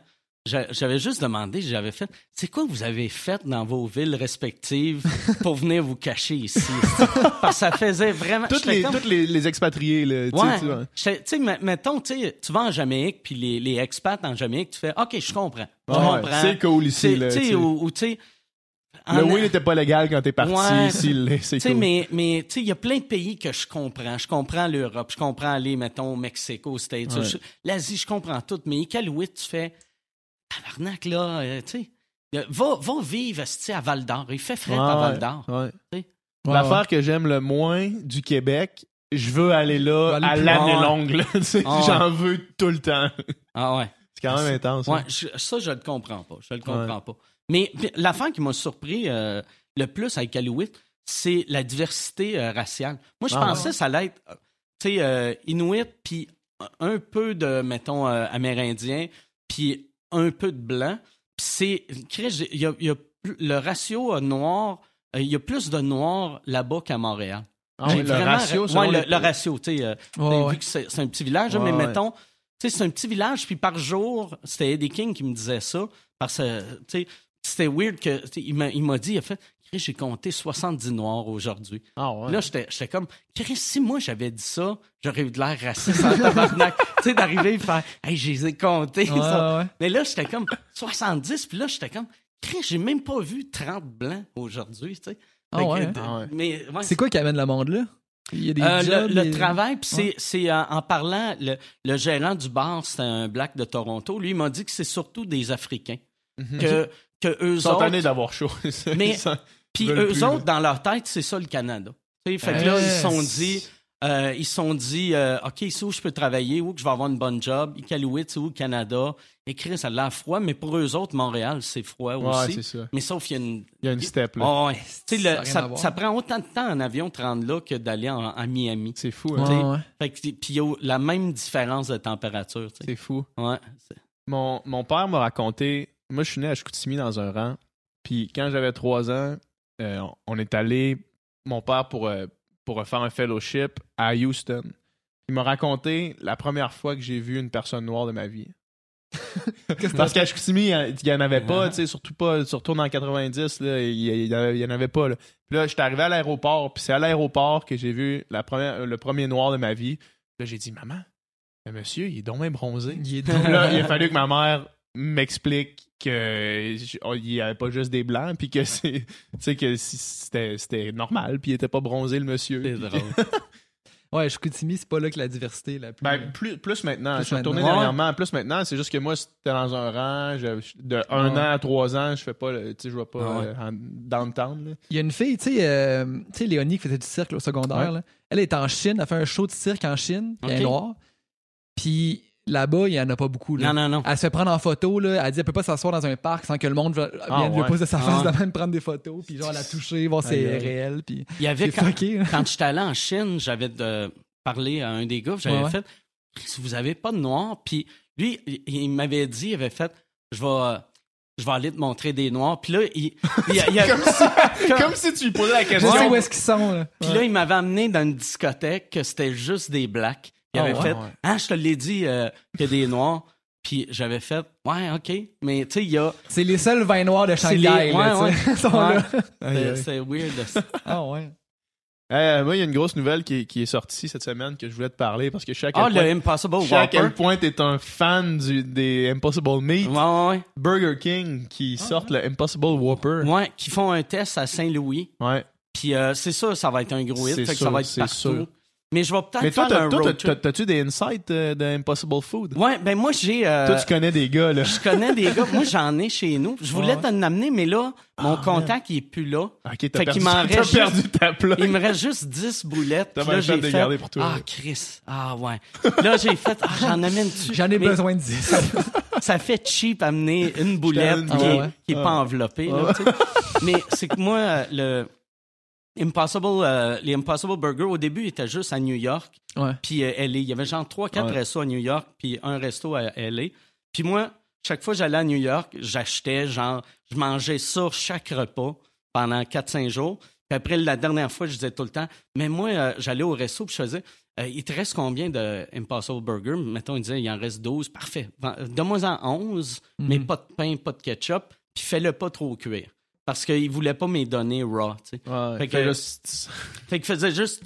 J'a- J'avais juste demandé, j'avais fait, c'est quoi vous avez fait dans vos villes respectives pour venir vous cacher ici? Parce que ça faisait vraiment. Toutes, les, comme- toutes les, les expatriés, là. tu sais, Ouais. tu sais, me- mettons, tu sais, tu vas en Jamaïque, puis les, les expats en Jamaïque, tu fais, OK, je comprends. Je Ouais, comprends. c'est cool ici. Là, ou, ou. Le oui n'était pas légal quand t'es parti. Ouais. Ici, il l'est, c'est cool. mais, mais il y a plein de pays que je comprends. Je comprends l'Europe, je comprends aller, mettons, au Mexique, aux States. Ouais. L'Asie, je comprends tout. Mais Iqaluit, tu fais, tabarnak, là, euh, tu sais, euh, va, va vivre, à Val d'Or. Il fait frais Ouais, à Val d'Or. ouais. Ouais, L'affaire ouais. que j'aime le moins du Québec, je veux aller là aller à l'année loin. longue. là. Tu sais, Ah ouais. J'en veux tout le temps. Ah ouais. C'est quand même intense. Ouais, hein. je- ça, je le comprends pas. Je le comprends pas. Mais l'affaire qui m'a surpris euh, le plus avec Iqaluit, c'est la diversité euh, raciale. Moi, je Ah, pensais ouais. que ça allait être, tu sais, euh, Inuit, puis un peu de, mettons, euh, Amérindien, puis un peu de blanc. C'est, y a, y a le ratio noir, euh, il y a plus de noirs là-bas qu'à Montréal. Ah le vraiment- ratio, ouais, le, le ratio, tu sais, euh, ouais. vu que c'est un petit village, mais ouais. mettons, tu sais, c'est un petit village, puis par jour, c'était Eddie King qui me disait ça, parce que, tu sais, c'était weird que, il m'a il m'a dit, il a fait, j'ai compté 70 noirs aujourd'hui. Ah ouais. Là, j'étais j'étais comme, Chris, si moi j'avais dit ça, j'aurais eu de l'air raciste en tabarnak. tu sais, d'arriver et faire, hey, je les ai comptés. Ouais, ça. ouais. Mais là, j'étais comme 70, puis là, j'étais comme, Chris, j'ai même pas vu 30 blancs aujourd'hui, tu sais. Ah que, hein? Ah ouais. Mais, ouais, C'est quoi qui amène le monde, là? Il y a des euh, jobs, le, le travail, puis c'est, c'est euh, en parlant, le, le gérant du bar, c'est un black de Toronto, lui, il m'a dit que c'est surtout des Africains. Mhm. Que, que eux Ils sont autres. d'avoir chaud. Mais- Puis eux plus, autres, là. dans leur tête, c'est ça le Canada. Tu sais, fait que là, ils se sont dit, euh, ils se sont dit, euh, OK, c'est où je peux travailler, où que je vais avoir une bonne job. Iqaluit, c'est où le Canada? Écrit, ça a l'air froid, mais pour eux autres, Montréal, c'est froid Ouais, aussi. c'est ça. mais sauf qu'il y a une. Il y a une step, là. Ah ouais. Ça le- prend autant de temps en avion de te rendre là que d'aller en- à Miami. C'est fou, Ouais, hein. t'sais, ouais. Fait que, puis il y a la même différence de température. C'est fou. Ouais. Mon, mon père m'a raconté. Moi, je suis né à Chicoutimi dans un rang. Puis quand j'avais trois ans, euh, on est allé, mon père, pour, euh, pour faire un fellowship à Houston. Il m'a raconté la première fois que j'ai vu une personne noire de ma vie. Parce qu'à Chicoutimi, il n'y en avait pas, tu sais, surtout pas, surtout dans 90, là, il n'y en avait pas. Là. Puis là, j'étais arrivé à l'aéroport, puis c'est à l'aéroport que j'ai vu la première, le premier noir de ma vie. Là, j'ai dit, maman, mais monsieur, il est donc bien bronzé. Il est Puis là, il a fallu que ma mère m'explique que j- oh, il n'y avait pas juste des blancs, puis que c'est, tu sais, que si- c'était, c'était normal, puis il était pas bronzé le monsieur. C'est drôle. Ouais, Chicoutimi, c'est pas là que la diversité est la plus... Ben, plus, plus maintenant. Plus je suis retourné maintenant. dernièrement. Plus maintenant, c'est juste que moi, c'était dans un rang. je- de un Ouais. an à trois ans, je fais pas, le- tu sais, je vais pas ouais. euh, en downtown. Là. Il y a une fille, tu sais, euh, tu sais, Léonie qui faisait du cirque au secondaire, Ouais. là. elle est en Chine, elle fait un show de cirque en Chine, elle est noire. Puis là-bas, il y en a pas beaucoup. Là. Non, non, non. Elle se fait prendre en photo, là. elle dit elle peut pas s'asseoir dans un parc sans que le monde vienne Ah poser sa Ah face ouais. de même prendre des photos, puis genre la toucher, voir si c'est réel, puis Il y avait quand, fucké. quand j'étais allé en Chine, j'avais de- parlé à un des gars, j'avais Ouais, fait si vous avez pas de noir, puis lui, il, il m'avait dit, il avait fait je vais, je vais aller te montrer des noirs, puis là, il, il, il- il- Comme si, comme- comme si tu lui posais la Je question. sais où est-ce qu'ils sont, là. puis Ouais. là, il m'avait amené dans une discothèque que c'était juste des blacks. Il Ah avait ouais? fait Ouais. ah, je te l'ai dit euh, qu'il y a des noirs. Puis j'avais fait, ouais, OK. Mais tu sais, il y a. C'est les seuls vins noirs de les- Shanghai. ouais, ouais. C'est weird. Ah ouais. Euh, moi, il y a une grosse nouvelle qui est, qui est sortie cette semaine que je voulais te parler parce que quel Ah, point, le Impossible à Whopper. quel point t'es un fan du, des Impossible Meat. Ouais, ouais. Burger King qui sortent le Impossible Whopper. Ouais, qui font un test à Saint-Louis. Ouais. Puis euh, c'est ça, ça va être un gros hit. C'est Fait que sûr, ça va être partout. sûr. Mais je vais peut-être Mais toi, faire un toi, road trip. t'as- t'as-tu des insights euh, de Impossible Food? Ouais, ben moi, j'ai... euh, Toi, tu connais des gars, là. Je connais des gars. Moi, j'en ai chez nous. Je voulais Ouais. t'en amener, mais là, mon Ah, contact, il est plus là. Ok, Fait t'as qu'il perdu, m'en t'as reste perdu ta plug. Il me reste juste 10 boulettes. T'as Puis là, bien fait j'ai de les fait... garder pour toi. Ah, Chris. Ah, ouais. Là, j'ai fait... Ah, j'en amène dessus. J'en ai Mais besoin de 10. Ça fait cheap amener une boulette qui est, Ah ouais. qui est pas Ah. enveloppée. là, tu sais. Mais c'est que moi, euh, le Impossible, euh, les Impossible Burgers, au début, ils étaient juste à New York. Puis euh, LA. Il y avait genre 3-4 Ouais. restos à New York, puis un resto à LA. Puis moi, chaque fois que j'allais à New York, j'achetais genre, je mangeais ça chaque repas pendant 4-5 jours. Puis après, la dernière fois, je disais tout le temps, mais moi, euh, j'allais au resto, puis je faisais, euh, il te reste combien de Impossible Burger? Mettons, il disait, il en reste 12. Parfait. Donne-moi en 11, mais pas de pain, pas de ketchup, puis fais-le pas trop cuire. Parce qu'il voulait pas me donner raw, tu sais. Ouais, Fait que- juste- Fait qu'il faisait juste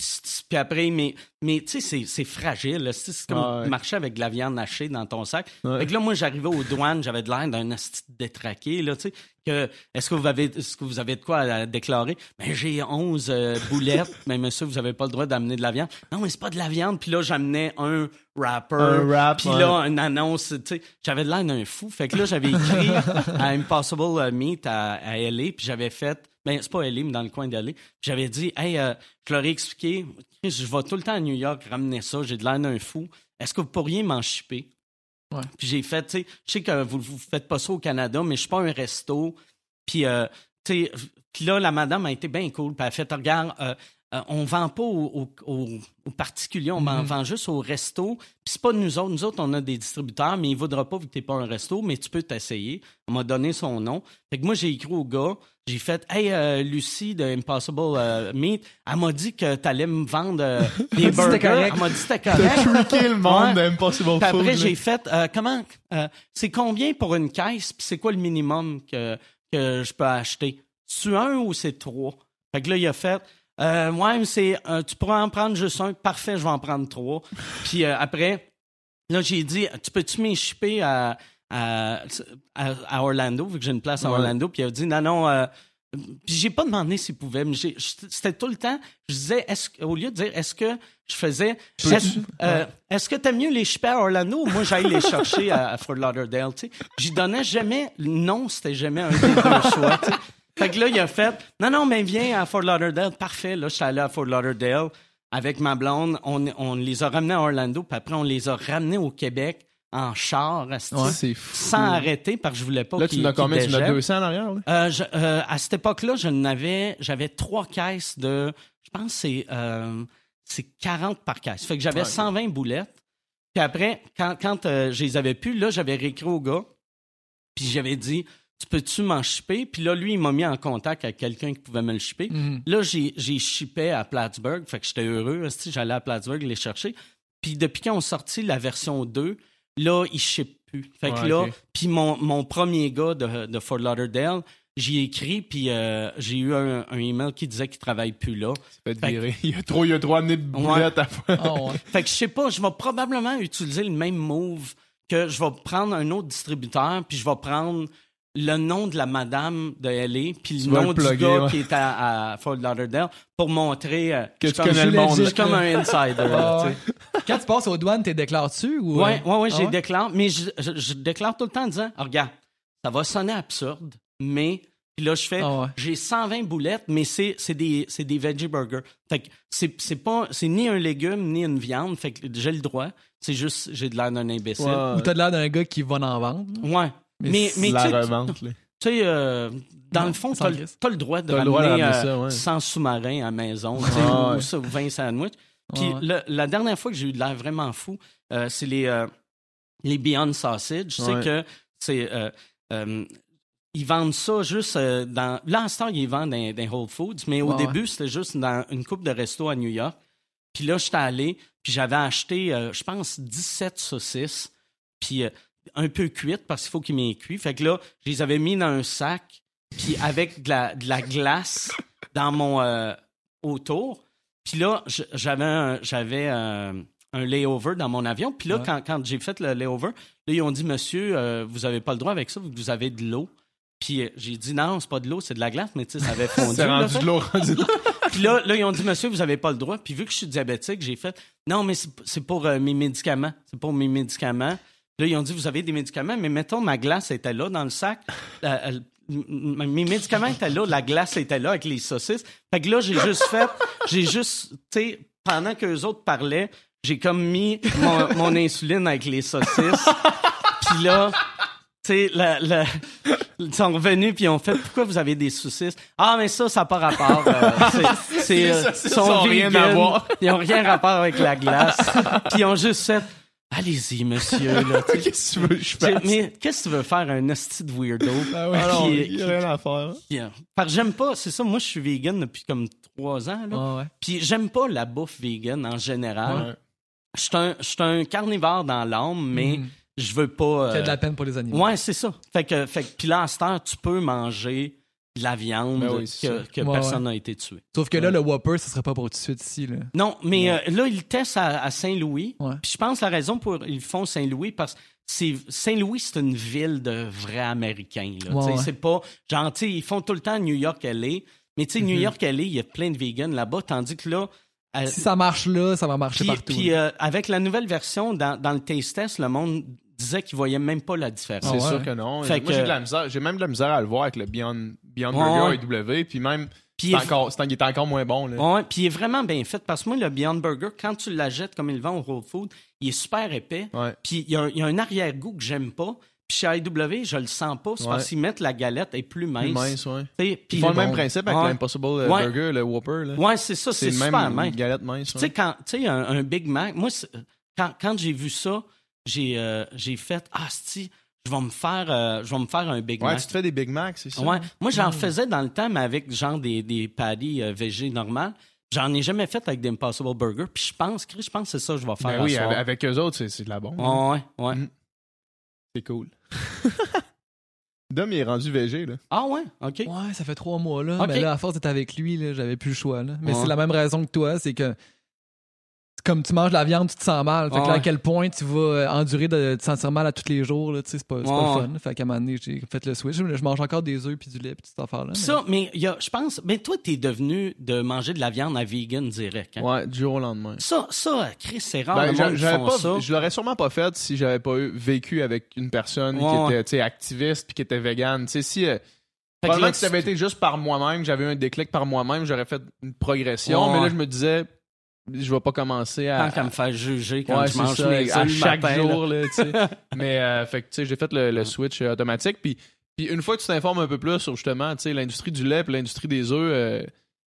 puis après, mais, mais tu sais, c'est- c'est fragile. C'est comme Ouais. marcher avec de la viande hachée dans ton sac. Ouais. Fait que là, moi, j'arrivais aux douanes, j'avais de l'air d'un détraqué, là, tu sais. Que, est-ce que vous avez, est-ce que vous avez de quoi à déclarer? Ben, j'ai 11 euh, boulettes. mais monsieur, vous avez pas le droit d'amener de la viande. Non, mais c'est pas de la viande. Puis là, j'amenais un wrapper. Un wrap, Puis là, une annonce, tu sais. J'avais de l'air d'un fou. Fait que là, j'avais écrit à Impossible euh, Meat à, à LA, puis j'avais fait, ben, c'est pas LA, mais dans le coin d'LA. Puis j'avais dit, hey, euh, je leur ai expliqué, je vais tout le temps à New York ramener ça, j'ai de l'air d'un fou. Est-ce que vous pourriez m'en shipper? Puis j'ai fait, tu sais, je sais que vous ne faites pas ça au Canada, mais je suis pas un resto. Puis, euh, tu sais, là, la madame a été bien cool. Puis elle a fait, regarde, euh, euh, on vend pas aux, aux- aux- aux particuliers, on en vend juste au resto. Puis c'est pas nous autres. Nous autres, on a des distributeurs, mais il voudra pas vu que t'es pas un resto, mais tu peux t'essayer. On m'a donné son nom. Fait que moi, j'ai écrit au gars, j'ai fait Hey, euh, Lucie de Impossible euh, Meat, elle m'a dit que t'allais me vendre euh, des Elle m'a dit que c'était burgers. correct. Elle m'a dit que c'était T'as correct. truqué le monde Ouais. d'Impossible Food. après, j'ai fait, euh, comment, euh, c'est combien pour une caisse, puis c'est quoi le minimum que, que je peux acheter? C'est un ou c'est trois? Fait que là, il a fait, euh, ouais, mais c'est, euh, tu pourras en prendre juste un. Parfait, je vais en prendre trois. Puis euh, après, là, j'ai dit, tu peux-tu m'échipper à, à, à, à Orlando, vu que j'ai une place à Ouais. Orlando? Puis il a dit, non, non, euh, puis j'ai pas demandé s'il pouvait, mais c'était tout le temps, je disais, est-ce, que- au lieu de dire, est-ce que je faisais, est-ce, euh, est-ce que t'aimes mieux les shipper à Orlando ou moi j'aille les chercher à, Fort Lauderdale? J'y donnais jamais, non, c'était jamais un des deux choix. Fait que là, il a fait, non, non, mais viens à Fort Lauderdale, parfait, là, je suis allé à Fort Lauderdale avec ma blonde, on, on les a ramenés à Orlando, puis après, on les a ramenés au Québec en char, fou. sans arrêter, parce que je voulais pas Là, tu n'as combien? Tu en as dégèlent. 200 en arrière? Euh, je- euh, à cette époque-là, je n'avais, j'avais trois caisses de, je pense que c'est, euh, c'est 40 par caisse. Fait que j'avais Ouais. 120 boulettes. Puis après, quand, quand je les avais plus, là, j'avais réécrit au gars. Puis j'avais dit, tu peux-tu m'en shipper? Puis là, lui, il m'a mis en contact avec quelqu'un qui pouvait me le shipper. Mhm. Là, j'ai, shippé à Plattsburgh. Fait que j'étais heureux. J'allais à Plattsburgh les chercher. Puis depuis qu'ils ont sorti la version 2, là, ils shippent plus. Fait que Ouais, là, puis mon, mon premier gars de, de Fort Lauderdale, j'y ai écrit, puis euh, j'ai eu un, un email qui disait qu'il travaille plus là. Fait Fait que-. Il y a trop, il a trop amené de boulettes à. Ah ouais. Fait que je sais pas, je vais probablement utiliser le même move que je vais prendre un autre distributeur, puis je vais prendre le nom de la madame de LA, puis le nom le du gars ouais. qui est à, à Fort Lauderdale pour montrer euh, Que je tu connais le monde. Je suis comme un insider. là, Ah tu ouais. sais. Quand tu passes aux douanes, t'es déclares-tu ou. Ouais, euh, ouais, ouais, ah j'ai déclaré, mais je, je- je déclare tout le temps en disant, Ah, regarde, ça va sonner absurde, mais puis là je fais, Ah ouais. j'ai 120 boulettes, mais c'est c'est des c'est des veggie burgers. Fait que c'est c'est pas c'est ni un légume ni une viande, fait que j'ai le droit. C'est juste j'ai de l'air d'un imbécile. Ouais. Ou t'as de l'air d'un gars qui va en vendre. Ouais. Mais mais, la tu sais, revente, là. tu sais, euh, dans Non, le fond, sans t'as le crise. t'as le droit de droit ramener, ramener euh, ça, ouais. 100 sous-marins à la maison, tu sais, Ah, ou, ouais. ça, ou 20 sandwichs. Puis Ouais, ouais. le- la dernière fois que j'ai eu de l'air vraiment fou, euh, c'est les, euh, les Beyond Sausage. Je sais Ouais. que c'est. euh, euh, ils vendent ça juste euh, dans. Là, en ce temps, ils vendent dans, dans Whole Foods, mais au début, c'était juste dans une coupe de resto à New York. Puis là, j'étais allé, puis j'avais acheté, euh, je pense, 17 saucisses. Puis, euh, un peu cuites parce qu'il faut qu'ils m'aient cuit. Fait que là, je les avais mis dans un sac, puis avec de la, de la glace dans mon euh, autour. Puis là, j'avais un, j'avais un, un layover dans mon avion. Puis là, Ouais. quand, quand j'ai fait le layover, là, ils ont dit, monsieur, euh, vous avez pas le droit avec ça, vous avez de l'eau. Puis euh, j'ai dit, non, c'est pas de l'eau, c'est de la glace, mais tu sais, ça avait fondu. C'est rendu de l'eau, rendu de l'eau. Puis là, là, ils ont dit, monsieur, vous avez pas le droit. Puis vu que je suis diabétique, j'ai fait, non, mais c'est c'est pour euh, mes médicaments. C'est pour mes médicaments. Là, ils ont dit, vous avez des médicaments, mais mettons, ma glace était là dans le sac. Euh, mes médicaments étaient là, la glace était là avec les saucisses. Fait que là, j'ai juste fait, j'ai juste, tu sais, pendant que les autres parlaient, j'ai comme mis mon, mon insuline avec les saucisses. Puis là, tu sais, la- la- ils sont revenus puis ils ont fait pourquoi vous avez des saucisses? Ah mais ça ça n'a pas rapport. euh, c'est- c'est euh, sont rien à voir. Ils ont rien rapport avec la glace. puis ils ont juste fait allez-y monsieur là. Qu'est-ce que tu veux je fasse? Mais qu'est-ce que tu veux faire un hostie de weirdo? Ah ouais. Qui- il y a rien à faire. Parce que j'aime pas, c'est ça, moi je suis vegan depuis comme trois ans là. Ah ouais. Puis j'aime pas la bouffe vegan en général. Ouais. Je suis un, carnivore dans l'âme, mais Mhm. je veux pas. Euh, de la peine pour les animaux. Ouais, c'est ça. Fait que, fait que, puis là, à cette heure, tu peux manger de la viande Ben oui, que, que Ouais, personne n'a été tué. Sauf que là, le Whopper, ce serait pas pour tout de suite ici. Là. Non, mais euh, là, ils le testent à, à Saint-Louis. Ouais. Puis je pense la raison pour ils font Saint-Louis, parce que Saint-Louis, c'est une ville de vrais Américains. C'est pas genre, tu sais, ils font tout le temps New York, LA. Mais tu sais, New Mhm. York, LA, il y a plein de vegans là-bas, tandis que là. euh, Si ça marche là, ça va marcher puis, partout. puis, euh, avec la nouvelle version, dans, dans le taste test, le monde disait qu'il voyait même pas la différence. C'est Ah ouais. sûr que non. Fait Moi, que- j'ai de la misère. J'ai même de la misère à le voir avec le Beyond, Beyond Ouais, Burger et W. Puis même, Puis c'est encore, il est encore moins bon. Là. Ouais, puis il est vraiment bien fait parce que moi, le Beyond Burger, quand tu l'achètes comme il le vend au Whole Food, il est super épais. Ouais. Puis il y, a un- a arrière-goût que j'aime pas. Puis chez IW, je le sens pas. C'est Ouais. parce qu'ils mettent la galette est plus mince. Plus mince, ouais. Puis Ils font le bon. même principe avec Ouais. l'Impossible euh, Ouais. Burger, le Whopper. Là. Ouais, c'est ça, c'est super même mince. galette mince. Tu ouais. sais, quand tu sais, un, un Big Mac, moi, quand, quand j'ai vu ça, j'ai euh, j'ai fait Ah, si, je vais me faire, euh, je vais me faire un Big Ouais, Mac. tu te fais des Big Macs, c'est ça? Ouais. Moi, j'en Mm. faisais dans le temps, mais avec genre des, des patties euh, végé normales. J'en ai jamais fait avec des Impossible Burger. Puis je pense, Chris, je pense que c'est ça que je vais faire. Ben oui, soir. avec, eux autres, c'est, c'est de la bombe. Ouais, ouais. Mm. C'est cool. Dom, il est rendu VG, là. Ah ouais, ok. Ouais, ça fait trois mois là. Ok. Mais là, à force d'être avec lui, là, j'avais plus le choix. Là. Mais Ouais. c'est la même raison que toi, c'est que comme tu manges de la viande, tu te sens mal. Fait que là, à quel point tu vas euh, endurer de te sentir mal à tous les jours, là, tu sais, c'est pas, c'est pas le fun. Fait qu'à un moment donné, j'ai fait le switch. Je mange encore des œufs puis du lait puis toute cette affaire-là. mais- Ça, mais il y a, je pense, ben toi, t'es devenu de manger de la viande à vegan direct. hein? Ouais, du jour au lendemain. Ça, ça, Chris, c'est rare Ben, le j'a- monde qui j'avais font pas, ça. je l'aurais sûrement pas fait si j'avais pas eu, vécu avec une personne Ouais, qui était tu sais, activiste puis qui était végane. Tu sais, si, euh, Fait que probablement ça avait été juste par moi-même, j'avais eu un déclic par moi-même, j'aurais fait une progression. Ouais. Mais là, je me disais, je vais pas commencer à. Tant qu'à me faire juger quand Ouais, je mange ça, mes à chaque matin, là. jour, là. Mais, euh, fait que, tu sais, j'ai fait le, le switch euh, automatique. Puis, puis une fois que tu t'informes un peu plus sur justement, tu sais, l'industrie du lait et l'industrie des œufs, euh,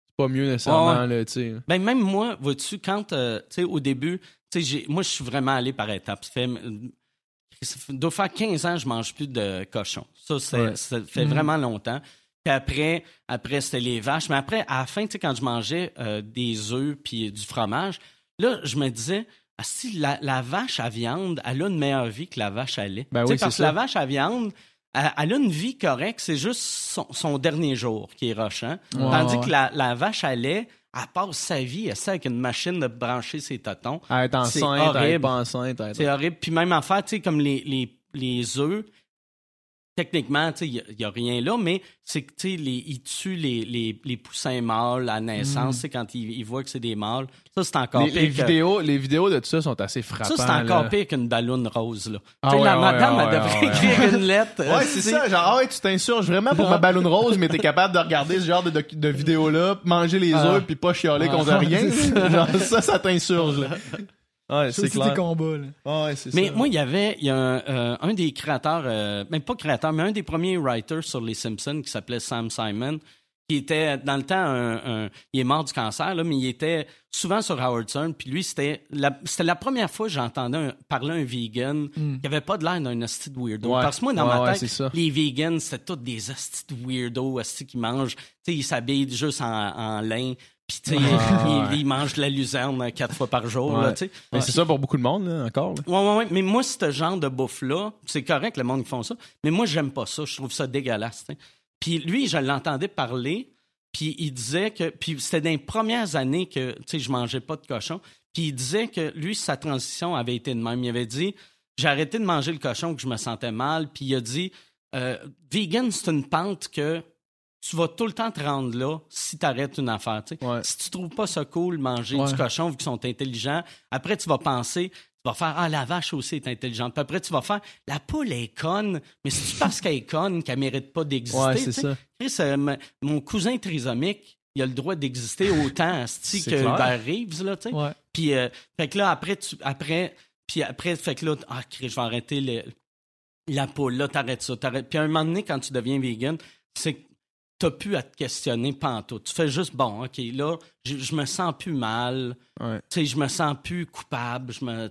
c'est pas mieux nécessairement, là, tu sais. Ben, même moi, vois-tu, quand, euh, tu sais, au début, tu sais, j'ai- moi, je suis vraiment allé par étapes. Ça fait, ça fait- doit faire 15 ans je mange plus de cochon. Ça, Ouais. fait vraiment longtemps. Puis après, après c'était les vaches. Mais après, à la fin, tu sais, quand je mangeais euh, des œufs puis du fromage, là, je me disais, ah, si la, la vache à viande, elle a une meilleure vie que la vache à lait. Ben oui, parce que la vache à viande, elle, elle a une vie correcte, c'est juste son, son dernier jour qui est rochant. Ouais, Tandis ouais. que la, la vache à lait, elle passe sa vie, elle sait avec une machine de brancher ses totons. Être C'est enceinte, à être horrible. pas enceinte, C'est horrible. Puis même en fait, tu sais, comme les, les, les œufs, techniquement, il n'y a, rien là, mais c'est que, tu sais, les- ils tuent les, les, les poussins mâles à naissance, sais, quand ils, ils voient que c'est des mâles. Ça, c'est encore Mm. Les, pire. les que- vidéos, les vidéos de tout ça sont assez ça, frappantes. c'est encore là. pire qu'une ballonne rose, là. Ah ouais, la ouais, madame, ouais, elle devrait écrire une lettre. Ouais, c'est ça. Genre, ah tu t'insurges vraiment pour ma ballonne rose, mais t'es capable de regarder ce genre de, docu- de vidéos-là, manger les Ah. œufs, puis pas chialer Ah. contre rien. Ça. genre, ça, ça t'insurge, là. Ouais, c'est clair. des combats. là. Ah ouais, c'est Mais ça. moi, il y avait il y a un, euh, un des créateurs, euh, même pas créateur, mais un des premiers writers sur les Simpsons qui s'appelait Sam Simon, qui était dans le temps un, un- il est mort du cancer là, mais il était souvent sur Howard Stern puis lui c'était la, c'était la première fois que j'entendais un- parler un vegan qui avait pas de l'air d'un hostie de weirdo Ouais. parce que moi dans Ouais, ma tête les vegans c'était tous des hosties de weirdos hosties qui mangent sais ils s'habillent juste en, en lin puis tu sais ouais. ils mangent de la luzerne quatre fois par jour Ouais. là, tu sais. Mais c'est ça pour beaucoup de monde, là, encore. là. Ouais, ouais, ouais. Mais moi, ce genre de bouffe-là, c'est correct, le monde qui font ça, mais moi, j'aime pas ça. Je trouve ça dégueulasse. tu sais. Puis lui, je l'entendais parler, puis il disait que. Puis c'était dans les premières années que, tu sais, je mangeais pas de cochon. Puis il disait que lui, sa transition avait été de même. Il avait dit j'ai arrêté de manger le cochon, que je me sentais mal. Puis il a dit euh, vegan, c'est une pente que tu vas tout le temps te rendre là si tu arrêtes une affaire. tu. Ouais. Si tu trouves pas ça cool, manger Ouais. du cochon, vu qu'ils sont intelligents, après, tu vas penser, tu vas faire Ah, la vache aussi est intelligente. Puis après, tu vas faire La poule est conne, mais c'est parce qu'elle est conne qu'elle mérite pas d'exister. Ouais, tu c'est ça. Chris, euh, mon cousin trisomique, il a le droit d'exister autant asti, que. Hubert Reeves, là, tu sais. Puis, euh, fait que là, après, tu, après, puis après, fait que là, ah, Chris, je vais arrêter le- la poule, là, t'arrêtes ça, t'arrêtes. Puis à un moment donné, quand tu deviens vegan, c'est que t'as plus à te questionner pantoute. Tu fais juste, bon, OK, là, je, me sens plus mal, Ouais. tu sais, je me sens plus coupable, je me.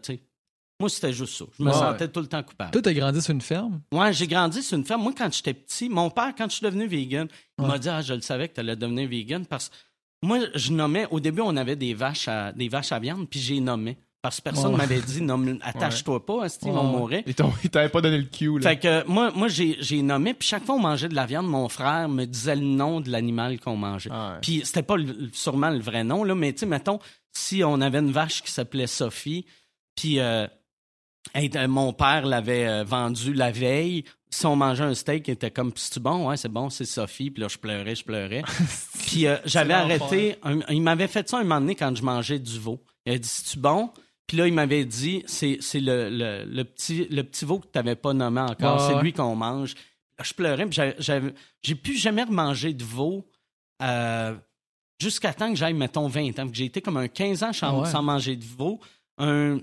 Moi, c'était juste ça. Je me Ouais. sentais tout le temps coupable. Toi, t'as grandi sur une ferme? Ouais, j'ai grandi sur une ferme. Moi, quand j'étais petit, mon père, quand je suis devenu vegan, il m'a dit Ah, je le savais que tu allais devenir vegan parce que moi, je nommais. Au début, on avait des vaches à, des vaches à viande, puis j'ai nommé. Parce que personne Ouais. m'avait dit nomme- attache-toi pas, ils vont Ouais. mourir. Ils t'avaient pas donné le cue, là. Fait que moi, moi j'ai j'ai nommé, puis chaque fois on mangeait de la viande, mon frère me disait le nom de l'animal qu'on mangeait. Ah ouais. Puis c'était pas le- sûrement le vrai nom, là, mais tu sais, mettons, si on avait une vache qui s'appelait Sophie, puis euh, hey, euh, mon père l'avait euh, vendue la veille, si on mangeait un steak, il était comme, c'est bon, ouais, c'est bon, c'est Sophie, puis là, je pleurais, je pleurais. puis euh, j'avais arrêté, un- il m'avait fait ça un moment donné quand je mangeais du veau. Il a dit, c'est-tu bon? Puis là, il m'avait dit, c'est le, le, le petit, le petit veau que tu n'avais pas nommé encore, c'est ouais. lui qu'on mange. Je pleurais, puis j'ai plus jamais remangé de veau euh, jusqu'à temps que j'aille, mettons, 20 ans. J'ai été comme un 15 ans sans, Ah ouais. sans manger de veau, un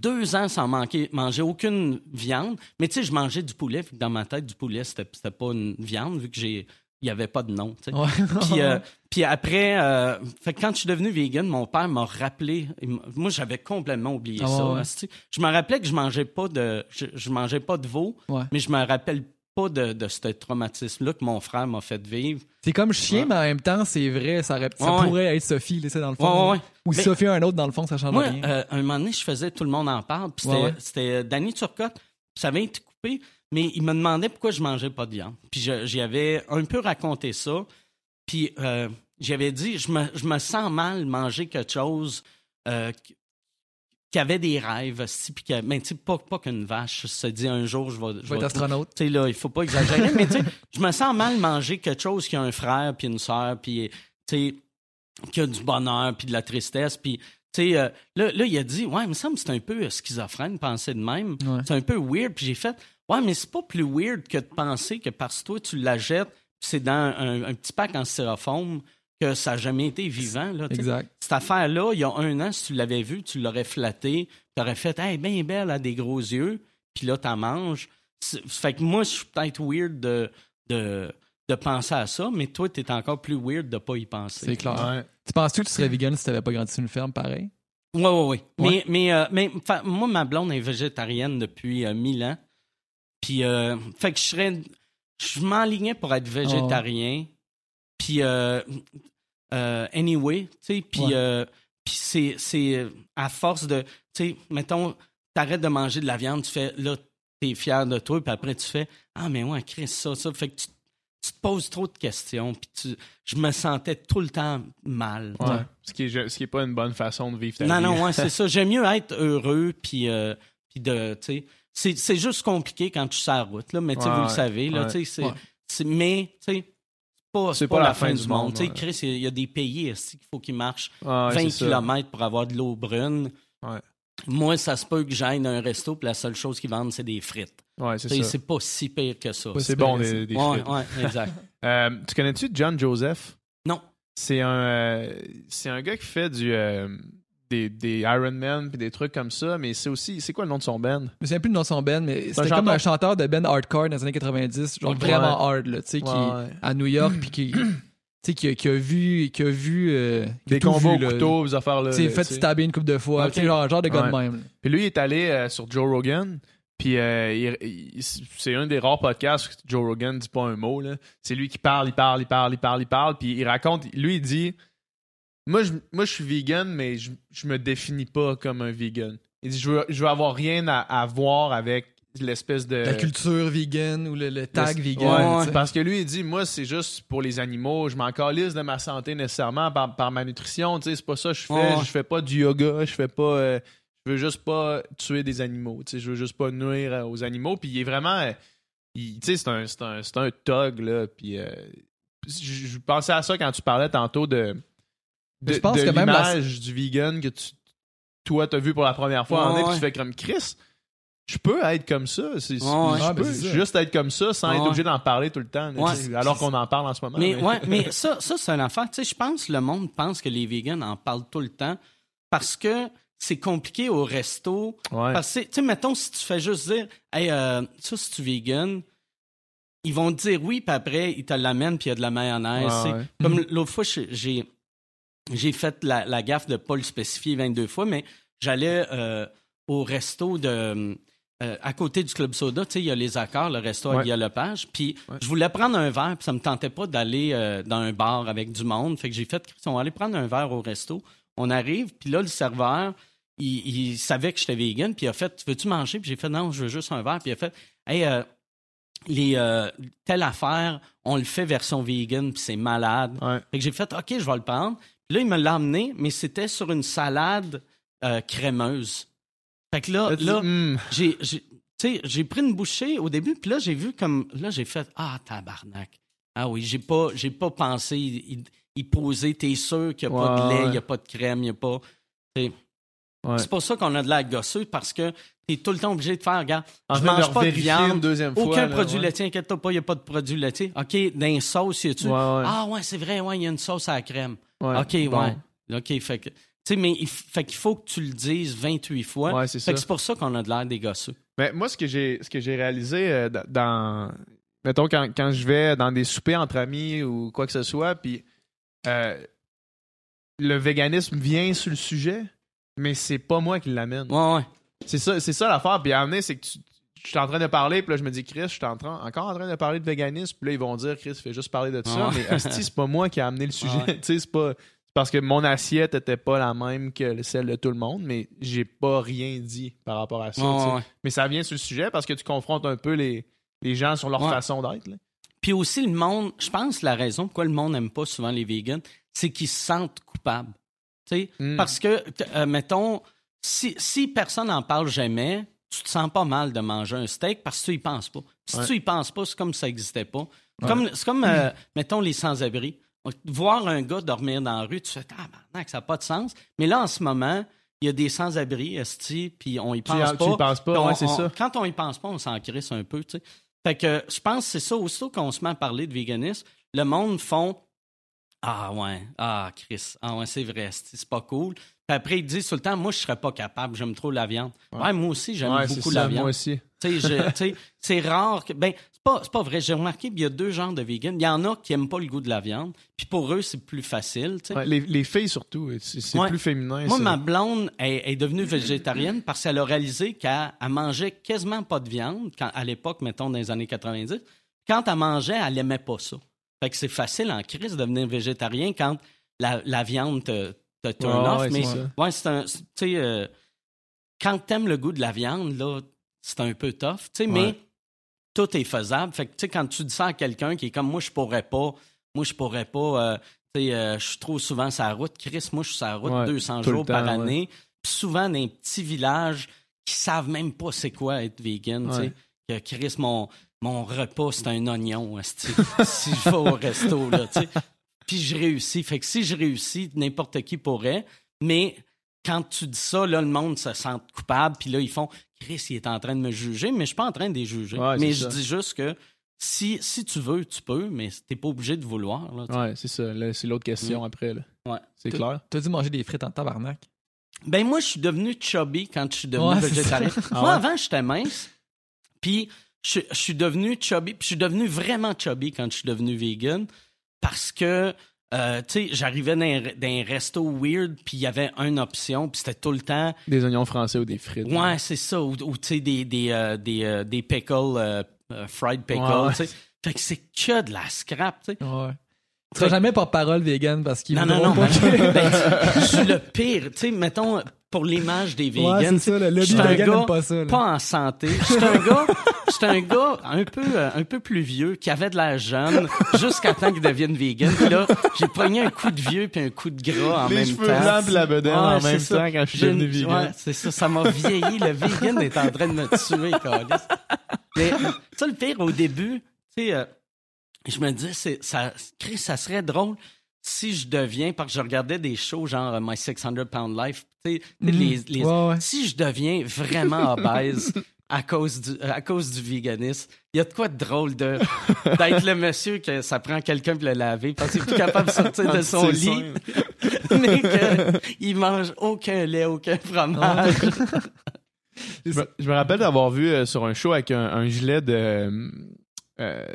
deux ans sans manquer, manger aucune viande. Mais tu sais, je mangeais du poulet, que dans ma tête, du poulet, c'était pas une viande, vu que j'ai il n'y avait pas de nom. Ouais. Euh, puis après, euh, fait que quand je suis devenu vegan, mon père m'a rappelé. Moi, j'avais complètement oublié Ah ça. ouais. Je me rappelais que je mangeais pas de, je, je mangeais pas de veau, Ouais. mais je me rappelle pas de, de ce traumatisme-là que mon frère m'a fait vivre. C'est comme chien, mais en même temps, c'est vrai, ça, ça pourrait être Sophie, c'est dans le fond. Ou Mais- Sophie un autre, dans le fond, ça change Moi, rien. euh, un moment donné, je faisais Tout le monde en parle, puis c'était, Danny Turcotte, ça avait été coupé, mais il me demandait pourquoi je mangeais pas de viande. Puis j'y avais un peu raconté ça, puis euh, j'avais dit, je me, je me sens mal manger quelque chose euh, qui- avait des rêves, si, puis que, ben, tu sais, pas, pas qu'une vache se dit un jour, je vais... je vais être astronaute. Tu sais, là, il faut pas exagérer, mais tu sais, je me sens mal manger quelque chose qui a un frère puis une sœur, puis, tu sais, qui a du bonheur puis de la tristesse, puis, tu sais, euh, là, là, il a dit, ouais, il me semble que c'est un peu schizophrène, penser de même. Ouais. C'est un peu weird, puis j'ai fait, ouais, mais c'est pas plus weird que de penser que parce que toi, tu la jettes, c'est dans un, un petit pack en styrofoam, que ça n'a jamais été vivant, là. Exact. Cette affaire-là, il y a un an, si tu l'avais vu, tu l'aurais flatté, tu aurais fait, hey, bien belle, elle a des gros yeux, puis là, t'en manges. C'est- Fait que moi, je suis peut-être weird de, de, de penser à ça, mais toi, t'es encore plus weird de pas y penser. C'est clair. Ouais. Tu penses-tu que tu serais vegan si t'avais pas grandi sur une ferme pareil? Oui, oui, oui. Mais, Ouais. mais, euh, mais moi, ma blonde est végétarienne depuis euh, 1000 ans. Puis, euh, fait que je serais. Je m'enlignais pour être végétarien. Puis, euh, euh, anyway, tu sais, puis Ouais. euh, puis c'est, c'est à force de. Tu sais, mettons, t'arrêtes de manger de la viande, tu fais. Là, t'es fier de toi, puis après, tu fais. Ah, mais ouais, Chris, ça, ça. Fait que tu, tu te poses trop de questions, puis tu, je me sentais tout le temps mal. Ouais. Ce, qui est, ce qui est pas une bonne façon de vivre ta Non, vie. non, ouais, c'est ça. J'aime mieux être heureux, puis, euh, puis de, tu sais, c'est, c'est juste compliqué quand tu suis sur la route, là, mais Ouais, vous le ouais, savez, là, ouais. sais, c'est, Ouais. c'est- mais, tu sais, c'est pas, c'est pas, la, fin, du monde. Tu sais, ouais. Chris, il y a- il y a des pays aussi qu'il faut qu'ils marchent Ouais, 20 c'est ça. km pour avoir de l'eau brune? Ouais. Moi, ça se peut que j'aille dans un resto, puis la seule chose qu'ils vendent, c'est des frites. Ouais, c'est pas si pire que ça. C'est bon, des, des Ouais, frites. ouais, exact. Euh, tu connais-tu John Joseph? Non. C'est un, euh, c'est un gars qui fait du, euh, des, des Iron Man puis des trucs comme ça, mais c'est aussi. C'est quoi le nom de son band? Je me souviens plus du nom de son band, mais c'était comme un chanteur de band hardcore dans les années 90, genre vraiment hard, là, tu sais, qui, Ouais. à New York, puis qui, tu sais, qui, a- qui a vu. Qui a vu euh, qui Des vu, au là. couteau, des affaires-là. Tu sais, fait stabber une coupe de fois. Genre, genre de gars de même. Puis lui, il est allé euh, sur Joe Rogan. Puis euh, c'est un des rares podcasts que Joe Rogan dit pas un mot. là. C'est lui qui parle, il parle, il parle, il parle, il parle. Puis il raconte, lui, il dit Moi, je, moi, je suis vegan, mais je, je me définis pas comme un vegan. Il dit Je veux, je veux avoir rien à, à voir avec l'espèce de. La culture vegan ou le, le tag le- vegan. Ouais. Parce que lui, il dit Moi, c'est juste pour les animaux. Je m'en calisse de ma santé nécessairement par, par ma nutrition. C'est pas ça que je fais. Ouais. Je fais pas du yoga. Je fais pas. euh, je veux juste pas tuer des animaux. Je veux juste pas nuire euh, aux animaux. Puis il est vraiment. euh, c'est un, un, un thug, là. Puis je pensais à ça quand tu parlais tantôt de. De, Je pense de que même la- l'image du vegan que tu, toi, t'as vu pour la première fois. Ouais, en est, ouais. tu fais comme Chris. Je peux être comme ça. C'est, Ouais, je Ah, ben, peux ça. juste être comme ça sans être obligé d'en parler tout le temps. alors qu'on en parle en ce moment. Mais, mais- ouais, mais ça, ça c'est une affaire. Tu sais, je pense que le monde pense que les vegans en parlent tout le temps parce que c'est compliqué au resto. Ouais. Parce que, tu sais, mettons, si tu fais juste dire, hey, euh, ça, c'est tu vegan, ils vont te dire oui, puis après, ils te l'amènent, puis il y a de la mayonnaise. Comme l'autre fois, j'ai- j'ai fait la, la gaffe de pas le spécifier 22 fois, mais j'allais euh, au resto de. euh, à côté du Club Soda, tu sais, il y a les accords, le resto à Ouais. Guy Lepage. Puis Ouais. je voulais prendre un verre, puis ça me tentait pas d'aller euh, dans un bar avec du monde. Fait que j'ai fait, on va aller prendre un verre au resto. On arrive, puis là, le serveur, il, il savait que j'étais vegan, puis il a fait, veux-tu manger? Puis j'ai fait, non, je veux juste un verre. Puis il a fait, hey, euh, les, telle affaire, on le fait version vegan, puis c'est malade. Ouais. Fait que j'ai fait, OK, je vais le prendre. Là, il me l'a amené, mais c'était sur une salade euh, crémeuse. Fait que là, Là, Hmm. j'ai, j'ai- pris une bouchée au début, puis là, j'ai vu comme. Là, j'ai fait, ah, tabarnak. Ah oui, j'ai pas, j'ai pas pensé y, y- poser. T'es sûr qu'il n'y a pas de lait, il n'y a pas de crème, il n'y a pas. t'sais. Ouais. C'est pour ça qu'on a de la gosseux, parce que t'es tout le temps obligé de faire, regarde, En je mange pas de viande. une deuxième fois. Aucun là, produit ouais. laitier, inquiète-toi pas, il n'y a pas de produit laitier. OK, dans une sauce, y a-tu? Ouais, ouais. Ah ouais, c'est vrai, ouais, il y a une sauce à la crème. Ouais. OK, Bon. ouais. OK, fait que. Tu sais, mais il, fait qu'il faut que tu le dises 28 fois. Ouais, c'est fait que c'est pour ça qu'on a de l'air des gosseux. Mais moi, ce que j'ai, ce que j'ai réalisé euh, dans- dans. Mettons, quand, quand je vais dans des soupers entre amis ou quoi que ce soit, puis euh, le véganisme vient sur le sujet, mais c'est pas moi qui l'amène. Ouais, ouais. C'est ça, c'est ça l'affaire. Puis à amener, c'est que tu. Je suis en train de parler, puis là, je me dis, Chris, je suis en train- encore en train de parler de véganisme. Puis là, ils vont dire, Chris, fais juste parler de ça. Mais Asti, c'est pas moi qui ai amené le sujet. Ouais. tu sais, c'est pas. parce que mon assiette était pas la même que celle de tout le monde, mais j'ai pas rien dit par rapport à ça. Ouais. Mais ça vient sur le sujet parce que tu confrontes un peu les, les gens sur leur Ouais. façon d'être. Puis aussi, le monde, je pense que la raison pourquoi le monde n'aime pas souvent les vegans, c'est qu'ils se sentent coupables. Tu Mm. Parce que, euh, mettons, si, si personne n'en parle jamais, tu te sens pas mal de manger un steak parce que tu y penses pas. Si Ouais. tu y penses pas, c'est comme si ça n'existait pas. C'est comme, euh, mettons, les sans-abri. Voir un gars dormir dans la rue, tu fais, ah, ça n'a pas de sens. Mais là, en ce moment, il y a des sans-abri, esti, puis on y Tu, pense y- pas. tu y penses pas, Puis on- ouais, c'est on- ça. Quand on y pense pas, on s'en crisse un peu, tu sais. Fait que je pense que c'est ça, aussitôt qu'on se met à parler de véganisme, le monde font Ah ouais, ah Chris, ah ouais, c'est vrai, c'est pas cool. Puis après, ils disent tout le temps, moi, je serais pas capable, j'aime trop la viande. Ouais, moi aussi, j'aime Ouais, beaucoup ça, la viande. moi aussi. C'est rare que. Ben, c'est pas, pas vrai. J'ai remarqué qu'il y a deux genres de vegans. Il y en a qui aiment pas le goût de la viande. Puis pour eux, c'est plus facile. les, les filles surtout, c'est plus féminin. Moi, ça. ma blonde est, est devenue végétarienne parce qu'elle a réalisé qu'elle elle mangeait quasiment pas de viande quand, à l'époque, mettons, dans les années 90. Quand elle mangeait, elle aimait pas ça. Fait que c'est facile en crise de devenir végétarien quand la, la viande te, te turn off. ouais, mais ouais, c'est un. Tu sais, euh, quand t'aimes le goût de la viande, là, c'est un peu tough. Tu sais, mais tout est faisable. Fait que, tu sais, quand tu dis ça à quelqu'un qui est comme moi, je pourrais pas, moi, je pourrais pas, euh, tu sais, euh, je suis trop souvent sur la route. Chris, moi, je suis sur la route Ouais, 200 tout le jours par temps, année. Puis souvent, dans des petits villages qui savent même pas c'est quoi être vegan, tu sais. Que Chris, mon, mon repas, c'est un oignon, si je vais au resto, là, tu sais. Puis je réussis. Fait que si je réussis, n'importe qui pourrait. Mais quand tu dis ça, là, le monde se sent coupable. Puis là, ils font Chris, il est en train de me juger, mais je suis pas en train de les juger. Ouais, mais je ça. dis juste que si, si tu veux, tu peux, mais t'es pas obligé de vouloir. Là. Ouais, c'est ça. là, C'est l'autre question après. Là. Ouais. C'est clair. T'as dû manger des frites en tabarnak. Ben moi, je suis devenu chubby quand je suis devenu végétarien. Ah moi, ouais? avant, j'étais mince. Puis je, je suis devenu chubby. Puis je suis devenu vraiment chubby quand je suis devenu vegan. parce que euh, tu sais, j'arrivais dans, un- dans un resto weird, puis il y avait une option, puis c'était tout le temps Des oignons français ou des frites. Ouais, c'est ça. Ou, ou, tu sais, des, des, euh, des, euh, des pickles, fried pickles, Ouais, tu sais. Fait que c'est que de la scrap, tu sais. Ouais. Tu seras jamais porte-parole vegan parce qu'ils Non, non, non. pas que- ben, ben, je suis le pire. Tu sais, mettons, pour l'image des Ouais, vegans. c'est ça, le lobby je suis un vegan gars aime pas ça, là. pas en santé. Je suis un gars, je suis un gars un peu, euh, un peu plus vieux, qui avait de la jeune, jusqu'à temps qu'il devienne vegan. Puis là, j'ai pogné un coup de vieux puis un coup de gras en Les même temps. blancs la bedaine Ouais, en même ça. temps quand je suis devenu vegan. Ouais, c'est ça. Ça m'a vieilli. Le vegan est en train de me tuer, câlisse. Mais ça, le pire, au début, tu sais, euh, je me disais, c'est, ça, Chris, ça serait drôle si je deviens, parce que je regardais des shows genre euh, My 600 Pound Life, tu sais, tu sais, Mhm. les, les- Ouais, ouais. si je deviens vraiment obèse à cause du, à cause du véganisme, il y a de quoi de drôle de, d'être le monsieur que ça prend quelqu'un pour le laver parce qu'il est plus capable de sortir de son lit, mais qu'il mange aucun lait, aucun fromage. Je me, je me rappelle d'avoir vu euh, sur un show avec un, un gilet de euh,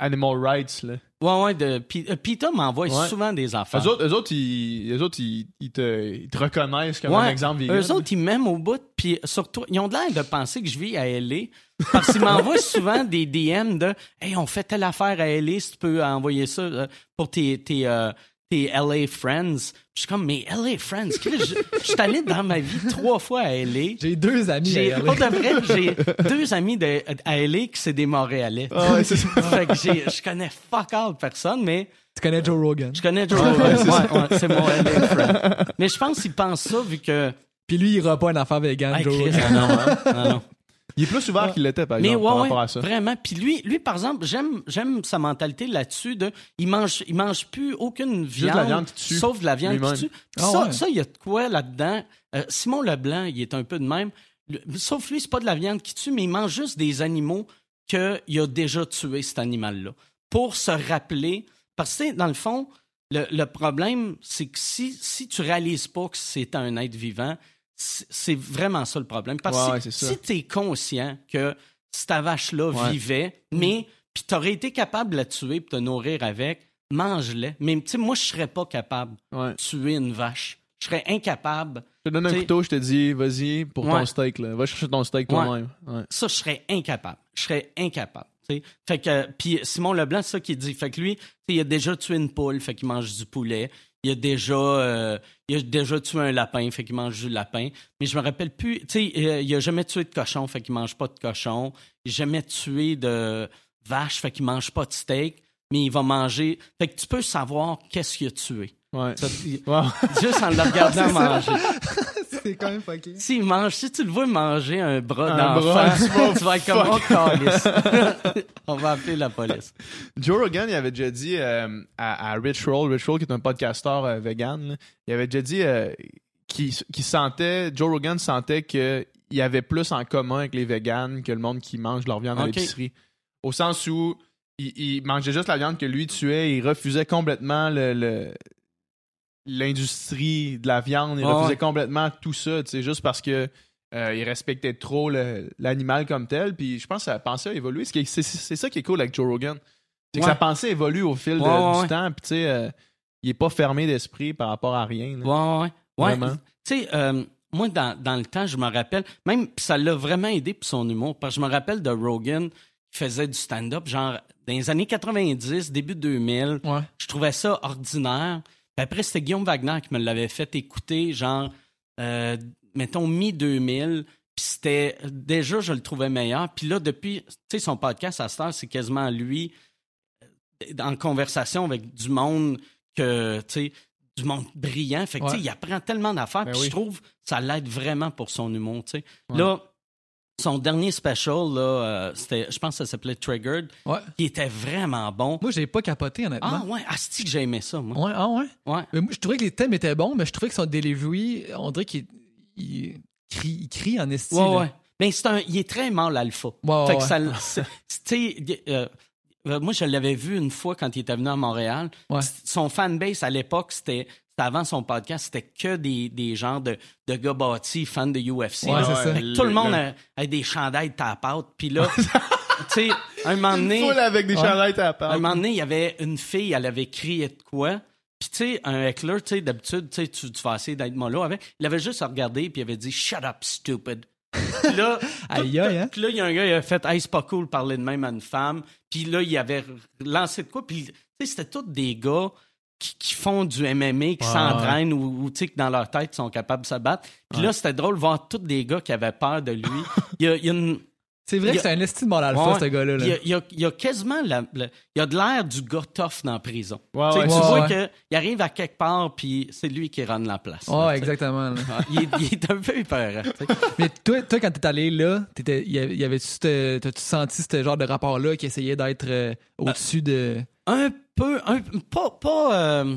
Animal Rights. Là. Ouais, ouais, de, P- euh, Peter m'envoie Ouais. souvent des affaires. Eux autres, eux autres, ils, eux autres, ils, ils te, ils te reconnaissent comme Ouais. un exemple vegan. Eux autres, ils m'aiment au bout, puis surtout, ils ont de l'air de penser que je vis à LA. Parce qu'ils m'envoient souvent des DM de Hey, on fait telle affaire à LA, si tu peux envoyer ça euh, pour tes, tes, euh, tes LA friends. Je suis comme, mais LA friends, je, je suis allé dans ma vie trois fois à LA. J'ai deux amis J'ai, à pour LA. de vrai, j'ai deux amis de, à LA qui c'est des Montréalais. Ah ouais, c'est ça. fait que j'ai, je connais fuck all personne, mais Tu connais Joe Rogan. je connais Joe Rogan. Ouais, ouais, c'est mon LA friend. Mais je pense qu'ils pensent ça vu que. Puis lui, il ira pas une affaire vegan, Hey, Joe Rogan. ah non, hein? Ah non. Il est plus ouvert qu'il l'était, par Mais exemple, ouais, par ouais, rapport à ça. vraiment. Puis lui, lui, par exemple, j'aime, j'aime sa mentalité là-dessus de, il mange, il mange plus aucune viande, la viande qui tue. sauf de la viande qui tue. Puis Ah ça, il y a de quoi là-dedans? Euh, Simon Leblanc, il est un peu de même. Le- sauf lui, c'est pas de la viande qui tue, mais il mange juste des animaux qu'il a déjà tué cet animal-là pour se rappeler. Parce que dans le fond, le, le problème, c'est que si, si tu réalises pas que c'est un être vivant, c'est vraiment ça le problème. Parce que ouais, si, si tu es conscient que cette vache-là Ouais. vivait, mais puis tu aurais été capable de la tuer pour te nourrir avec, mange-la. Mais tu sais, moi, je serais pas capable Ouais. de tuer une vache. Je serais incapable. Je te donne un couteau, je te dis, vas-y pour ton steak. Là. Va chercher ton steak toi-même. Ça, je serais incapable. Je serais incapable. Fait que, puis Simon Leblanc, c'est ça qu'il dit. Fait que lui, il a déjà tué une poule, fait qu'il mange du poulet. Il a déjà, euh, il a déjà tué un lapin, fait qu'il mange du lapin. Mais je me rappelle plus. Tu sais, euh, il a jamais tué de cochon, fait qu'il mange pas de cochon. Il a jamais tué de vache, fait qu'il mange pas de steak. Mais il va manger. Fait que tu peux savoir qu'est-ce qu'il a tué. Ouais. Ça, il- Wow. juste en le regardant manger. C'est quand même fucké. S'il mange, si tu le vois manger un bras Un d'enfant, bras, tu vas être comme oh calice. On va appeler la police. Joe Rogan, il avait déjà dit euh, à, à Rich Roll, Rich Roll qui est un podcasteur euh, vegan, là, il avait déjà dit euh, qu'il qu'il sentait, Joe Rogan sentait qu'il y avait plus en commun avec les vegans que le monde qui mange leur viande à Ok. l'épicerie. Au sens où il, il mangeait juste la viande que lui tuait, il refusait complètement le- le l'industrie de la viande, il refusait ouais. complètement tout ça, tu sais, juste parce que euh, il respectait trop l'animal comme tel. Puis je pense que sa pensée a évolué. C'est ça qui est cool avec Joe Rogan. C'est que sa pensée évolue au fil de- Ouais, ouais, du temps. Puis tu sais, euh, il est pas fermé d'esprit par rapport à rien. là. Ouais, ouais. Tu sais, euh, moi, dans, dans le temps, je me rappelle, même, ça l'a vraiment aidé pour son humour, parce que je me rappelle de Rogan qui faisait du stand-up, genre, dans les années 90, début 2000. Ouais. Je trouvais ça ordinaire. Puis après, c'était Guillaume Wagner qui me l'avait fait écouter, genre, euh, mettons, mi-2000. Puis c'était, déjà, je le trouvais meilleur. Puis là, depuis, tu sais, son podcast à cette heure, c'est quasiment lui euh, en conversation avec du monde que, tu sais, du monde brillant. Fait que, tu sais, Ouais. il apprend tellement d'affaires. Ben puis oui. je trouve ça l'aide vraiment pour son humour, tu sais. Ouais. Là, son dernier special, là, euh, c'était, je pense que ça s'appelait Triggered, Ouais. qui était vraiment bon. Moi, j'ai pas capoté, honnêtement. Ah ouais, asti que j'ai aimé ça, moi. Ouais, ah ouais? Ouais. Mais moi, je trouvais que les thèmes étaient bons, mais je trouvais que son delivery, on dirait qu'il il crie, il crie en estime. Ouais, ouais. Ben, c'est un, il est très mal alpha. Ouais, fait ouais, que ça, ouais. c'est- c'est- tu sais, euh, euh, moi, je l'avais vu une fois quand il était venu à Montréal. Ouais. C- Son fanbase à l'époque, c'était avant son podcast, c'était que des, des gens de, de gars bâtis, fans de UFC. Ouais, ça. Tout le monde a, a des chandails de tapate. Puis là, tu sais, un moment donné, avec des Ouais. chandails à un moment donné, il y avait une fille, elle avait crié de quoi. Puis tu sais, un heckler, tu sais, d'habitude, tu tu vas essayer d'être mollo avec. Il avait juste regardé puis il avait dit Shut up, stupid. Puis là, Aïe, aïe, hein? puis là, il y a un gars, il a fait Hey, c'est pas cool parler de même à une femme. Puis là, il avait lancé de quoi. Puis tu sais, c'était tous des gars qui, qui font du MMA, qui s'entraînent ou, ou, tu sais, que dans leur tête, sont capables de se battre. Puis là, c'était drôle de voir tous des gars qui avaient peur de lui. Il y a, il y a une. C'est vrai que c'est un estime bon alpha, Ouais, ce gars-là. là. Il y a, il y a- il y a quasiment la, la- il y a de l'air du gars tough dans la prison. Ouais, Tu ouais, tu vois qu'il arrive à quelque part, puis c'est lui qui run la place. là, tu exactement. là. Ah, Il, est, il est un peu tu sais. Mais toi, toi quand t'es allé là, t'étais, y avait- y avait-tu, ce- t'as-tu senti ce genre de rapport-là qui essayait d'être euh, au-dessus de. Un peu, un, pas, pas, euh,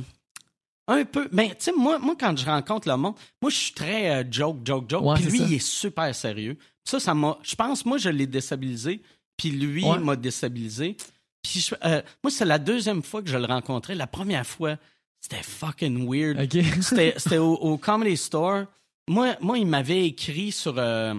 un peu. Mais tu sais, moi, moi, quand je rencontre le monde, moi, je suis très euh, joke, joke, joke. Ouais, puis lui, ça. il est super sérieux. Ça, ça m'a. Je pense, moi, je l'ai déstabilisé. Puis lui Ouais. m'a déstabilisé. Puis je- euh, moi, c'est la deuxième fois que je le rencontrais. La première fois, c'était fucking weird. Ok. C'était c'était au, au Comedy Store. Moi, moi il m'avait écrit sur, euh,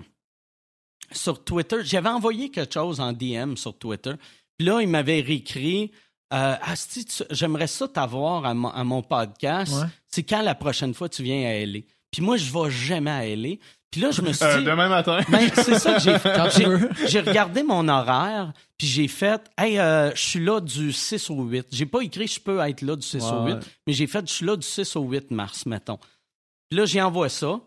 sur Twitter. J'avais envoyé quelque chose en DM sur Twitter. Puis là, il m'avait réécrit euh, Asti, j'aimerais ça t'avoir à, mon- à mon podcast. Ouais. C'est quand la prochaine fois tu viens à LA. Puis moi, je vais jamais à LA. Puis là, je me suis Euh, dit. demain matin. Ben, c'est ça que j'ai fait. J'ai- regardé mon horaire, puis j'ai fait Hey, euh, je suis là du 6 au 8. J'ai pas écrit je peux être là du 6 au Ouais. 8, mais j'ai fait je suis là du 6 au 8 mars, mettons. Puis là, j'y envoie ça,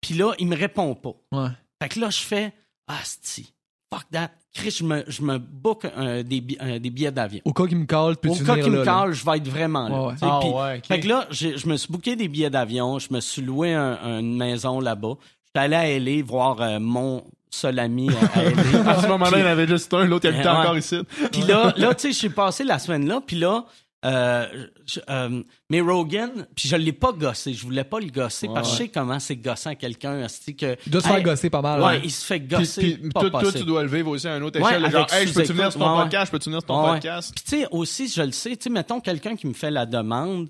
puis là, il me répond pas. Ouais. Fait que là, je fais Ah, sti, fuck that. Chris, je me, je me book un- des, bi- des billets d'avion. Au cas qu'il me call, peux Au cas qu'il là, me là? cale, je vais être vraiment là. Ouais, Ah ouais, ok. Fait que là, je me suis booké des billets d'avion, je me suis loué un- une maison là-bas. J'étais allé à LA voir euh, mon seul ami à LA. À ce moment-là, il y en avait juste un, l'autre, il habitait Ouais. encore ici. Puis là, là tu sais, je suis passé la semaine là, puis là, euh, je- euh, mais Rogan, puis je l'ai pas gossé, je voulais pas le gosser parce que je sais comment c'est gossant à quelqu'un, c'est que Il doit se Hey, faire gosser pas mal. Ouais, hein. il se fait gosser. puis pas toi, toi, tu dois le vivre aussi à une autre Ouais, échelle. genre, hey, je peux-tu venir sur ton podcast? Je peux-tu venir sur ton Ouais. podcast? Puis tu sais, aussi, je le sais, tu sais, mettons quelqu'un qui me fait la demande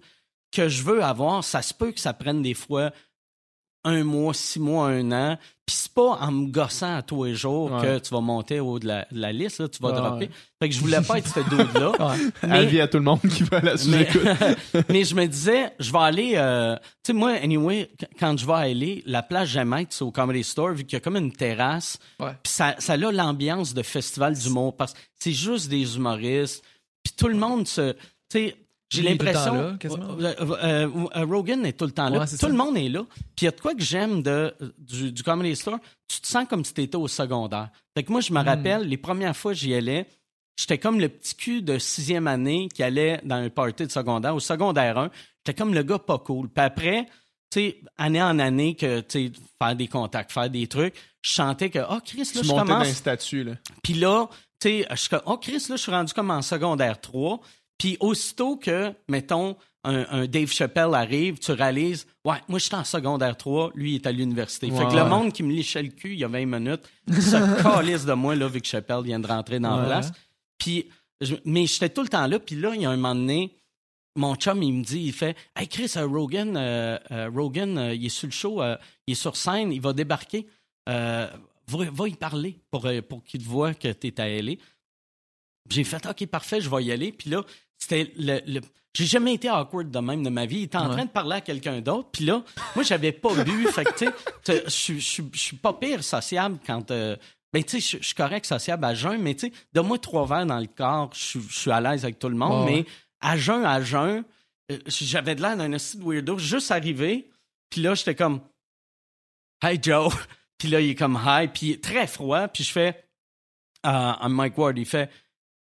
que je veux avoir, ça se peut que ça prenne des fois un mois, six mois, un an. Puis c'est pas en me gossant à tous les jours Ouais. que tu vas monter au haut de la, de la liste, là, tu vas Ouais, dropper. ouais. Fait que je voulais pas être ce dude-là. Ouais. Avis à tout le monde qui va la mais, mais je me disais, je vais aller. euh, tu sais, moi, anyway, qu- quand je vais aller, la place j'aime être, c'est au Comedy Store, vu qu'il y a comme une terrasse. Puis ça, ça a l'ambiance de festival d'humour, parce que c'est juste des humoristes. Puis tout le monde se. Tu sais, j'ai l'impression. Euh, euh, euh, Rogan est tout le temps là. Ouais, tout ça. le monde est là. Puis il y a de quoi que j'aime de, du, du Comedy Store. Tu te sens comme si tu étais au secondaire. Fait que moi, Hmm. je me rappelle, les premières fois que j'y allais, j'étais comme le petit cul de sixième année qui allait dans un party de secondaire. Au secondaire 1, j'étais comme le gars pas cool. Puis après, tu sais, année en année, que, tu sais, faire des contacts, faire des trucs, je sentais que, oh, Chris, là, Tu je commence. statut, là. Puis là, tu sais, je suis comme, oh Chris, là, je suis rendu comme en secondaire 3. Puis aussitôt que, mettons, un, un Dave Chappelle arrive, tu réalises, ouais, moi, je suis en secondaire 3, lui, il est à l'université. fait que le monde qui me lichait le cul il y a 20 minutes se calisse de moi, là, vu que Chappelle vient de rentrer dans la place. Puis, je- mais j'étais tout le temps là. Puis là, il y a un moment donné, mon chum, il me dit, il fait, hey Chris, euh, Rogan, euh, euh, Rogan, il est sur le show, il est sur scène, il va débarquer. Va, va y parler pour, pour qu'il te voit que tu es à LA. J'ai fait, OK, parfait, je vais y aller. Puis là, c'était le. le- j'ai jamais été awkward de même de ma vie. Il était en Ouais. train de parler à quelqu'un d'autre. Puis là, moi, j'avais pas bu. fait que, tu sais, je suis- pas pire sociable quand. euh, ben, tu sais, je suis correct sociable à jeun, mais tu sais, donne-moi trois verres dans le corps, je suis- à l'aise avec tout le monde. Ouais, mais ouais. à jeun, à jeun, euh, j'avais de l'air d'un de weirdo. Juste arrivé, puis là, j'étais comme, Hey Joe. Puis là, il est comme hi, puis très froid. Puis je fais, euh, I'm Mike Ward. Il fait,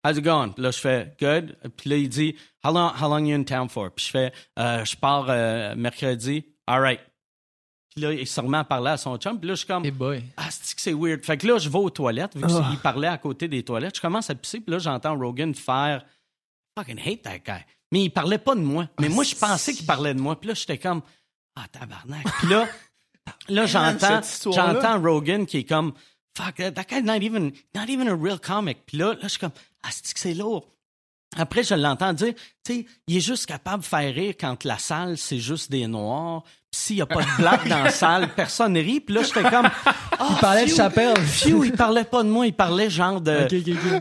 How's it going? Puis là, je fais, Good. Puis là, il dit, How long, how long you in town for? Puis je fais, Euh, Je pars euh, mercredi. All right. Puis là, il se remet à parler à son chum. Puis là, je suis comme, Hey boy. ah, c'est que c'est weird? Fait que là, je vais aux toilettes, vu qu'il parlait à côté des toilettes. Je commence à pisser, puis là, j'entends Rogan faire fucking hate that guy. Mais il parlait pas de moi. Mais moi, je pensais qu'il parlait de moi. Puis là, j'étais comme ah, tabarnak. Puis là, là j'entends, j'entends Rogan qui est comme fuck, that that guy's not even, not even a real comic. Puis là, là, je suis comme ah, c'est que c'est lourd? après, je l'entends dire, tu sais, il est juste capable de faire rire quand la salle, c'est juste des noirs. Puis s'il n'y a pas de blague dans la salle, personne rit. Puis là, j'étais comme... Il parlait de Chappelle. Phew, il parlait pas de moi, il parlait genre de...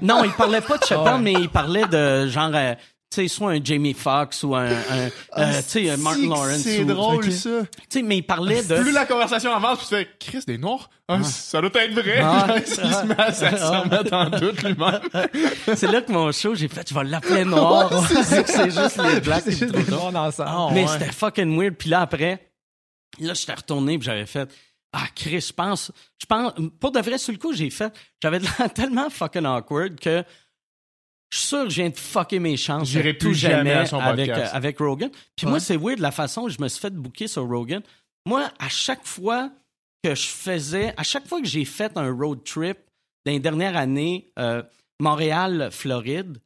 Non, il parlait pas de Chappelle, Ouais. mais il parlait de genre... euh, tu sais, soit un Jamie Foxx ou un, un, euh, un Martin Si, Lawrence. C'est drôle, ça. Tu sais, mais il parlait de... Plus la conversation avance, puis tu fais Chris, des noirs? Ah, Ça doit être vrai. Ah. il se met à se Ah. remettre en doute lui-même. C'est là que mon show, j'ai fait, je vais l'appeler Noir. c'est juste les blacks qui C'est me juste trouvent ensemble. Ah, Mais ouais. c'était fucking weird. Puis là, après, là, j'étais retourné puis j'avais fait Ah, Chris, je pense, je pense, pour de vrai, sur le coup, j'ai fait, j'avais de l'air tellement fucking awkward que je suis sûr que je viens de fucker mes chances. J'irai tout plus jamais à son avec, euh, avec Rogan. Puis Ouais. moi, c'est weird la façon dont je me suis fait booker sur Rogan. Moi, à chaque fois que je faisais, à chaque fois que j'ai fait un road trip dans les dernières années, euh, Montréal-Floride,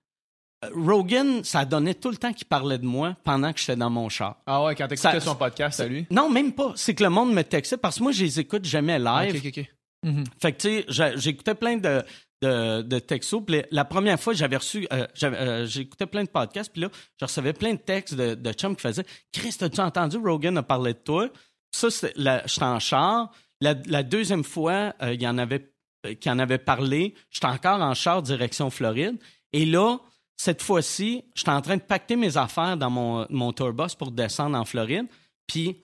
euh, Rogan, ça donnait tout le temps qu'il parlait de moi pendant que j'étais dans mon char. Ah ouais, quand t'écoutais son podcast, à lui? Non, même pas. C'est que le monde me textait parce que moi, je les écoute jamais live. Ok, ok, ok. Mhm. Fait que, tu sais, j'écoutais plein de, de, de. Puis la première fois, j'avais reçu, euh, euh, j'écoutais plein de podcasts. Puis là, je recevais plein de textes de, de chums qui faisaient Chris, as-tu entendu Rogan a parlé de toi? Ça, c'est la- j'étais en char. La, la deuxième fois, euh, il y en avait, euh, qui en avait parlé. J'étais encore en char direction Floride. Et là, cette fois-ci, j'étais en train de pacter mes affaires dans mon, mon tourbus pour descendre en Floride. Puis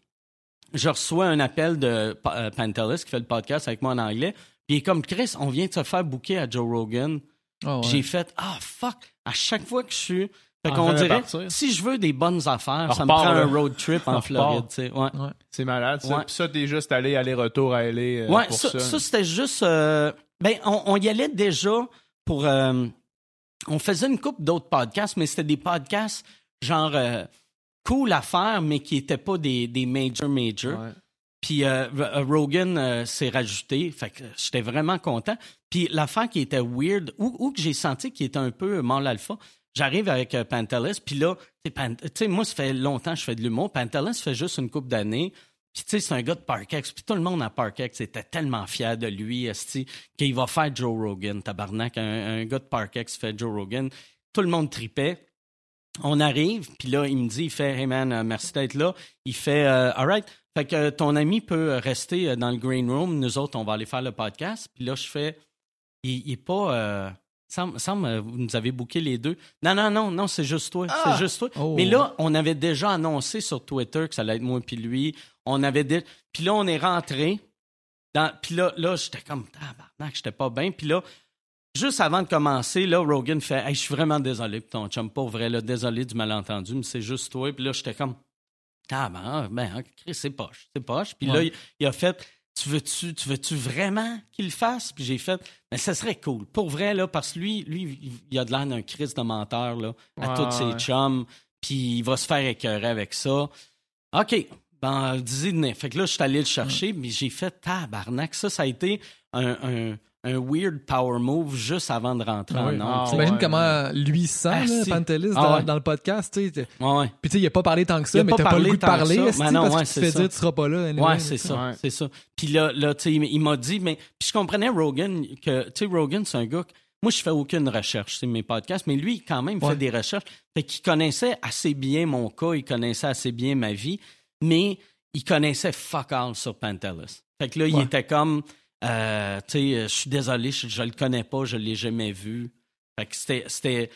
je reçois un appel de Pa- Pantelis qui fait le podcast avec moi en anglais. Puis il est comme Chris, on vient de se faire booker à Joe Rogan. Ah ouais. J'ai fait ah fuck à chaque fois que je suis. Fait En qu'on dirait partir. si je veux des bonnes affaires, On ça me prend là. un road trip en. Floride, tu sais. Ouais. C'est malade, ça. Ouais. Puis ça, t'es juste allé aller-retour à LA euh, Ouais, pour ça, ça. ça, c'était juste. euh, ben, on, on y allait déjà pour. euh, on faisait une coupe d'autres podcasts, mais c'était des podcasts genre euh, cool à faire, mais qui n'étaient pas des, des major major. Ouais. Puis euh, R- Rogan euh, s'est rajouté, fait que j'étais vraiment content. Puis l'affaire qui était weird, ou, que j'ai senti qui était un peu mal alpha, j'arrive avec euh, Pantelis, puis là, tu sais, moi, ça fait longtemps que je fais de l'humour. Pantelis fait juste une couple d'années. Puis tu sais, c'est un gars de Parkex. Puis tout le monde à Parkex était tellement fier de lui, esti, qu'il va faire Joe Rogan, tabarnak. Un, un gars de Parkex fait Joe Rogan. Tout le monde tripait. On arrive, puis là, il me dit, il fait, hey man, euh, merci d'être là. Il fait, euh, alright. Fait que ton ami peut rester euh, dans le green room. Nous autres, on va aller faire le podcast. Puis là, je fais, il, il est pas. Euh, semble, euh, vous nous avez booké les deux. Non, non, non, non, c'est juste toi. Ah! C'est juste toi. Oh. Mais là, on avait déjà annoncé sur Twitter que ça allait être moi puis lui. On avait dit. Puis là, on est rentré. Dans... Puis là, là j'étais comme, tabarnak, j'étais pas bien. Puis là, juste avant de commencer, là, Rogan fait, hey, je suis vraiment désolé pour ton chum, pas vrai, là, désolé du malentendu, mais c'est juste toi. Puis là, j'étais comme, ah ben, ben, hein, Chris, c'est poche, c'est poche. Puis là, Ouais. il, il a fait, tu veux-tu, tu veux-tu vraiment qu'il le fasse? Puis j'ai fait, mais ça serait cool. Pour vrai, là, parce que lui, lui, il- a de l'air d'un Chris de menteur, là, à Ouais, tous ses chums. Puis il va se faire écœurer avec ça. OK. Ben, dis de Fait que là, je suis allé le chercher, mais j'ai fait tabarnak. Ça, ça a été un, un, un weird power move juste avant de rentrer Ah en oui. Ah tu sais. T'imagines ouais, comment lui sent, Ah, là. Pantelis, Ah dans, ouais. dans le podcast. tu sais. Ouais, ouais. Puis tu sais, il a pas parlé tant que Il ça, a mais pas t'as pas le goût de tant que parler, Mais non, parce ouais, que tu te c'est fais ça. dire tu seras pas là. anyway, Ouais, c'est ça, Ouais. c'est ça. Puis là, là tu sais, il, m'a dit, mais puis je comprenais Rogan que, tu sais, Rogan, c'est un gars. que- moi, je fais aucune recherche sur mes podcasts, mais lui, quand même, il Ouais. fait des recherches. Fait qu'il connaissait assez bien mon cas, il connaissait assez bien ma vie, mais il connaissait fuck all sur Pantelis. Fait que là, il Ouais. était comme, euh, tu sais, je suis désolé, je, je le connais pas, je l'ai jamais vu. Fait que c'était, c'était,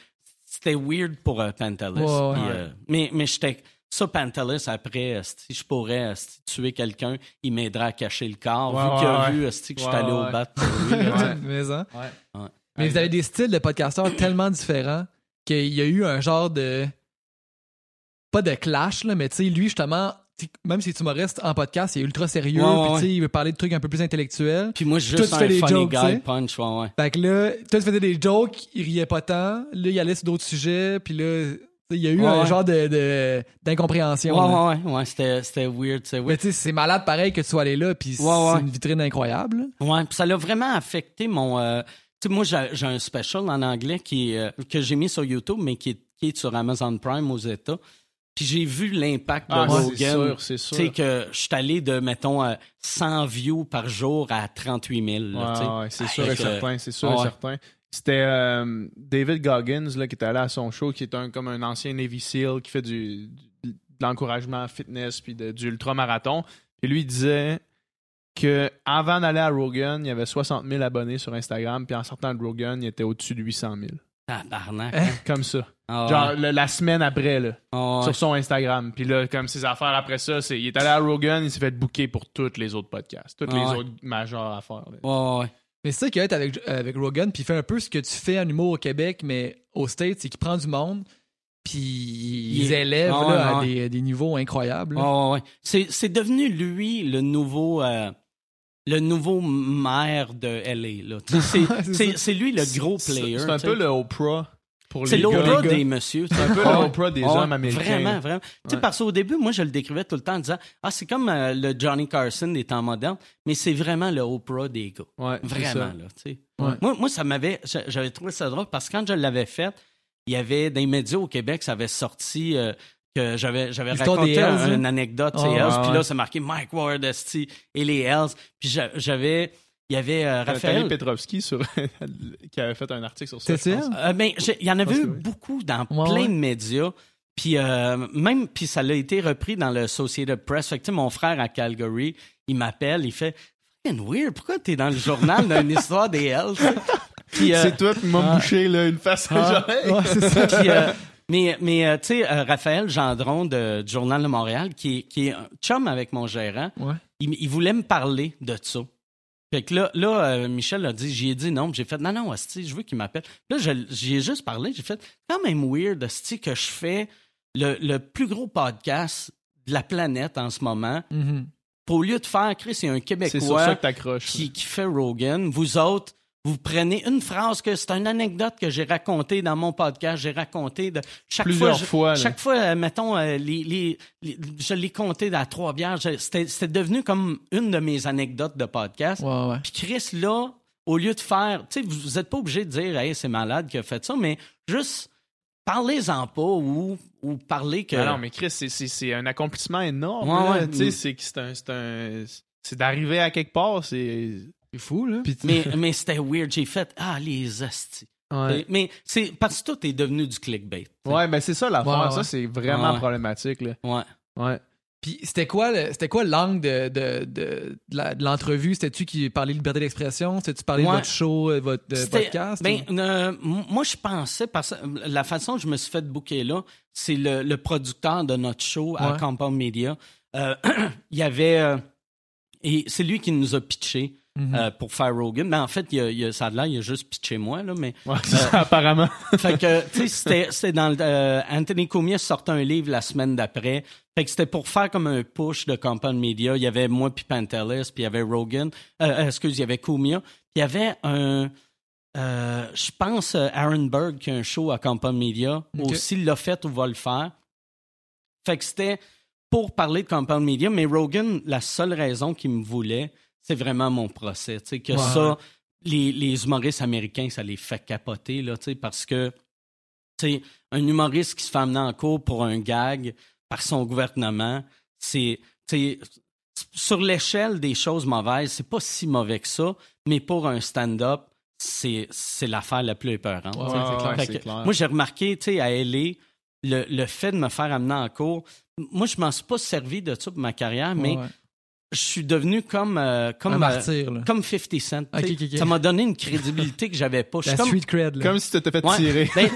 c'était weird pour euh, Pantelis. Ouais, ouais. Puis, euh, mais, mais j'étais. Ça, Pantelis, après, si je pourrais tuer quelqu'un, il m'aiderait à cacher le corps. Ouais, vu qu'il a ouais, vu si que je suis allé au bat pour lui. là, mais, hein. Ouais. Ouais. Mais vous avez des styles de podcasteurs tellement différents qu'il y a eu un genre de. Pas de clash, là, mais tu sais, lui, justement, même si c'est humoriste en podcast, il est ultra sérieux, Ouais, puis tu ouais. il veut parler de trucs un peu plus intellectuels. Puis moi, Toi, juste tu fais un des funny jokes, guy tu sais. punch, ouais, ouais. Fait que là, toi, tu faisais des jokes, il riait pas tant. Là, il allait sur d'autres sujets, puis là, tu il y a eu Ouais, un genre de, d'incompréhension. Ouais, ouais, ouais, ouais, c'était, c'était weird, c'est Mais weird. tu sais, c'est malade pareil que tu sois allé là, puis c'est une vitrine incroyable. Ouais, puis ça l'a vraiment affecté mon. euh, tu sais, moi, j'ai, un special en anglais qui, euh, que j'ai mis sur YouTube, mais qui est, qui est sur Amazon Prime aux États. Puis j'ai vu l'impact de Ah, c'est Rogan. sûr, c'est Tu sûr. sais, que je suis allé de, mettons, euh, 100 views par jour à 38 000. là, tu sais. Ouais, c'est sûr Fait et certain, c'est sûr et certain. C'était euh, David Goggins là, qui était allé à son show, qui est un, comme un ancien Navy SEAL qui fait du, du- de l'encouragement fitness puis de- du ultramarathon. Et lui, il disait que avant d'aller à Rogan, il y avait 60 000 abonnés sur Instagram, puis en sortant de Rogan, il était au-dessus de 800 000. Tabarnak. Comme ça. Ah, Genre le- la semaine après, là, Ah, ouais. sur son Instagram. Puis là, comme ses affaires après ça, c'est il est allé à Rogan, il s'est fait booker pour tous les autres podcasts, toutes Ah les ouais. autres majeures affaires. là. Ouais, ouais. Mais c'est ça qui est avec, avec Rogan, puis il fait un peu ce que tu fais en humour au Québec, mais au States, c'est qu'il prend du monde, puis il les est- élève Ah là, ouais, à ouais. des, des niveaux incroyables. là. Ouais, ouais, ouais. C'est, c'est devenu lui le nouveau, euh, le nouveau maire de LA. C'est, lui le gros player. C'est un tu peu le Oprah pour C'est l'Oprah des messieurs. C'est un peu Ouais. le Oprah des Ouais, hommes américains. Vraiment, vraiment. Tu sais, parce qu'au début, moi, je le décrivais tout le temps en disant Ah, c'est comme euh, le Johnny Carson des temps modernes, mais c'est vraiment le Oprah des gars. Ouais, Vraiment, là, tu sais. Ouais. Moi, moi, ça m'avait. j'a- J'avais trouvé ça drôle parce que quand je l'avais fait, il y avait des médias au Québec, ça avait sorti. euh, que j'avais j'avais raconté des un- Hells, une anecdote, c'est Hells, puis ouais. là, c'est marqué Mike Ward, esti, et les Hells. Puis j'a- j'avais. Il y avait euh, Raphaël. Petrovski sur... qui avait fait un article sur ça. C'est? Euh, ben, il y en avait eu oui. beaucoup dans Ouais, plein ouais. de médias. Puis euh, même, puis ça a été repris dans le Associated Press. Fait que, tu sais, mon frère à Calgary, il m'appelle, il fait Fucking weird, pourquoi t'es dans le journal d'une histoire des Hells? Puis, euh, C'est toi qui m'as Ah. bouché là, une face à Ah, ouais, c'est ça. puis, euh, mais, mais euh, tu sais, euh, Raphaël Gendron de, du Journal de Montréal, qui, est- qui est un chum avec mon gérant, Ouais. il, il voulait me parler de ça. Fait que là, là euh, Michel a dit, j'y ai dit non, j'ai fait, non, non, Asti, je veux qu'il m'appelle. Là, j'y ai juste parlé, j'ai fait, quand même weird, Asti, que je fais le, le plus gros podcast de la planète en ce moment. Mhm. Puis Au lieu de faire, Chris, c'est un ça Québécois que qui, qui fait Rogan. Vous autres, vous prenez une phrase que c'est une anecdote que j'ai racontée dans mon podcast. J'ai raconté de chaque Plusieurs fois. chaque fois, euh, mettons, euh, les, les- les- je l'ai compté à trois bières. C'était devenu comme une de mes anecdotes de podcast. Ouais, ouais. Puis Chris, là, au lieu de faire, tu sais, vous vous êtes pas obligé de dire, hey, c'est malade qui a fait ça, mais juste parlez-en pas ou, ou parlez que. Ah non, mais Chris, c'est- un accomplissement énorme. Ouais, ouais. Tu sais, c'est que c'est un... C'est un- c'est d'arriver à quelque part, c'est... C'est fou, là. Mais mais c'était weird. J'ai fait, ah, les hosties. Ouais. Mais c'est parce que tout est devenu du clickbait. tu sais. Ouais, ben c'est ça l'affaire. Ouais, ouais. Ça, c'est vraiment Ouais. problématique. Là. Ouais. Ouais. Puis c'était quoi, le- c'était quoi l'angle de, de, de, de la- de l'entrevue? C'était-tu qui parlait de liberté d'expression? C'était-tu parler de votre show, euh, votre euh, C'était- podcast? Ben, ou- euh, moi, je pensais, parce que la façon dont je me suis fait booker là, c'est le, le producteur de notre show à. Compound Media. Euh, il y avait. euh, et c'est lui qui nous a pitché Mhm. euh, pour faire Rogan. Mais en fait, il il a- ça a l'air, il a juste pitché moi, là, mais. Ouais, ça, apparemment. fait que, tu sais, c'était, dans le. euh, Anthony Cumia sortait un livre la semaine d'après. Fait que c'était pour faire comme un push de Compound Media. Il y avait moi puis Pantelis, puis il y avait Rogan. Euh, euh, excuse, il y avait. Puis il y avait un. euh, je pense euh, Aaron Berg qui a un show à Compound Media. Ok. Aussi l'a fait ou va le faire. Fait que c'était pour parler de Compound Media, mais Rogan, la seule raison qu'il me voulait, c'est vraiment mon procès. Tu sais, que Ouais. ça, les, les humoristes américains, ça les fait capoter, là, tu sais, parce que, tu sais, un humoriste qui se fait amener en cours pour un gag par son gouvernement, c'est, tu sais, sur l'échelle des choses mauvaises, c'est pas si mauvais que ça, mais pour un stand-up, c'est, c'est l'affaire la plus épeurante. Sais. ouais, c'est clair. Que. Moi, j'ai remarqué, tu sais, à LA, le, le fait de me faire amener en cours, moi, je m'en suis pas servi de ça pour ma carrière, mais Ouais, ouais. Je suis devenu comme, euh, comme, un euh, martyr, là. comme 50 Cent. Ça m'a donné une crédibilité que j'avais pas. Je La comme, street cred, là. Comme si tu t'étais fait Ouais. tirer. Ben,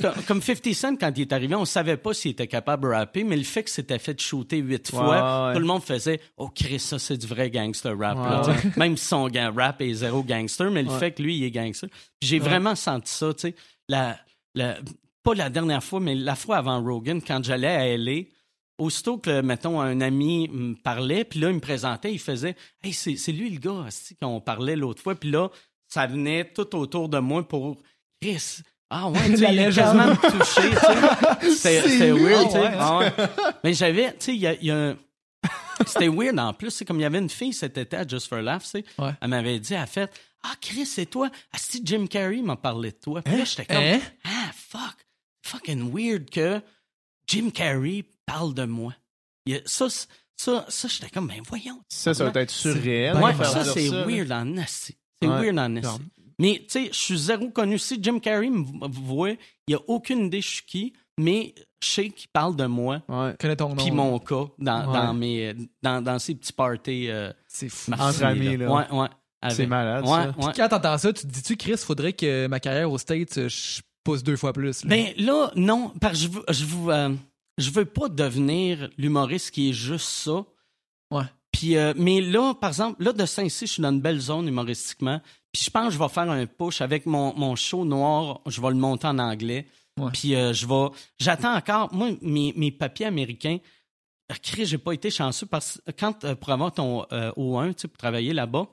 comme- comme 50 Cent, quand il est arrivé, on savait pas s'il était capable de rapper, mais le fait que c'était fait shooter huit fois, ouais. tout le monde faisait « Oh, Chris, ça, c'est du vrai gangster rap. là, Ouais. Même si son rap est zéro gangster, mais le Ouais. fait que lui, il est gangster. J'ai Ouais. vraiment senti ça, tu sais. La, la- pas la dernière fois, mais la fois avant Rogan, quand j'allais à L.A., aussitôt que, mettons, un ami me parlait, puis là, il me présentait, il faisait « Hey, c'est lui le gars qu'on parlait l'autre fois. » Puis là, ça venait tout autour de moi pour « Chris, ah ouais, tu sais, quasiment me touché, tu sais. C'était weird, tu sais. Ah ouais. Ah ouais. Mais j'avais, tu sais, il y a, il y a un- C'était weird en plus, c'est comme il y avait une fille cet été à Just for Laugh, tu sais. Ouais. Elle m'avait dit, elle a fait Ah, Chris, c'est toi. Ah, si Jim Carrey m'a parlé de toi. Puis là, j'étais comme Hein? Ah, fuck. Fucking weird que Jim Carrey parle de moi. Il y a- ça, ça, ça j'étais comme, ben voyons. Ça, ça va être surréel. Ben, Ouais, ça, c'est weird en asti. C'est Ouais. weird en asti. Mais, tu sais, je suis zéro connu. Si Jim Carrey me voit, il a aucune idée je suis qui, mais je sais qu'il parle de moi, Ouais. Connais ton nom. puis mon cas, dans, Ouais. dans, mes, dans, dans ces petits parties. euh, C'est fou. marseillais, amis, là. Ouais, ouais. C'est malade, Ouais, ça. ouais. Quand t'entends ça, tu te dis-tu, Chris, faudrait que ma carrière aux States, euh, je pousse deux fois plus. là? Ben là, non, parce que je je euh, je veux pas devenir l'humoriste qui est juste ça. Ouais. Puis, euh, mais là, par exemple, là, de Saint-Cy, je suis dans une belle zone humoristiquement. Puis je pense que je vais faire un push avec mon, mon show noir. Je vais le monter en anglais. Ouais. Puis euh, je vais... J'attends encore... Moi, mes, mes papiers américains... euh, j'ai pas été chanceux parce que quand, euh, pour avoir ton euh, O1, tu sais, pour travailler là-bas,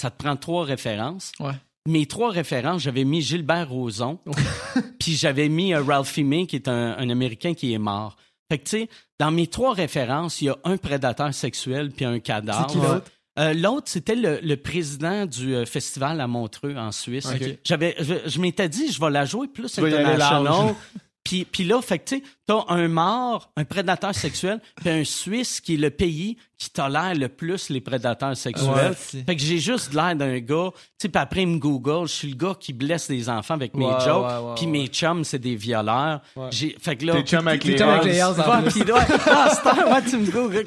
ça te prend trois références. Ouais. Mes trois références, j'avais mis Gilbert Rozon, puis j'avais mis euh, Ralphie May, qui est un, un Américain qui est mort. Fait que, tu sais, dans mes trois références, il y a un prédateur sexuel puis un cadavre. C'est qui l'autre? Euh, L'autre, c'était le, le président du euh, festival à Montreux, en Suisse. J'avais, je, je m'étais dit, je vais la jouer plus international. Puis, puis là, fait que, tu sais, t'as un mort, un prédateur sexuel, puis un Suisse qui est le pays qui tolère le plus les prédateurs sexuels. Ouais, fait que j'ai juste l'air d'un gars, tu sais, puis après, il me google, je suis le gars qui blesse des enfants avec mes Ouais, jokes, ouais, ouais, puis ouais. mes chums, c'est des violeurs. Ouais. J'ai, fait que là... T'es chum avec T'es les chum avec les Hells. Puis ouais, ah, tu me googles.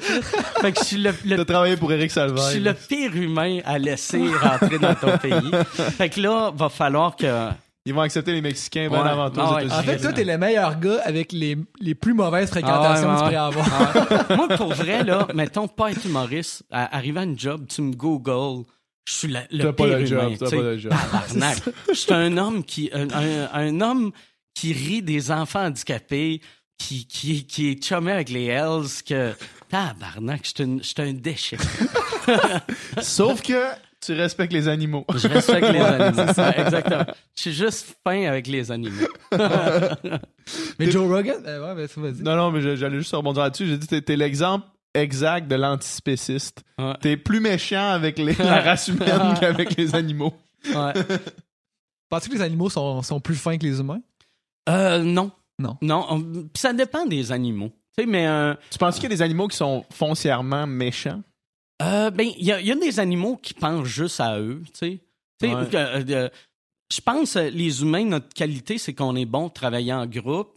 Fait que je suis le, le T'as travaillé pour Eric je Salvaire. suis le pire humain à laisser rentrer dans ton pays. Fait que là, va falloir que. Ils vont accepter les Mexicains bien Ouais. avant toi Ah aux ouais. En fait, toi, t'es le meilleur gars avec les, les plus mauvaises fréquentations Ah ouais, que tu ouais, pourrais avoir. Moi, pour vrai, là, mettons, pas être humoriste, à, arriver à une job, tu me googles, je suis la- le T'as pas pire le job, humain. t'as tu sais. pas le job. Tabarnak. Je suis un homme qui. Un, un- un homme qui rit des enfants handicapés, qui, qui, qui est chumé avec les Hells, que. Tabarnak, je suis un- je suis un déchet. Sauf que tu respectes les animaux. Je respecte les animaux. Ouais, exactement. Je suis juste fin avec les animaux. Mais Joe Rogan, euh, ouais, ben, ça vas-y. Non, non, mais j'allais juste rebondir là-dessus. J'ai dit, t'es, t'es l'exemple exact de l'antispéciste. Ouais. T'es plus méchant avec les- la race humaine qu'avec les animaux. Ouais. Penses-tu que les animaux sont, sont plus fins que les humains? Euh, non. Non. Non. on- ça dépend des animaux. Tu sais, mais euh, Tu penses qu'il y a des animaux qui sont foncièrement méchants? Euh, ben, il y, a- il y a des animaux qui pensent juste à eux. Tu sais. Ouais. euh, euh, je pense euh, les humains, notre qualité, c'est qu'on est bon de travailler en groupe.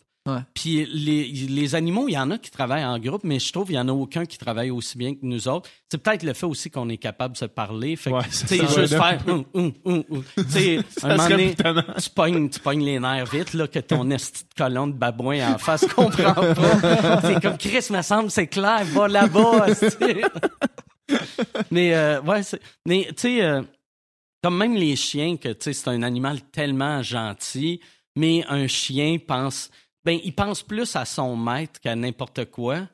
Puis les, les animaux, il y en a qui travaillent en groupe, mais je trouve qu'il y en a aucun qui travaille aussi bien que nous autres. C'est peut-être le fait aussi qu'on est capable de se parler. Fait que, Ouais, ça, juste faire. hum, hum, hum, hum. Tu sais, un moment donné, tu pognes, tu pognes les nerfs vite, là, que ton esti de colon de babouin en face comprend pas. c'est comme Chris, me semble, c'est clair, va là-bas. mais, euh, ouais, mais, tu sais, euh, comme même les chiens, que, tu sais, c'est un animal tellement gentil, mais un chien pense, ben, il pense plus à son maître qu'à n'importe quoi.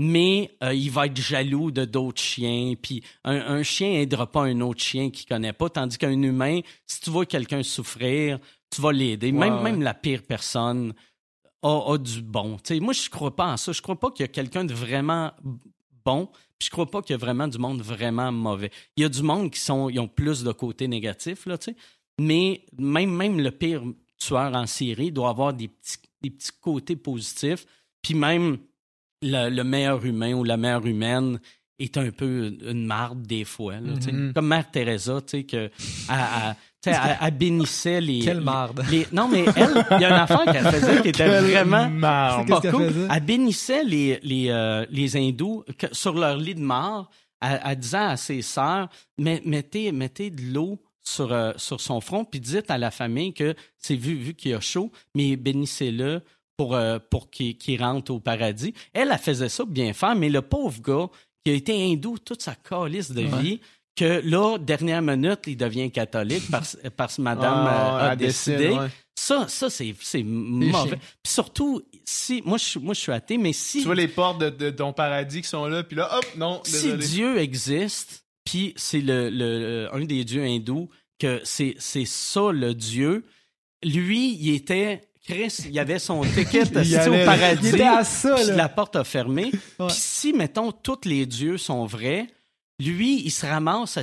Mais euh, il va être jaloux de d'autres chiens. Puis un, un chien aidera pas un autre chien qu'il connaît pas. Tandis qu'un humain, si tu vois quelqu'un souffrir, tu vas l'aider. Même, même la pire personne a, a du bon. Tu sais, moi, je crois pas en ça. Je crois pas qu'il y a quelqu'un de vraiment bon. Puis je crois pas qu'il y a vraiment du monde vraiment mauvais. Il y a du monde qui sont, ils ont plus de côtés négatifs, là, tu sais. Mais même, même le pire tueur en série doit avoir des petits, des petits côtés positifs. Puis même le, le meilleur humain ou la meilleure humaine est un peu une marde des fois. là. Mhm. Comme Mère Teresa, tu sais, que elle- elle bénissait les. Quelle marde. les- non, mais elle, il y a une affaire qu'elle faisait qui était vraiment marde. Pas cool. faisait? Elle bénissait les, les, euh, les hindous que- sur leur lit de mort. Elle, elle disait à ses sœurs, Mais- mettez, mettez de l'eau sur, euh, sur son front, puis dites à la famille que c'est vu, vu qu'il y a chaud, mais bénissez-le pour, euh, pour qu'il qu'il rentre au paradis. Elle, elle faisait ça bien faire, mais le pauvre gars qui a été hindou toute sa calice de Ouais. Que là, dernière minute, il devient catholique parce, parce que madame Ah, euh, a décide, décidé. ouais. Ça, ça c'est mauvais. Puis surtout, si moi je, suis- moi, je suis athée, mais si, Tu vois les portes de, de ton paradis qui sont là, puis là, hop, non, si désolé. Dieu existe, puis c'est le, le- un des dieux hindous, que c'est c'est ça le Dieu, lui, il était. Chris, il avait son ticket Il ici au allait- paradis. Il était à ça, puis là. la porte a fermé. Ouais. Puis si, mettons, tous les dieux sont vrais, lui, il se ramasse à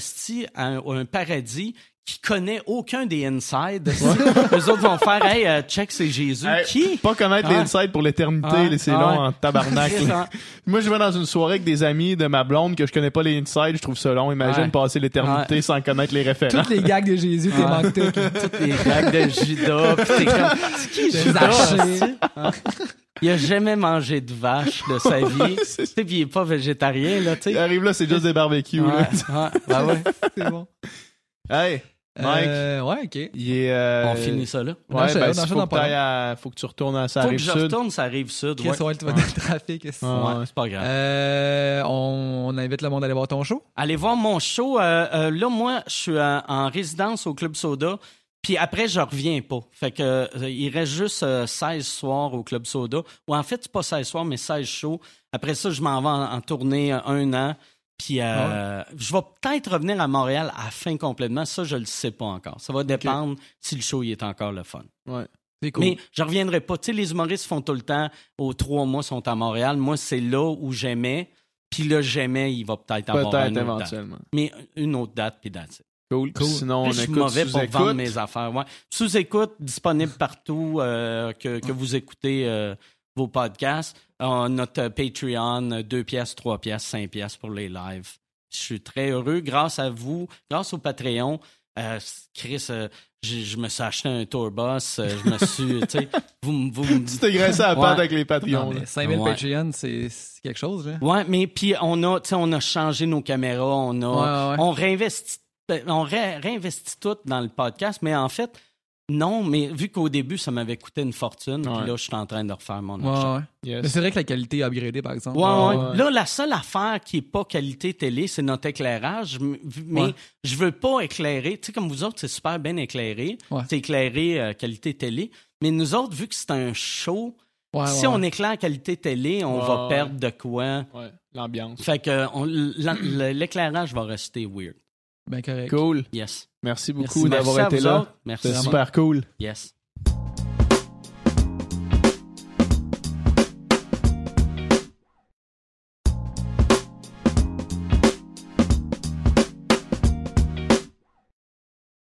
à un paradis qui connaît aucun des insides. Eux autres vont faire Hey, euh, check, c'est Jésus. Hey, Qui? Pas connaître Ouais. l'inside pour l'éternité, Ouais. là, c'est Ouais. long en tabarnak. C'est là. ça. Moi, je vais dans une soirée avec des amis de ma blonde que je connais pas les insides, je trouve ça long. Imagine Ouais. passer l'éternité sans connaître les référents. Toutes les gags de Jésus, t'es Ouais. manques toutes. Les blagues de Judas. pis t'es comme, c'est qui Judas? Hein? Il a jamais mangé de vache de sa vie. tu sais, puis il est pas végétarien, là, tu Il sais. arrive là, c'est juste des barbecues. Ouais, là. ouais, bah ouais. C'est bon. Hey, Mike, Euh, ouais, ok. il est. euh, On finit ça là. Ouais, ben, faut, que à- faut que tu retournes à sa Faut que rive je sud. retourne, ça arrive sud. Chris, Ouais, ouais, tu vas dans le trafic. que-. Ouais, c'est pas grave. Euh, on, on invite le monde à aller voir ton show? Allez voir mon show. Euh, euh, là, moi, je suis en résidence au Club Soda. Puis après, je reviens pas. Fait que euh, il reste juste euh, 16 soirs au Club Soda. Ou en fait, c'est pas 16 soirs, mais 16 shows. Après ça, je m'en vais en, en tournée un an. Puis euh, je vais peut-être revenir à Montréal à fin complètement. Ça, je le sais pas encore. Ça va dépendre si le show il est encore le fun. Ouais. Cool. Mais je reviendrai pas. Tu sais, les humoristes font tout le temps, aux trois mois, sont à Montréal. Moi, c'est là où j'aimais. Puis là, j'aimais, il va peut-être avoir Peut-être une autre date. éventuellement. Mais une autre date, puis it. Cool. Cool. Sinon, on Puis je suis écoute mauvais pour sous-écoute. vendre mes affaires. Ouais. Sous-écoute, disponible partout euh, que, que vous écoutez euh, vos podcasts. Euh, notre Patreon, 2 pièces, 3 pièces, 5 pièces pour les lives. Je suis très heureux. Grâce à vous, grâce au Patreon, euh, Chris, euh, je me suis acheté un tourbus. euh, je me suis, tu sais, vous, me- vous, me- Tu t'es graissé à la avec les Patreons. Non, là. mais 5000 Ouais. Patreon, c'est quelque chose, là. Ouais, mais puis on a, tu sais, on a changé nos caméras, on a, Ouais, ouais. on réinvestit, ben, on ré- réinvestit tout dans le podcast, mais en fait, non, mais vu qu'au début ça m'avait coûté une fortune, puis là je suis en train de refaire mon ouais. Yes. Mais c'est vrai que la qualité a upgradé, par exemple. Ouais. Là, la seule affaire qui est pas qualité télé, c'est notre éclairage. Mais je veux pas éclairer. Tu sais, comme vous autres, c'est super bien éclairé. C'est éclairé euh, qualité télé. Mais nous autres, vu que c'est un show, Ouais, si ouais, on éclaire qualité télé, on Ouais, va perdre de quoi. L'ambiance. Fait que l'éclairage va rester weird. Ben correct. Cool. Yes. Merci beaucoup d'avoir été là. Merci. C'était super cool. Yes.